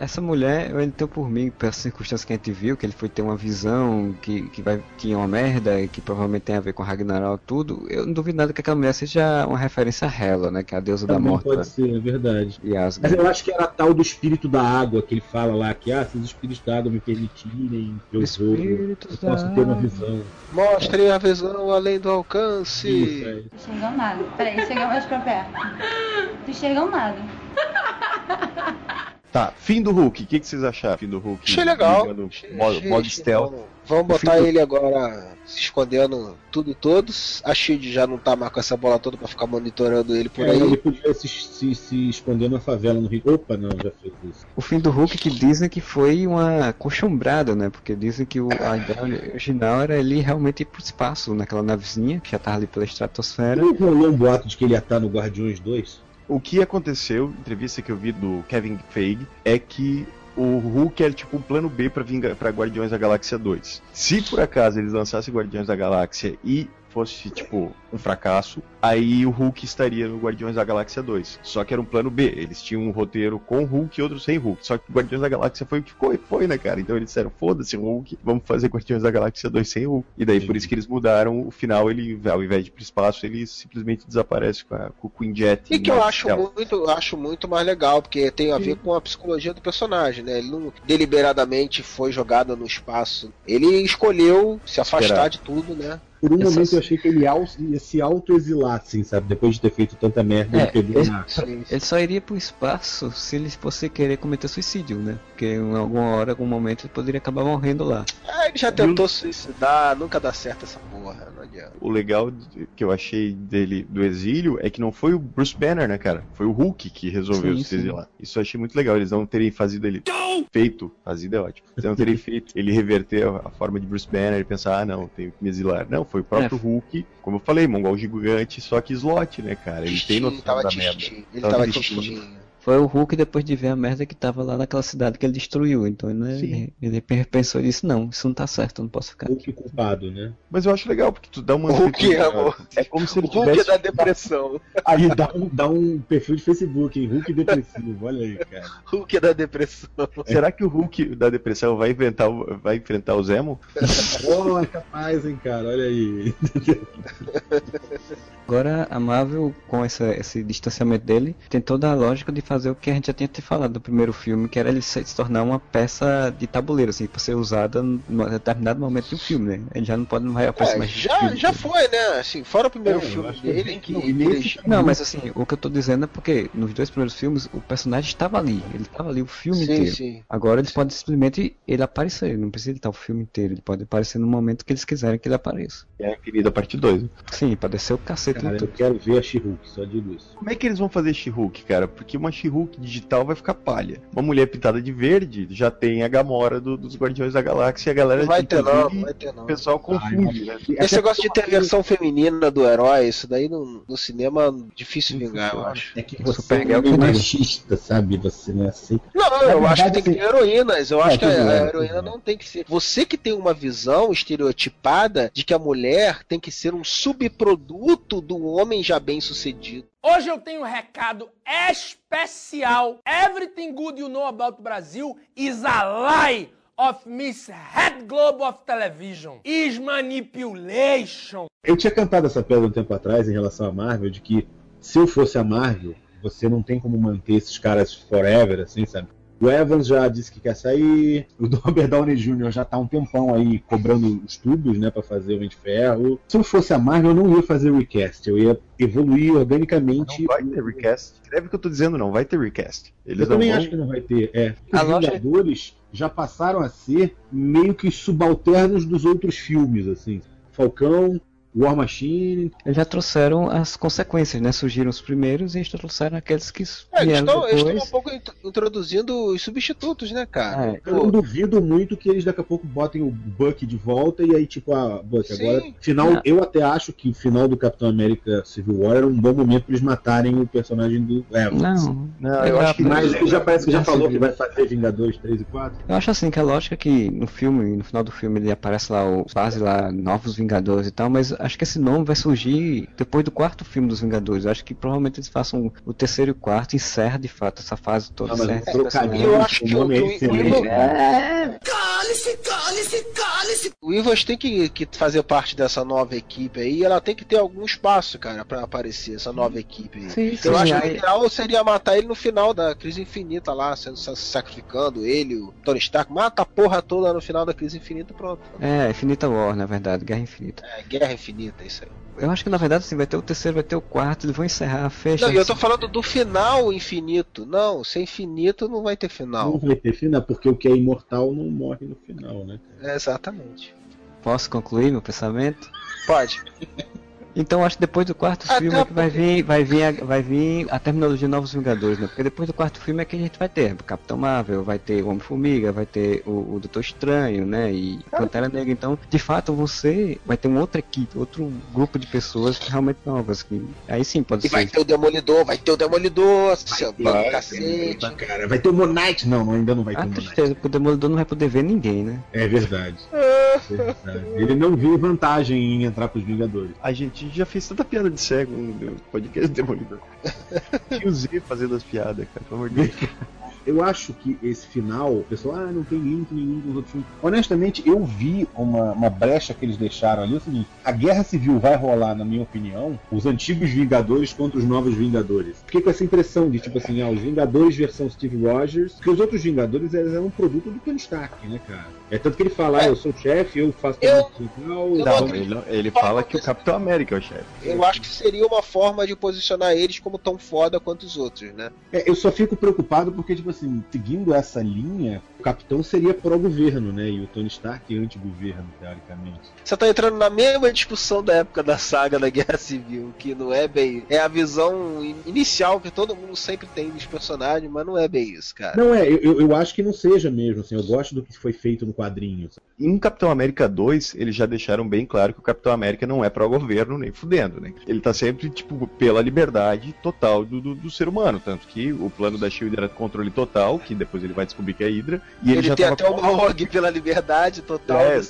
Essa mulher, eu entendo por mim, pelas circunstâncias que a gente viu, que ele foi ter uma visão que, que vai, tinha uma merda, que provavelmente tem a ver com Ragnarok, tudo. Eu não duvido nada que aquela mulher seja uma referência a Hela, né? Que é a deusa da Também morte. pode ser, é verdade. E Mas eu acho que era a tal do espírito da água que ele fala lá, que ah, se os espíritos da água me permitirem, eu vou, eu Espíritos posso da ter uma visão. Mostre a visão além do alcance. Isso, é. Não enxergam nada. Peraí, chega mais pra perto. Não enxergam nada. Tá, fim do Hulk. O que, que vocês acharam? Fim do Hulk. Achei legal. Achei- modo, achei- modo stealth. bom. Vamos botar ele agora se escondendo tudo e todos. A Shield já não tá mais com essa bola toda pra ficar monitorando ele por É, aí. ele podia se, se, se esconder na favela no Rio. Opa, não, já fez isso. O fim do Hulk que dizem que foi uma coxombrada, né? Porque dizem que o, a ideia original era ele realmente ir pro espaço, naquela navezinha que já tava ali pela estratosfera. Não rolou um boato de que ele ia estar no Guardiões 2? O que aconteceu, entrevista que eu vi do Kevin Feige, é que o Hulk era tipo um plano B Vinga- pra Guardiões da Galáxia 2. Se por acaso eles lançassem Guardiões da Galáxia e fosse, tipo, um fracasso, aí o Hulk estaria no Guardiões da Galáxia 2. Só que era um plano B. Eles tinham um roteiro com Hulk e outro sem Hulk. Só que Guardiões da Galáxia foi o que ficou e foi, né, cara? Então eles disseram, foda-se Hulk, vamos fazer Guardiões da Galáxia 2 sem Hulk. E daí por isso que eles mudaram o final, ele, ao invés de ir pro espaço, ele simplesmente desaparece com, a, com o Queen Jet. E que eu acho muito, eu acho muito mais legal, porque tem a ver com a psicologia do personagem, né? Ele não deliberadamente foi jogado no espaço. Ele escolheu se afastar Esperar. de tudo, né? Por um Essas- momento eu achei que ele au- ia se auto-exilar, assim, sabe? Depois de ter feito tanta merda, É, ele ele, ele só iria pro espaço se ele fosse querer cometer suicídio, né? Porque em alguma hora, algum momento, ele poderia acabar morrendo lá. Ah, ele já tentou suicidar, nunca dá certo essa porra, não adianta. O legal que eu achei dele do exílio é que não foi o Bruce Banner, né, cara? Foi o Hulk que resolveu Sim, se sim. exilar. Isso eu achei muito legal. Eles não terem fazido ele feito, fazido é ótimo. Eles não terem feito ele reverter a, a forma de Bruce Banner e pensar, ah, não, tenho que me exilar. Não, foi o próprio É. Hulk, como eu falei, mongol gigante, só que slot, né, cara? Ele tem noção tava da merda. Ele Tava tava. Foi o Hulk depois de ver a merda que tava lá naquela cidade que ele destruiu. Então ele, ele pensou nisso, não, isso não tá certo, eu não posso ficar. Hulk culpado, né? Mas eu acho legal, porque tu dá uma. Hulk é, amor. É como se ele O Hulk é tivesse. da depressão. Aí dá um, dá um perfil de Facebook, hein? Hulk depressivo, olha aí, cara. Hulk é da depressão. Será que o Hulk da depressão vai enfrentar o, vai enfrentar o Zemo? Oh, é capaz, hein, cara, olha aí. Agora a Marvel, com essa, esse distanciamento dele, tem toda a lógica de fazer o que a gente já tinha te falado do primeiro filme, que era ele se, se tornar uma peça de tabuleiro, assim, pra ser usada em determinado momento do filme, né? Ele já não pode, não vai aparecer É, mais. no já, filme. já foi, né? Assim, fora o primeiro É, filme dele, que, que ele nesse- Não, mas assim, o que eu tô dizendo é porque nos dois primeiros filmes o personagem estava ali, ele estava ali o filme Sim, inteiro. sim. Agora ele pode simplesmente ele aparecer, não precisa estar o filme inteiro, ele pode aparecer no momento que eles quiserem que ele apareça. É infinita parte 2. Sim, pode descer o cacete Cara, eu quero ver a She-Hulk, só digo isso. Como é que eles vão fazer She-Hulk, cara? Porque uma She-Hulk digital vai ficar palha. Uma mulher pintada de verde já tem a Gamora do- dos Guardiões da Galáxia e a galera vai ter não, vai ter não. o pessoal confunde, né? Esse negócio de ter versão feminina do herói, isso daí no, no cinema difícil vingar, eu acho. É que você é meio diga. machista, sabe? Você não é assim. Não, eu acho que tem que ter heroínas. Eu É, acho que a, heroína não tem que ser. Você que tem uma visão estereotipada de que a mulher tem que ser um subproduto do homem já bem sucedido. Hoje eu tenho um recado especial. Everything good you know about Brazil is a lie of Miss Head Globe of Television. Is manipulation. Eu tinha cantado essa pedra um tempo atrás em relação à Marvel, de que se eu fosse a Marvel, você não tem como manter esses caras forever, assim, sabe? O Evans já disse que quer sair, o Robert Downey Jr. já tá há um tempão aí cobrando os tubos, né, pra fazer o Homem de Ferro. Se eu fosse a Marvel, eu não ia fazer recast, eu ia evoluir organicamente. Não vai ter recast. Escreve o que eu tô dizendo, não vai ter recast. Eles Eu também vão... acho que não vai ter. É. Os loja- Vingadores já passaram a ser meio que subalternos dos outros filmes, assim. Falcão, War Machine. Eles já trouxeram as consequências, né? Surgiram os primeiros e eles trouxeram aqueles que É, eles vieram estão eles depois. estão um pouco int- introduzindo os substitutos, né, cara? É. Eu não duvido muito que eles daqui a pouco botem o Buck de volta e aí, tipo, ah, Buck, Sim. agora. Final, Não. eu até acho que o final do Capitão América Civil War era um bom momento pra eles matarem o personagem do Evans. Não, Não, eu Já- acho que Mas ele já parece que já Já falou que vai fazer Vingadores 3 e 4. Eu acho assim que a lógica é que no filme, no final do filme, ele aparece lá o base lá, Novos Vingadores e tal, mas acho que esse nome vai surgir depois do quarto filme dos Vingadores. Eu acho que provavelmente eles façam o terceiro e o quarto, encerra de fato essa fase toda. Não, mas o esse trocadilho. Eu acho que o nome é o- excelente. o- cara. Cale-se, cale-se, cale-se. O Ivas tem que, que fazer parte dessa nova equipe aí, e ela tem que ter algum espaço, cara, pra aparecer, essa nova equipe aí. Sim, sim, Eu acho que o ideal seria matar ele no final da crise infinita lá, sendo sa- sacrificando ele, o Tony Stark. Mata a porra toda no final da crise infinita e pronto. É, Infinita War, na verdade, Guerra Infinita. É, guerra infinita, isso aí. Eu acho que na verdade assim, vai ter o terceiro, vai ter o quarto, eles vão encerrar, fecha. Não, e eu tô falando do final infinito. Não, sem infinito não vai ter Não final. vai ter final, porque o que é imortal não morre no final, né? Cara? Exatamente. Posso concluir meu pensamento? Pode. Então acho que depois do quarto Até filme é que vai vir, vai vir, a, vai vir a terminologia Novos Vingadores, né? Porque depois do quarto filme é que a gente vai ter o Capitão Marvel, vai ter o Homem-Formiga, vai ter o, o Doutor Estranho, né? E Pantera Negra. Então, de fato, você vai ter uma outra equipe, outro grupo de pessoas realmente novas. Que, aí sim pode E ser. vai ter o Demolidor, vai ter o Demolidor, seu ter, bando vai cacete. Cara, vai ter o Moon Knight? Não, ainda não vai ter Ah, tristeza, porque o Demolidor não vai poder ver ninguém, né? É verdade. verdade. Ele não viu vantagem em entrar pros Vingadores. A gente já fez tanta piada de cego no podcast do Demolidor. Tinha o Z fazendo as piadas, cara, pelo amor de Deus. Eu acho que esse final, o pessoal, ah, não tem link nenhum com os outros filmes. Honestamente, eu vi uma, uma brecha que eles deixaram ali. É o seguinte: a guerra civil vai rolar, na minha opinião, os antigos Vingadores contra os novos Vingadores. Fiquei com essa impressão de, tipo assim, ah, os Vingadores versão Steve Rogers, porque os outros Vingadores eles eram um produto do Tony Stark, né, cara? É tanto que ele fala, ah, eu sou o chefe, eu faço Eu- tudo e tal. eu ele, não- ele fala que o Capitão América é o chefe. Eu acho que seria uma forma de posicionar eles como tão foda quanto os outros, né? É, eu só fico preocupado porque, tipo assim, seguindo essa linha, O capitão seria pró-governo, né? E o Tony Stark anti-governo, teoricamente. Você tá entrando na mesma discussão da época da saga da Guerra Civil, que não é bem. É a visão in- inicial que todo mundo sempre tem dos personagens, mas não é bem isso, cara. Não é, eu, eu- eu acho que não seja mesmo, assim. Eu gosto do que foi feito no quadrinho. Em Capitão América 2, eles já deixaram bem claro que o Capitão América não é pró-governo nem fudendo, né? Ele tá sempre, tipo, pela liberdade total do, do, do ser humano. Tanto que o plano da Shield era controle total, que depois ele vai descobrir que é Hydra. E ele, ele já tem até uma org pela liberdade total. É.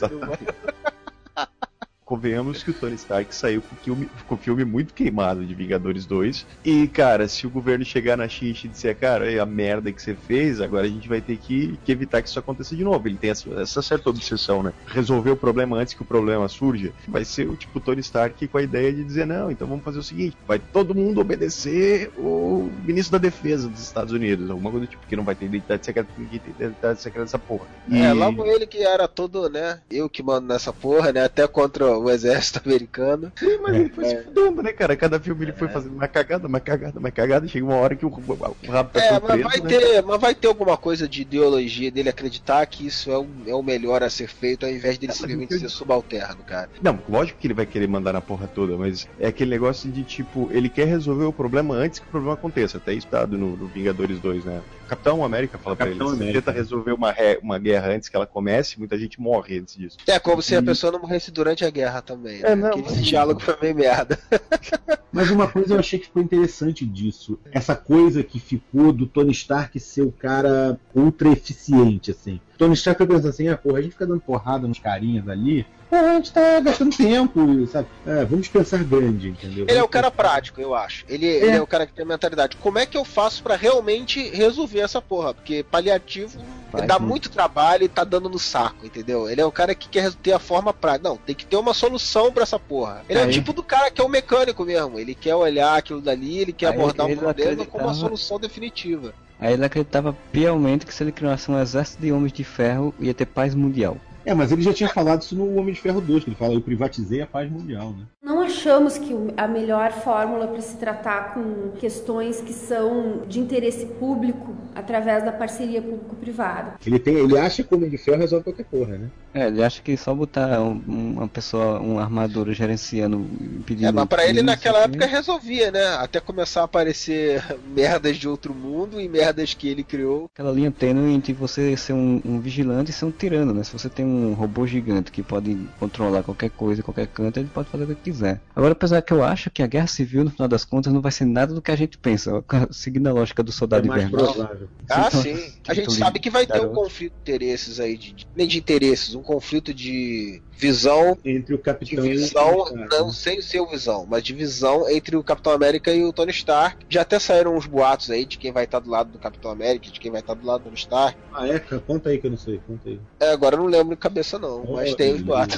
Convenhamos que o Tony Stark saiu com o filme, com o filme muito queimado de Vingadores 2. E, cara, se o governo chegar na Xinx e disser, cara, é a merda que você fez, agora a gente vai ter que, que evitar que isso aconteça de novo. Ele tem essa, essa certa obsessão, né? Resolver o problema antes que o problema surja. Vai ser o tipo Tony Stark com a ideia de dizer, não, então vamos fazer o seguinte: vai todo mundo obedecer o ministro da Defesa dos Estados Unidos. Alguma coisa do tipo, porque não vai ter identidade secreta, ninguém tem identidade secreta dessa porra. É, E- logo ele que era todo, né? Eu que mando nessa porra, né? Até contra o exército americano. Sim, mas ele foi É. se fudendo, né, cara? Cada filme ele foi fazendo uma cagada, uma cagada, uma cagada. Chega uma hora que o, o rabo tá É, mas preto, vai, né? ter, mas vai ter alguma coisa de ideologia dele acreditar que isso é o, é o melhor a ser feito ao invés dele simplesmente ser subalterno, cara. Não, lógico que ele vai querer mandar na porra toda, mas é aquele negócio de tipo, ele quer resolver o problema antes que o problema aconteça. Até isso dado no, no Vingadores 2, né? Capitão América fala pra ele: América. tenta resolver uma, re- uma guerra antes que ela comece, muita gente morre antes disso. É como se a pessoa não morresse durante a guerra também. É, Né? não, Aquele mas- diálogo foi meio merda. Mas uma coisa eu achei que ficou interessante disso. Essa coisa que ficou do Tony Stark ser o cara ultra eficiente, assim. Tony Stark foi pensando assim, ah, porra, a gente fica dando porrada nos carinhas ali. Pô, a gente tá gastando tempo, sabe? É, vamos pensar grande, entendeu? Ele é o cara prático, eu acho. Ele é, ele é o cara que tem a mentalidade. Como é que eu faço pra realmente resolver essa porra? Porque paliativo Faz dá muito. muito trabalho e tá dando no saco, entendeu? Ele é o cara que quer ter a forma prática. Não, tem que ter uma solução pra essa porra. Ele é o Aí- tipo do cara que é o mecânico mesmo. Ele quer olhar aquilo dali, ele quer Aí abordar o ele problema com uma solução definitiva. Aí ele acreditava piamente que se ele criasse um exército de homens de ferro, ia ter paz mundial. É, mas ele já tinha falado isso no Homem de Ferro 2, que ele fala, eu privatizei a paz mundial, né? Não achamos que a melhor fórmula para se tratar com questões que são de interesse público através da parceria público-privada. Ele, tem, ele acha que o Homem de Ferro resolve qualquer porra, né? É, ele acha que só botar um- uma pessoa, uma armadura gerenciando, pedindo... É, mas pra ele naquela época resolvia, né? Até começar a aparecer merdas de outro mundo e merdas que ele criou. Aquela linha tênue entre você ser um, um vigilante e ser um tirano, né? Se você tem um robô gigante que pode controlar qualquer coisa, qualquer canto, ele pode fazer o que quiser. Agora, apesar que eu acho que a guerra civil, no final das contas, não vai ser nada do que a gente pensa. Seguindo a lógica do soldado É mais invernal. provável. Ah, Então, sim. A tipo, gente sabe que vai ter um conflito de interesses aí, de, de- nem de interesses, um conflito de visão. Entre o Capitão e o visão, Tony Stark, não né? sem ser o visão, mas de visão entre o Capitão América e o Tony Stark. Já até saíram uns boatos aí de quem vai estar do lado do Capitão América, de quem vai estar do lado do Tony Stark. Ah, é? Conta aí que eu não sei, conta aí. É, agora eu não lembro de cabeça não, mas Oh, tem os boatos.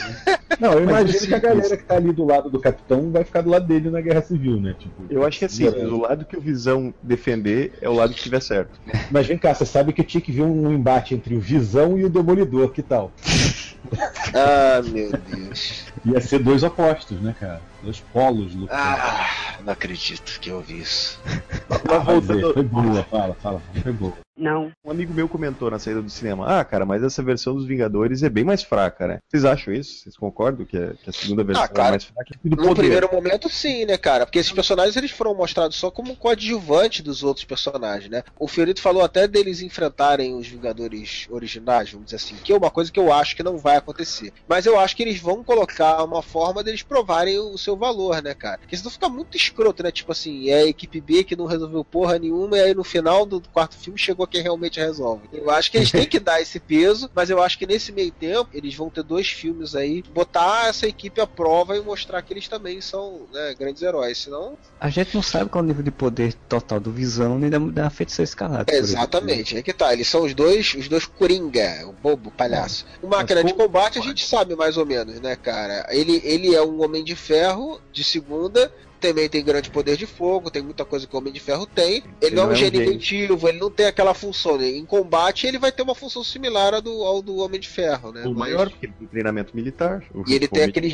Não, eu Mas imagino que a galera que tá ali do lado do Capitão vai ficar do lado dele na Guerra Civil, né? Tipo, Eu acho que assim, o lado que o Visão defender é o lado que estiver certo. Mas vem cá, você sabe que tinha que vir um embate entre o Visão e o Demolidor, que tal? Ah, meu Deus. Ia ser dois opostos, né, cara? Dois polos lutando. Ah, não acredito que eu ouvi isso. Vai dizer, foi boa, fala, fala, foi boa. Não. Um amigo meu comentou na saída do cinema: Ah, cara, mas essa versão dos Vingadores é bem mais fraca, né? Vocês acham isso? Vocês concordam que a, que a segunda versão Ah, cara, é mais fraca? Do No poder. primeiro momento, sim, né, cara? Porque esses personagens eles foram mostrados só como coadjuvante dos outros personagens, né? O Fiorito falou até deles enfrentarem os Vingadores originais, vamos dizer assim, que é uma coisa que eu acho que não vai acontecer. Mas eu acho que eles vão colocar uma forma deles provarem o seu valor, né, cara? Porque senão fica muito escroto, né? Tipo assim, é a equipe B que não resolveu porra nenhuma, e aí no final do quarto filme chegou quem realmente resolve. Eu acho que eles têm que dar esse peso, mas eu acho que nesse meio tempo eles vão ter dois filmes aí, botar essa equipe à prova e mostrar que eles também são né, grandes heróis. Senão, A gente não sabe qual é o nível de poder total do Visão nem da, da Feiticeira Escarlate. exemplo. Exatamente, é que tá. Eles são os dois, os dois Coringa, o bobo, o palhaço. O máquina de combate a gente sabe mais ou menos, né, cara? Ele, ele é um homem de ferro de segunda. Também tem grande poder de fogo, tem muita coisa que o Homem de Ferro tem. Ele, Ele não é não um é um gênio inventivo, ele não tem aquela função. Né? Em combate, ele vai ter uma função similar ao do, ao do Homem de Ferro, né? O Mas- maior, porque ele tem treinamento militar. O- E ele tem aquele,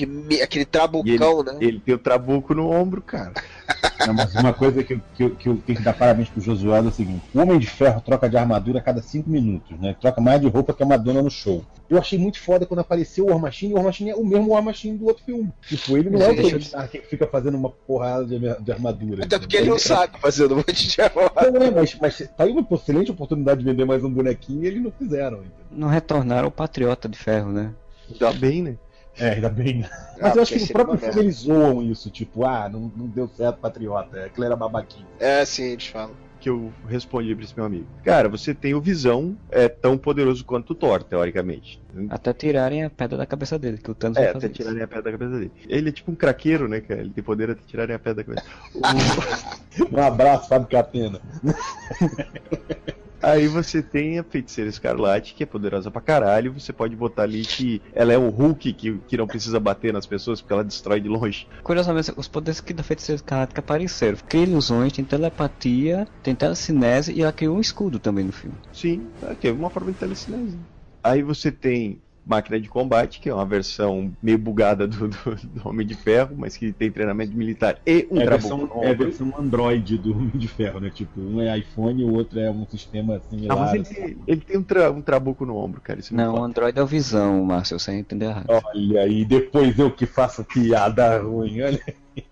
aquele e ele, trabucão, né? ele tem o trabuco no ombro, cara. Não, mas uma coisa que, eu- que, que eu tenho que dar parabéns pro Josué é o seguinte: o Homem de Ferro troca de armadura a cada 5 minutos, né? Troca mais de roupa que a Madonna no show. Eu achei muito foda quando apareceu o War Machine, e o War Machine é o mesmo War Machine do outro filme. Tipo, ele não é o Tony Stark que fica fazendo uma porrada de, de armadura. Até porque ele não sabe fazer um monte de Não é, mas, mas tá aí uma excelente oportunidade de vender mais um bonequinho e eles não fizeram. entendeu? Não retornaram o Patriota de Ferro, né? Ainda bem, né? É, ainda bem. Ah, Mas eu acho que no próprio uma filme eles zoam isso, tipo, ah, não, não deu certo Patriota, aquilo era babaquinho. É, sim, eles falam. Que eu respondi pra esse meu amigo. Cara, você tem o Visão, é tão poderoso quanto o Thor, teoricamente. Até tirarem a pedra da cabeça dele, que o Thanos É, vai até fazer. tirarem a pedra da cabeça dele. Ele é tipo um craqueiro, né, cara? Ele tem poder até tirarem a pedra da cabeça. Um abraço, Fábio Catena. Aí você tem a feiticeira escarlate, que é poderosa pra caralho. Você pode botar ali que ela é o Hulk, que, que não precisa bater nas pessoas, porque ela destrói de longe. Curiosamente, os poderes que da feiticeira escarlate apareceram. Cria ilusões, tem telepatia, tem telecinese e ela criou um escudo também no filme. Sim, aqui é uma forma de telecinese. Aí você tem máquina de combate, que é uma versão meio bugada do, do- do Homem de Ferro, mas que tem treinamento militar e um é, é a versão Android do Homem de Ferro, né? Tipo, um é iPhone e o outro é um sistema Ah, similar. mas ele, tem- ele tem um, tra- um trabuco no ombro, cara. Isso Não, o Android é o Visão, Márcio, você entendeu errado. Olha aí, depois eu que faço piada ruim, olha.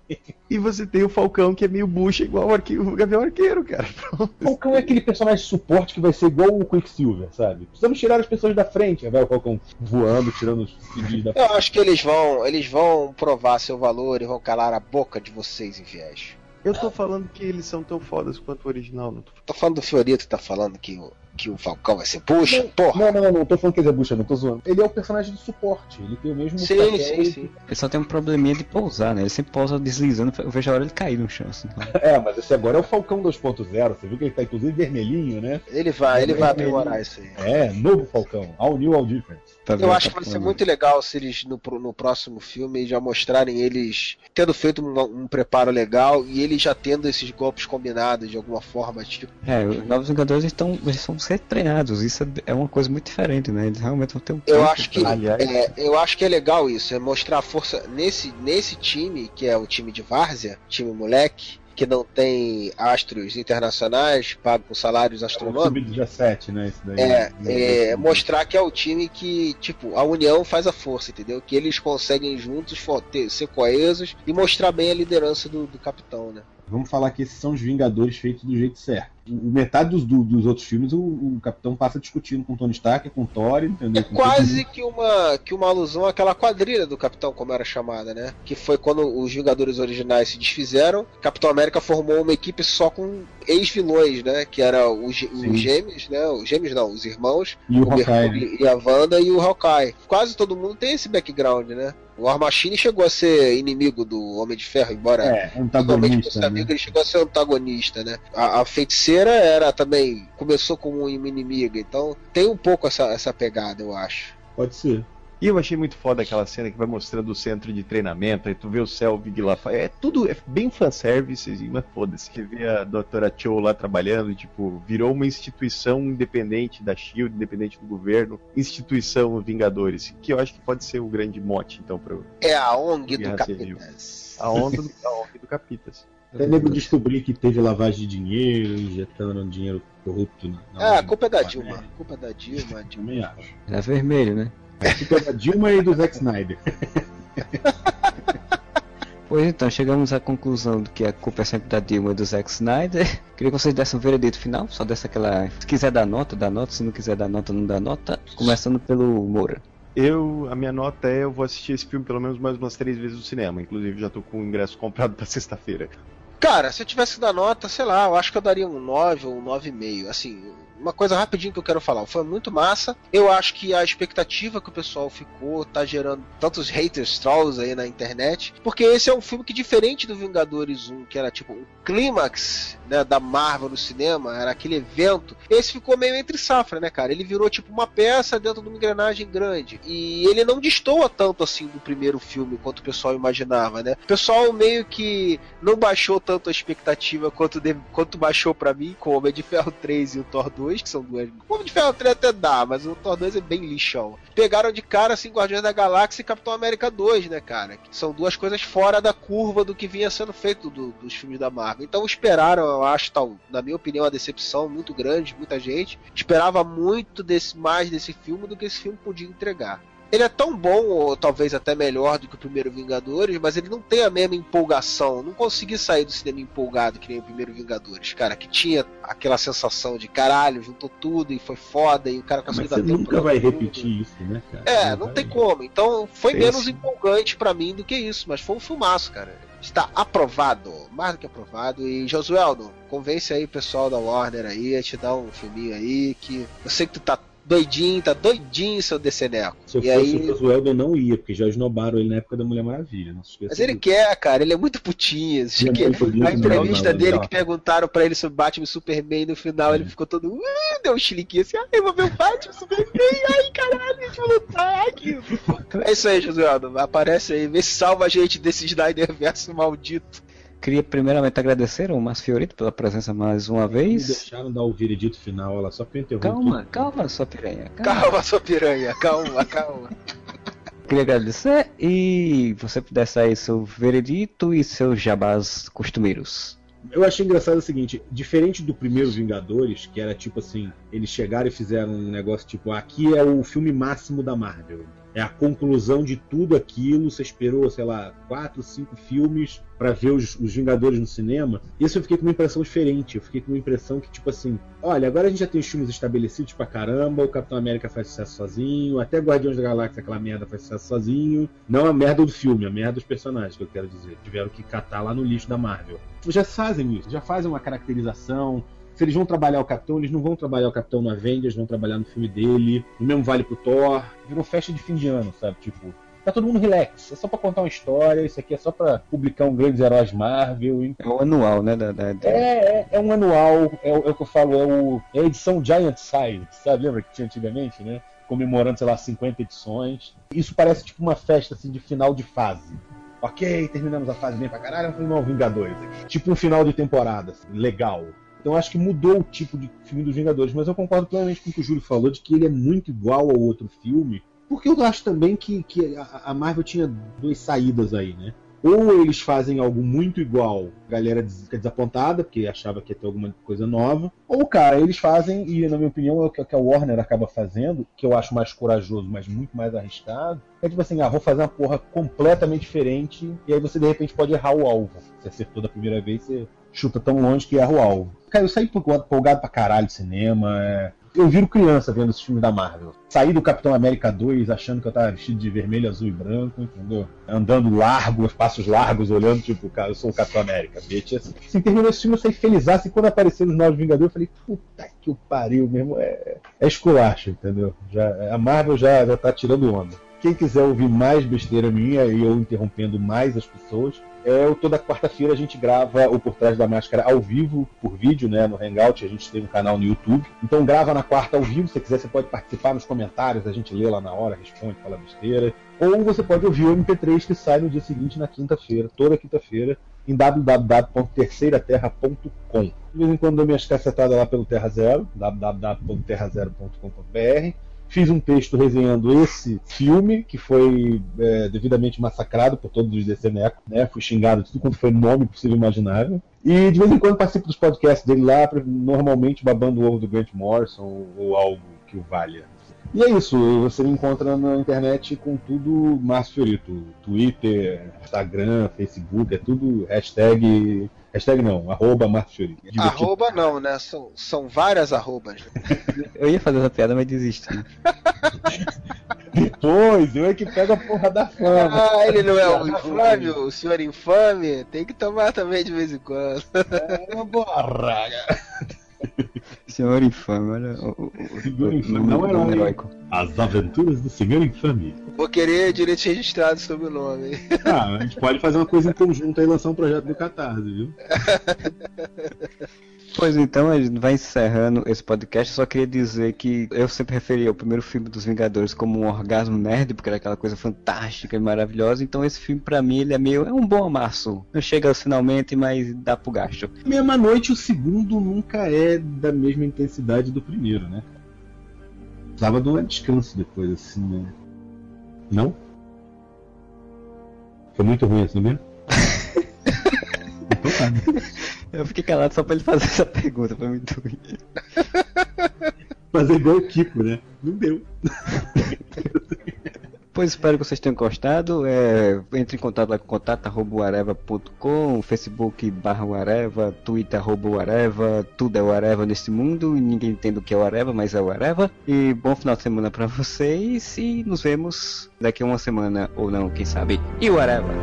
E você tem o Falcão, que é meio bucha, igual o, arque... o Gavião Arqueiro, cara. O Falcão é aquele personagem de suporte que vai ser igual o Quicksilver, sabe? Precisamos tirar as pessoas da frente. Aí vai o Falcão voando, tirando os civis da Eu acho que eles vão, eles vão provar seu valor e vão calar a boca de vocês, inviés. Eu tô falando que eles são tão fodas quanto o original, não tô Tô falando do Fiorito que tá falando que o, que o Falcão vai ser puxa. Porra. Não, não, não, não tô falando que ele é bucha, não tô zoando. Ele é o personagem de suporte, ele tem o mesmo Sim, papel sim, e- sim. Ele só tem um probleminha de pousar, né? Ele sempre pousa deslizando, eu vejo a hora ele cair no chão, assim. É, mas esse agora é o Falcão 2.0, você viu que ele tá inclusive vermelhinho, né? Ele vai, ele vai aprimorar isso aí. É, novo Falcão, all new, all different. Eu acho que vai ser muito legal se eles no, pro- no próximo filme já mostrarem eles tendo feito um, um preparo legal e eles já tendo esses golpes combinados de alguma forma, tipo. É, os Novos Vingadores estão, eles vão ser treinados, isso é- é uma coisa muito diferente, né? Eles realmente vão ter um Eu acho que é, eu acho que é legal isso, é mostrar a força nesse nesse time que é o time de várzea, time moleque, que não tem astros internacionais, pago com salários astronômicos. Sub-17, né? Esse daí. É, é, mostrar que é o time que, tipo, a união faz a força, entendeu? Que eles conseguem juntos ter- ser coesos e mostrar bem a liderança do, do capitão, né? Vamos falar que esses são os Vingadores feitos do jeito certo. O- Metade dos, do- dos outros filmes o, o Capitão passa discutindo com o Tony Stark, com o Thor, entendeu? Com todo Quase que uma, que uma alusão àquela quadrilha do Capitão, como era chamada, né? Que foi quando os Vingadores originais se desfizeram, Capitão América formou uma equipe só com ex-vilões, né? Que era os, os gêmeos, né? Os gêmeos não, os irmãos, E o Hawkeye, Mercúrio e a Wanda e o Hawkeye. Quase todo mundo tem esse background, né? O War Machine chegou a ser inimigo do Homem de Ferro, embora É, antagonista. Né? amigo, ele chegou a ser antagonista, né? A, a feiticeira era também. começou como uma inimiga, então tem um pouco essa, essa pegada, eu acho. Pode ser. E eu achei muito foda aquela cena que vai mostrando o centro de treinamento, aí tu vê o Selvig lá, é tudo é bem fanservice, assim, mas foda-se. Você vê a doutora Cho lá trabalhando, tipo, virou uma instituição independente da SHIELD, independente do governo, instituição Vingadores, que eu acho que pode ser o grande mote, então, pro É a ONG do. Capitas. A onda do, a ONG do Capitas. Até nego descobrir que teve lavagem de dinheiro, injetando dinheiro corrupto. Na, na Ah, a culpa é da Dilma. A culpa é da Dilma. Dilma. Também acho. É vermelho, né? A culpa é da Dilma e do Zack Snyder. Pois então, chegamos à conclusão de que a culpa é sempre da Dilma e do Zack Snyder. Queria que vocês dessem um veredito final, só dessa aquela. Se quiser dar nota, dá nota, se não quiser dar nota, não dá nota. Começando pelo Moura. Eu, a minha nota é, eu vou assistir esse filme pelo menos mais umas três vezes no cinema, inclusive já tô com o ingresso comprado pra sexta-feira. Cara, se eu tivesse que dar nota, sei lá, eu acho que eu daria um 9 ou um 9,5. Assim, uma coisa rapidinho que eu quero falar. Foi muito massa. Eu acho que a expectativa que o pessoal ficou tá gerando tantos haters trolls aí na internet. Porque esse é um filme que, diferente do Vingadores 1, que era tipo um clímax né, da Marvel no cinema, era aquele evento. Esse ficou meio entre safra, né, cara? Ele virou tipo uma peça dentro de uma engrenagem grande. E ele não destoa tanto assim do primeiro filme quanto o pessoal imaginava, né? O pessoal meio que não baixou tanto a expectativa quanto, de- quanto baixou pra mim com o Homem de Ferro 3 e o Thor 2. 2, que são duas. O Homem de Ferro 3 até dá, mas o Thor 2 é bem lixão. Pegaram de cara, assim, Guardiões da Galáxia e Capitão América 2, né, cara? Que são duas coisas fora da curva do que vinha sendo feito do- dos filmes da Marvel. Então esperaram, eu acho, tal, na minha opinião, uma decepção muito grande, muita gente. Esperava muito desse, mais desse filme do que esse filme podia entregar. Ele é tão bom, ou talvez até melhor do que o primeiro Vingadores, mas ele não tem a mesma empolgação. Não consegui sair do cinema empolgado que nem o primeiro Vingadores, cara, que tinha aquela sensação de caralho, juntou tudo e foi foda, e o cara conseguiu você dar tempo nunca pra vai todo repetir isso, né, cara? é, não tem como. Então foi menos empolgante pra mim do que isso, mas foi um filmaço, cara. Está aprovado, mais do que aprovado. E Josueldo, convence aí o pessoal da Warner aí a te dar um filminho aí que eu sei que tu tá doidinho, tá doidinho, seu DCNeco. Se eu E fosse aí, o eu não ia, porque já esnobaram ele na época da Mulher Maravilha. Não se esqueça mas ele disso. quer, cara, ele é muito putinho. É que muito a entrevista não, dele não. que perguntaram pra ele sobre Batman e Superman no final, ele ficou todo. "Uh", deu um chiliquinho assim, ai, eu vou ver o Batman Superman, ai caralho, deixa eu lutar, ai, que... É isso aí, Josueldo. Aparece aí, vê se salva a gente desse Snyder verso maldito. Queria primeiramente agradecer ao Márcio Fiorito pela presença mais uma Me vez. deixaram dar o veredito final, olha lá, só pra eu interromper. Calma, calma, sua piranha. Calma. Calma, sua piranha, calma, calma. Queria agradecer e você pudesse aí seu veredito e seus jabás costumeiros. Eu achei engraçado o seguinte, diferente do primeiro Vingadores, que era tipo assim, eles chegaram e fizeram um negócio tipo, aqui é o filme máximo da Marvel. É a conclusão de tudo aquilo. Você esperou, sei lá, quatro, cinco filmes pra ver os, os Vingadores no cinema. Isso eu fiquei com uma impressão diferente. Eu fiquei com uma impressão que, tipo assim, olha, agora a gente já tem os filmes estabelecidos pra caramba. O Capitão América faz sucesso sozinho. Até Guardiões da Galáxia, aquela merda, faz sucesso sozinho. Não a merda do filme, a merda dos personagens, que eu quero dizer. Tiveram que catar lá no lixo da Marvel. Já fazem isso, já fazem uma caracterização. Se eles vão trabalhar o Capitão, eles não vão trabalhar o Capitão no Avengers, vão trabalhar no filme dele. O mesmo vale pro Thor. Virou festa de fim de ano, sabe? Tipo, tá todo mundo relax. É só pra contar uma história, isso aqui é só pra publicar um grandes heróis Marvel. É o anual, né? Da, da, da- É, é, é um anual, é, o- é o que eu falo, é, o, é a edição Giant Size, sabe? Lembra que tinha antigamente, né? Comemorando, sei lá, 50 edições. Isso parece tipo uma festa assim, de final de fase. Ok, terminamos a fase bem pra caralho, vamos filmar o Vingadores. Tipo um final de temporada, assim, legal. Então acho que mudou o tipo de filme dos Vingadores, mas eu concordo plenamente com o que o Júlio falou, de que ele é muito igual ao outro filme. Porque eu acho também que, que a, Marvel tinha duas saídas aí, né? Ou eles fazem algo muito igual, a galera fica desapontada, porque achava que ia ter alguma coisa nova. Ou, cara, eles fazem, e na minha opinião é o que que a Warner acaba fazendo, que eu acho mais corajoso, mas muito mais arriscado. É tipo assim, ah, vou fazer uma porra completamente diferente, e aí você de repente pode errar o alvo. Você acertou da primeira vez, você chuta tão longe que erra o alvo. Cara, eu saí empolgado pra caralho de cinema. é. Eu viro criança vendo esse filme da Marvel. Saí do Capitão América 2 achando que eu tava vestido de vermelho, azul e branco, entendeu? Andando largo, passos largos, olhando, tipo, cara, eu sou o Capitão América, bitch. Assim, assim, terminou esse filme, eu saí felizaço. E quando apareceram os Novos Vingadores, eu falei, puta que pariu mesmo. É, é esculacho, entendeu? Já, a Marvel já, já tá tirando onda. Quem quiser ouvir mais besteira minha e eu interrompendo mais as pessoas, é, toda quarta-feira a gente grava o Por Trás da Máscara ao vivo, por vídeo, né, no Hangout, a gente tem um canal no YouTube. Então grava na quarta ao vivo, se quiser você pode participar nos comentários, a gente lê lá na hora, responde, fala besteira. Ou você pode ouvir o MP3 que sai no dia seguinte, na quinta-feira, toda quinta-feira, em www.terceiraterra.com. De vez em quando dou minhas cacetadas lá pelo Terra Zero, www.terrazero.com.br. Fiz um texto resenhando esse filme, que foi é, devidamente massacrado por todos os DCNECO, né? Fui xingado de tudo quanto foi nome possível e imaginável. E de vez em quando participo dos podcasts dele lá, normalmente babando o ovo do Grant Morrison ou, algo que o valha. E é isso, você me encontra na internet com tudo Márcio Fiorito. Twitter, Instagram, Facebook, é tudo hashtag. Hashtag não, arroba. Divertido. Arroba não, né? São, são várias arrobas. Eu ia fazer essa piada, mas desisti. Depois, eu é que pego a porra da fama. Ah, ele não é o infame, o senhor infame? Tem que tomar também de vez em quando. É borra. Senhor infame, olha o, o, o, Senhor o infame, não é nome. heróico. As Aventuras do Senhor Infame. Vou querer direitos registrados sobre o nome. Ah, a gente pode fazer uma coisa em conjunto aí, lançar um projeto do Catarse, viu? Pois então, a gente vai encerrando esse podcast. Só queria dizer que eu sempre referi ao primeiro filme dos Vingadores como um orgasmo nerd, porque era aquela coisa fantástica e maravilhosa. Então, esse filme, pra mim, ele é meio. É um bom amasso. Não chega finalmente, mas dá pro gasto. Mesma noite, o segundo nunca é da mesma intensidade do primeiro, né? Precisava de um descanso depois, assim, né? Não? Foi muito ruim assim mesmo? então tá, né? Eu fiquei calado só pra ele fazer essa pergunta, foi muito ruim. Fazer igual o Kiko, né? Não deu. Pois espero que vocês tenham gostado. É, entre em contato lá com contato.areva.com, Facebook barra Areva, Twitter arroba Areva, tudo é o Areva nesse mundo ninguém entende o que é o Areva, mas é o Areva. E bom final de semana pra vocês e nos vemos daqui a uma semana ou não, quem sabe. E o Areva!